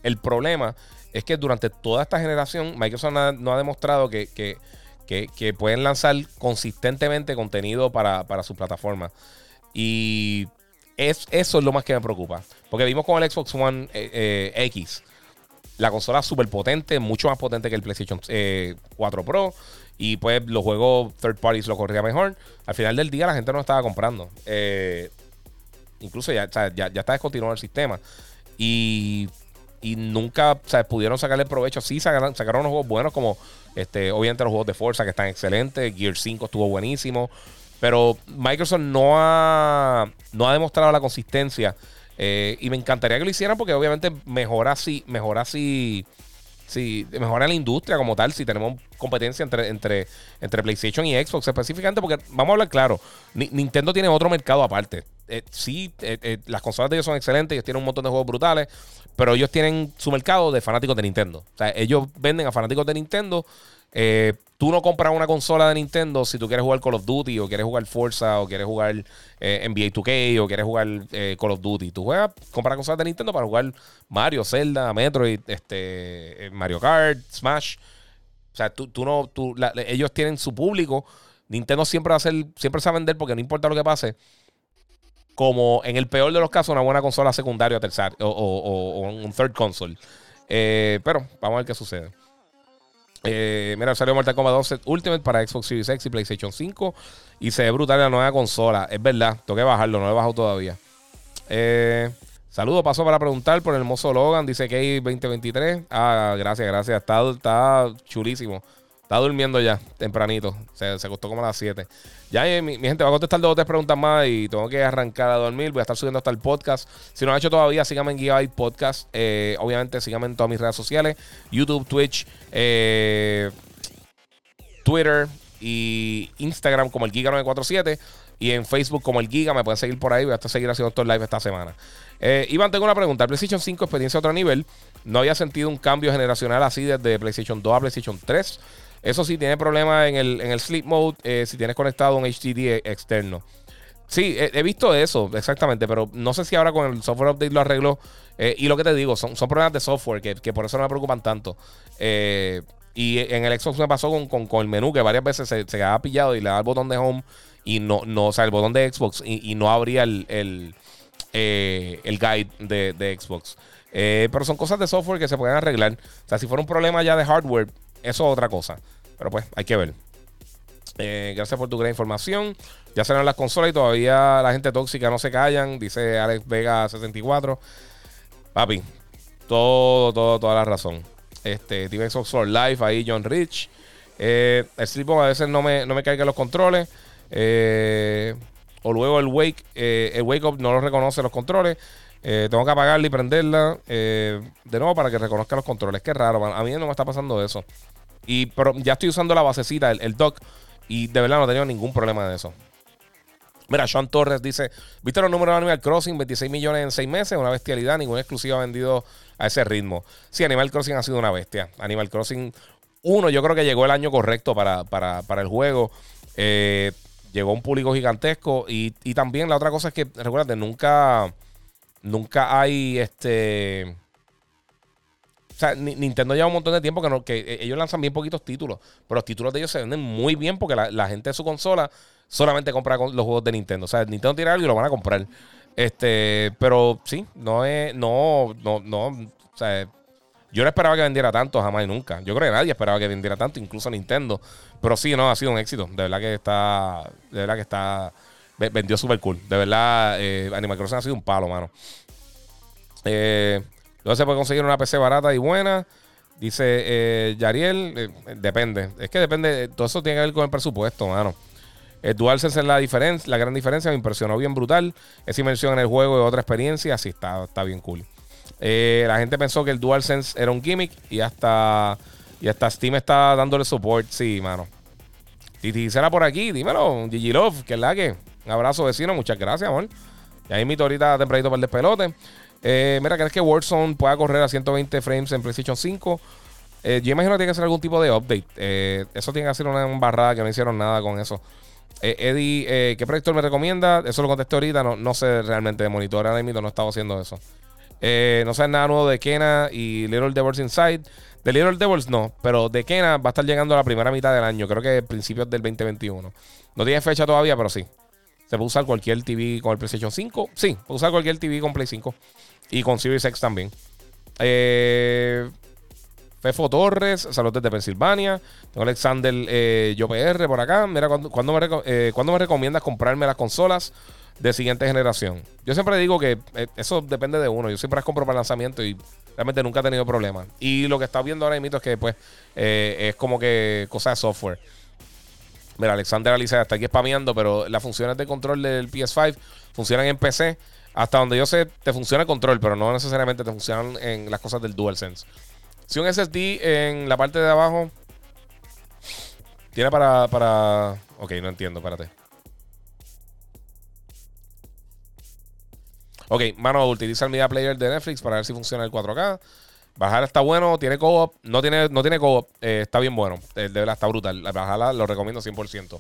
el problema es que durante toda esta generación, Microsoft no ha demostrado que, que, pueden lanzar consistentemente contenido para, para su plataforma. Y es, eso es lo más que me preocupa. Porque vimos con el Xbox One eh, X la consola súper potente, mucho más potente que el PlayStation 4 eh, Pro. Y pues los juegos third parties lo corría mejor. Al final del día la gente no estaba comprando. Eh, incluso ya, ya, está descontinuado el sistema. Y, y nunca pudieron sacarle provecho. Sí, sacaron, sacaron unos juegos buenos como este, obviamente los juegos de Forza que están excelentes. Gear 5 estuvo buenísimo. Pero Microsoft no ha, no ha demostrado la consistencia eh, y me encantaría que lo hicieran porque obviamente mejora así, mejora así, sí, mejora la industria como tal si tenemos competencia entre, entre, entre PlayStation y Xbox específicamente porque vamos a hablar claro, Nintendo tiene otro mercado aparte. eh, sí, eh, las consolas de ellos son excelentes, ellos tienen un montón de juegos brutales, pero ellos tienen su mercado de fanáticos de Nintendo. O sea, ellos venden a fanáticos de Nintendo. Tú no compras una consola de Nintendo si tú quieres jugar Call of Duty o quieres jugar Forza o quieres jugar NBA 2K o quieres jugar Call of Duty. Tú juegas, compras consolas de Nintendo para jugar Mario, Zelda, Metroid, este, Mario Kart, Smash. O sea, tú, tú no, ellos tienen su público. Nintendo siempre va a ser, siempre se va a vender porque no importa lo que pase. Como en el peor de los casos, una buena consola secundaria o o, un third console. Eh, pero vamos a ver qué sucede. Eh, mira, salió Mortal Kombat 12 Ultimate para Xbox Series X y PlayStation 5. Y se ve brutal la nueva consola. Es verdad, tengo que bajarlo, no lo he bajado todavía. Eh, Saludos, paso para preguntar por el hermoso Logan, dice que 2023. Ah, gracias, gracias. Está, está chulísimo. Está durmiendo ya, tempranito. Se, se acostó como a las 7. Ya, eh, mi, gente, va a contestar dos o tres preguntas más y tengo que arrancar a dormir. Voy a estar subiendo hasta el podcast. Si no lo han hecho todavía, síganme en Gigabyte Podcast. Eh, obviamente, síganme en todas mis redes sociales: YouTube, Twitch, eh, Twitter y Instagram como el Giga947. Y en Facebook como el Giga. Me pueden seguir por ahí. Voy a seguir haciendo estos live esta semana. Iván, tengo una pregunta. PlayStation 5, experiencia a otro nivel. No había sentido un cambio generacional así desde PlayStation 2 a PlayStation 3. Eso sí, tiene problemas en el, en el sleep mode eh, si tienes conectado un HDD externo. Sí, he, visto eso, exactamente, pero no sé si ahora con el software update lo arreglo. Eh, y lo que te digo, son, son problemas de software que, por eso no me preocupan tanto. Eh, y en el Xbox me pasó con, el menú que varias veces se, se ha pillado y le da el botón de home y no, no o sea, el botón de Xbox y, no abría el eh, el guide de, Xbox. Eh, pero son cosas de software que se pueden arreglar. O sea, si fuera un problema ya de hardware, eso es otra cosa. Pero pues, hay que ver. Eh, gracias por tu gran información. Ya serán las consolas y todavía la gente tóxica no se callan, dice Alex Vega 64. Papi, todo, todo, toda la razón. Este, Team Xbox Live, ahí John Rich. el Sleepwalk a veces no me, no me carga los controles. Eh, o luego el wake, eh, el wake up no lo reconoce los controles. Eh, tengo que apagarla y prenderla eh, de nuevo para que reconozca los controles. Qué raro, a mí no me está pasando eso. Y ya estoy usando la basecita, el, dock, y de verdad no he tenido ningún problema de eso. Mira, Sean Torres dice: ¿Viste los números de Animal Crossing? 26 millones en 6 meses, una bestialidad, ninguna exclusiva ha vendido a ese ritmo. Sí, Animal Crossing ha sido una bestia. Animal Crossing 1, yo creo que llegó el año correcto para, para, para el juego. Eh, llegó un público gigantesco. Y, también la otra cosa es que, recuerda, nunca, nunca hay este. O sea, Nintendo lleva un montón de tiempo que, no, que e, ellos lanzan bien poquitos títulos. Pero los títulos de ellos se venden muy bien porque la, gente de su consola solamente compra los juegos de Nintendo. O sea, Nintendo tiene algo y lo van a comprar. Este, pero sí, no es, no, no, no, o sea, yo no esperaba que vendiera tanto, jamás y nunca. Yo creo que nadie esperaba que vendiera tanto, incluso Nintendo. Pero sí, no, ha sido un éxito. De verdad que está. De verdad que está. Vendió súper cool. De verdad, eh, Animal Crossing ha sido un palo, mano. Eh, luego se puede conseguir una PC barata y buena. Dice eh, Yariel, eh, depende. Es que depende, todo eso tiene que ver con el presupuesto, mano. El DualSense es la diferencia, la gran diferencia, me impresionó bien brutal. Esa inmersión en el juego es otra experiencia, así está, está bien cool. Eh, la gente pensó que el DualSense era un gimmick y hasta, y hasta Steam está dándole support. Sí, mano. Y si será por aquí, dímelo, Gigi Love, que es la que. Un abrazo, vecino, muchas gracias, amor. Y ahí invito ahorita tempranito para el despelote. Eh, mira, ¿crees que Warzone pueda correr a 120 frames en PlayStation 5? Eh, yo imagino que tiene que hacer algún tipo de update. eso tiene que ser una barrada que no hicieron nada con eso. Eddie, ¿qué proyector me recomienda? Eso lo contesté ahorita. No, no sé realmente de monitor. Ahora mismo no estaba haciendo eso. Eh, no sé nada nuevo de Kena y Little Devils Inside. De Little Devils no, pero de Kena va a estar llegando a la primera mitad del año, creo que principios del 2021. No tiene fecha todavía, pero sí. Se puede usar cualquier TV con el PlayStation 5. Sí, puede usar cualquier TV con Play 5. Y con Series X también. Eh, Fefo Torres, saludos desde Pensilvania. Tengo Alexander eh, Yo PR por acá. Mira, ¿cuándo, me, eh, ¿cuándo me recomiendas comprarme las consolas? de siguiente generación. Yo siempre digo que eh, eso depende de uno. Yo siempre las compro para lanzamiento y realmente nunca he tenido problemas. Y lo que está viendo ahora mismo es que pues eh, es como que cosa de software. Mira, Alexander Alicia está aquí spameando, pero las funciones de control del PS5 funcionan en PC. Hasta donde yo sé, te funciona el control, pero no necesariamente te funcionan en las cosas del DualSense. Si un SSD en la parte de abajo tiene para. para... Ok, no entiendo, espérate. Ok, mano, utiliza el Media Player de Netflix para ver si funciona el 4K. Bajar está bueno, tiene co-op, no tiene, no tiene co-op, eh, está bien bueno. de verdad está brutal. Bajarla lo recomiendo 100%.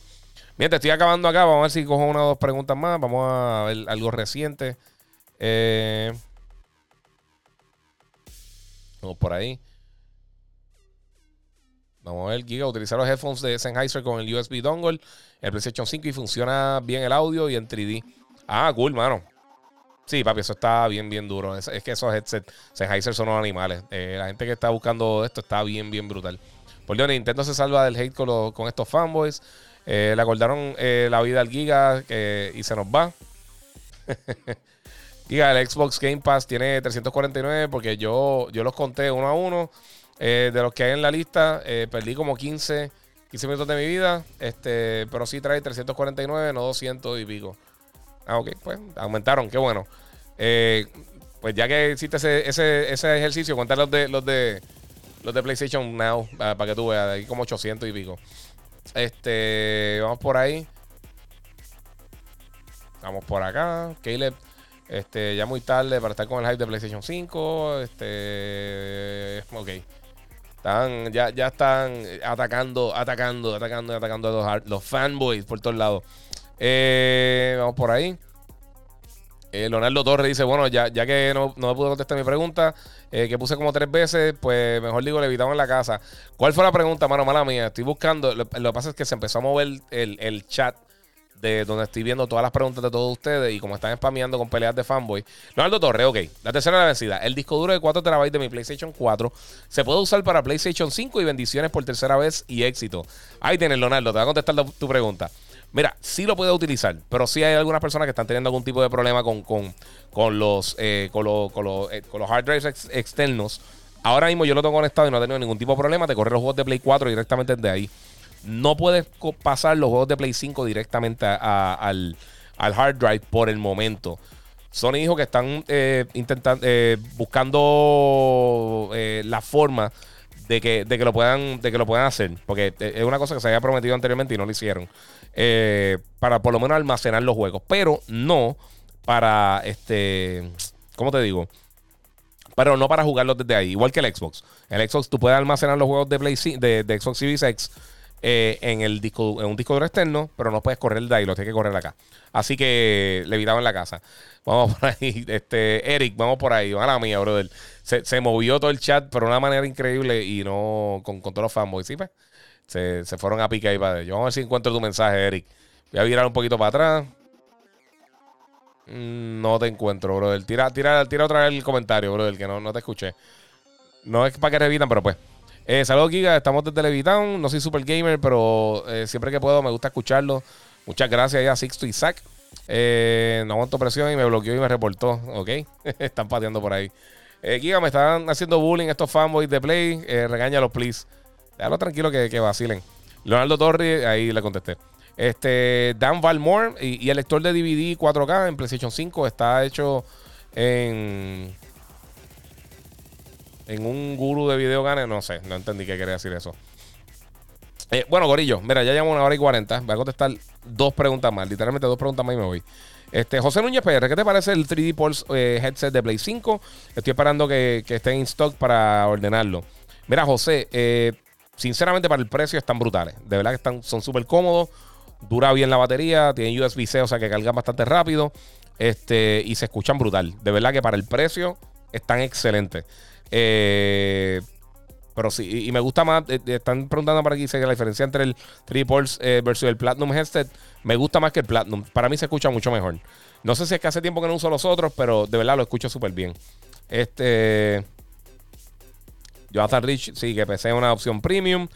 Mientras estoy acabando acá, vamos a ver si cojo una o dos preguntas más. Vamos a ver algo reciente. Eh, vamos por ahí. Vamos a ver, Giga, utilizar los headphones de Sennheiser con el USB dongle, el PlayStation 5 y funciona bien el audio y en 3D. Ah, cool, mano. Sí, papi, eso está bien, bien duro. Es, que esos headsets Sennheiser son los animales. Eh, la gente que está buscando esto está bien, bien brutal. Por Dios, Nintendo se salva del hate con estos fanboys. Eh, le acordaron eh, la vida al Giga y se nos va. [laughs] Giga, el Xbox Game Pass tiene 349 porque yo, yo los conté uno a uno. Eh, de los que hay en la lista, perdí como 15, 15 minutos de mi vida. Este, pero sí trae 349, no 200 y pico. Ah, ok, pues aumentaron, qué bueno. Pues ya que hiciste ese, ese, ese ejercicio, contar los de los de los de PlayStation Now para, que tú veas, hay como 800 y pico. Este, vamos por ahí. Vamos por acá. Caleb, este, ya muy tarde para estar con el hype de PlayStation 5. Este, ok. Están, ya, ya están atacando, atacando, atacando, atacando a los, los fanboys por todos lados. Eh, vamos por ahí. Eh, Leonardo Torres dice: Bueno, ya, ya que no, no me pudo contestar mi pregunta, eh, que puse como tres veces, pues mejor digo, le evitamos en la casa. ¿Cuál fue la pregunta, mano? Mala mía. Estoy buscando. Lo, que pasa es que se empezó a mover el, el chat de donde estoy viendo todas las preguntas de todos ustedes y como están spameando con peleas de fanboy. Leonardo Torre, ok. La tercera la vencida. El disco duro de 4 TB de mi PlayStation 4 se puede usar para PlayStation 5 y bendiciones por tercera vez y éxito. Ahí tienes, Leonardo. Te voy a contestar tu pregunta. Mira, sí lo puede utilizar, pero sí hay algunas personas que están teniendo algún tipo de problema con, con, los, eh, con, eh, con, los hard drives externos. Ahora mismo yo lo tengo conectado y no he tenido ningún tipo de problema. Te corre los juegos de Play 4 directamente desde ahí. No puedes pasar los juegos de Play 5 directamente al, hard drive por el momento. Sony dijo que están eh, intentando eh, buscando eh, la forma de que, de que lo puedan de que lo puedan hacer porque es una cosa que se había prometido anteriormente y no lo hicieron para por lo menos almacenar los juegos pero no para este cómo te digo pero no para jugarlos desde ahí igual que el Xbox el Xbox tú puedes almacenar los juegos de Play de, de Xbox Series X eh, en, el disco, en un disco duro externo, pero no puedes correr de ahí, lo tienes que correr acá. Así que le en la casa. Vamos [laughs] por ahí. Este, Eric, vamos por ahí. la mía, brother. Se, movió todo el chat, pero de una manera increíble y no con, todos los fanboys. ¿sí, pues? Se, fueron a pique ahí para Yo vamos a ver si encuentro tu mensaje, Eric. Voy a virar un poquito para atrás. Mm, no te encuentro, brother. Tira, tira, tira otra vez el comentario, brother, que no, no te escuché. No es para que revitan, pero pues. Eh, saludos, Giga. Estamos desde Levitown. No soy super gamer, pero eh, siempre que puedo me gusta escucharlo. Muchas gracias a Sixto y Zach. Eh, no aguanto presión y me bloqueó y me reportó. Ok. [laughs] están pateando por ahí. Eh, Giga, me están haciendo bullying estos fanboys de Play. Eh, regáñalos, please. Déjalo tranquilo que, que vacilen. Leonardo Torri, ahí le contesté. Este, Dan Valmore y, el lector de DVD 4K en PlayStation 5 está hecho en en un guru de video gane, no sé, no entendí qué quería decir eso. Eh, bueno, Gorillo, mira, ya llevamos una hora y cuarenta. Voy a contestar dos preguntas más, literalmente dos preguntas más y me voy. Este, José Núñez PR, ¿qué te parece el 3D Pulse eh, headset de Play 5? Estoy esperando que, esté en stock para ordenarlo. Mira, José, eh, sinceramente para el precio están brutales. De verdad que están, son súper cómodos. Dura bien la batería, tienen USB-C, o sea que cargan bastante rápido. Este, y se escuchan brutal. De verdad que para el precio están excelentes. Eh, pero sí, y, me gusta más. Eh, eh, están preguntando para aquí que la diferencia entre el 3 Pulse versus el Platinum headset me gusta más que el Platinum. Para mí se escucha mucho mejor. No sé si es que hace tiempo que no uso los otros, pero de verdad lo escucho súper bien. Este. Jonathan Rich, sí, que PC es una opción premium.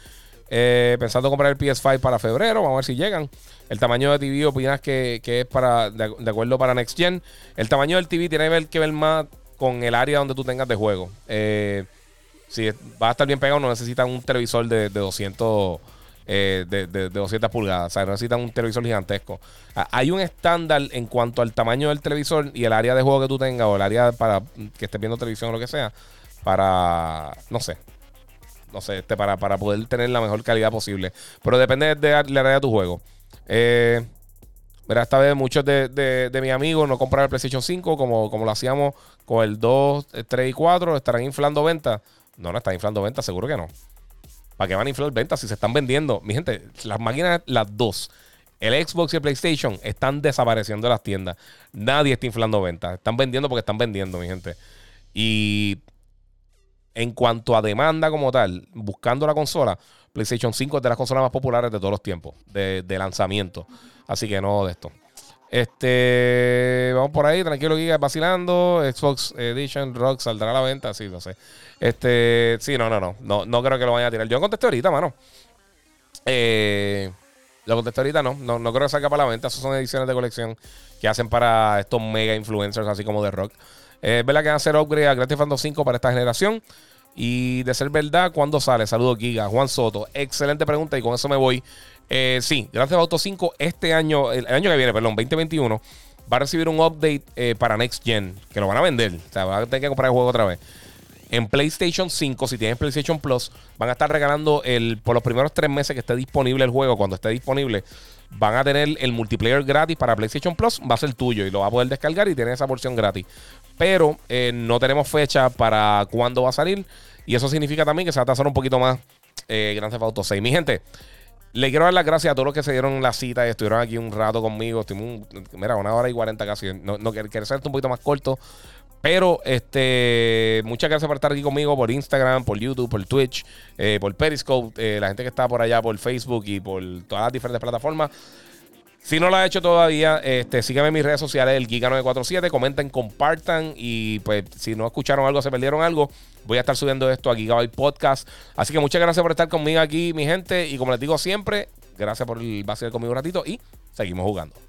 pensando comprar el PS5 para febrero, vamos a ver si llegan. El tamaño de TV, opinas que, que es para de, de, acuerdo para Next Gen. El tamaño del TV tiene que ver más con el área donde tú tengas de juego. Eh, si va a estar bien pegado, no necesitan un televisor de, 200 eh, de, 200 pulgadas. O sea, no necesitan un televisor gigantesco. Hay un estándar en cuanto al tamaño del televisor y el área de juego que tú tengas o el área para que estés viendo televisión o lo que sea. Para, no sé, no sé, este, para, para poder tener la mejor calidad posible. Pero depende de la área de tu juego. Eh, Mira, esta vez muchos de, de, mis amigos no compraron el PlayStation 5 como, como lo hacíamos con el 2, 3 y 4. ¿Estarán inflando ventas? No, no están inflando ventas, seguro que no. ¿Para qué van a inflar ventas si se están vendiendo? Mi gente, las máquinas, las dos, el Xbox y el PlayStation, están desapareciendo de las tiendas. Nadie está inflando ventas. Están vendiendo porque están vendiendo, mi gente. Y en cuanto a demanda como tal, buscando la consola, PlayStation 5 es de las consolas más populares de todos los tiempos, de, lanzamiento. Así que no de esto. Este, vamos por ahí, tranquilo, Giga, vacilando. Xbox Edition Rock saldrá a la venta, sí, no sé. Este, sí, no, no, no, no, no creo que lo vayan a tirar. Yo contesté ahorita, mano. Eh, lo contesté ahorita, no, no, no creo que salga para la venta. Esas son ediciones de colección que hacen para estos mega influencers, así como de rock. Es verdad que van a hacer upgrade a Grand Theft Auto 5 para esta generación. Y de ser verdad, ¿cuándo sale? Saludos, Giga. Juan Soto. Excelente pregunta y con eso me voy. Eh, sí, Grand Theft Auto 5 este año, el año que viene, perdón, 2021, va a recibir un update eh, para Next Gen, que lo van a vender. O sea, van a tener que comprar el juego otra vez. En PlayStation 5, si tienes PlayStation Plus, van a estar regalando el, por los primeros tres meses que esté disponible el juego, cuando esté disponible, van a tener el multiplayer gratis para PlayStation Plus, va a ser tuyo y lo va a poder descargar y tener esa porción gratis. Pero eh, no tenemos fecha para cuándo va a salir. Y eso significa también que se va a tasar un poquito más eh, Grand Theft Auto 6. Mi gente, le quiero dar las gracias a todos los que se dieron la cita y estuvieron aquí un rato conmigo. mira, una hora y cuarenta casi. No, no quiero ser un poquito más corto. Pero este, muchas gracias por estar aquí conmigo por Instagram, por YouTube, por Twitch, eh, por Periscope, eh, la gente que está por allá por Facebook y por todas las diferentes plataformas. Si no lo ha hecho todavía, este, síganme en mis redes sociales, el Giga947, comenten, compartan y pues si no escucharon algo, se perdieron algo, voy a estar subiendo esto a Gigabyte Podcast. Así que muchas gracias por estar conmigo aquí, mi gente, y como les digo siempre, gracias por el conmigo un ratito y seguimos jugando.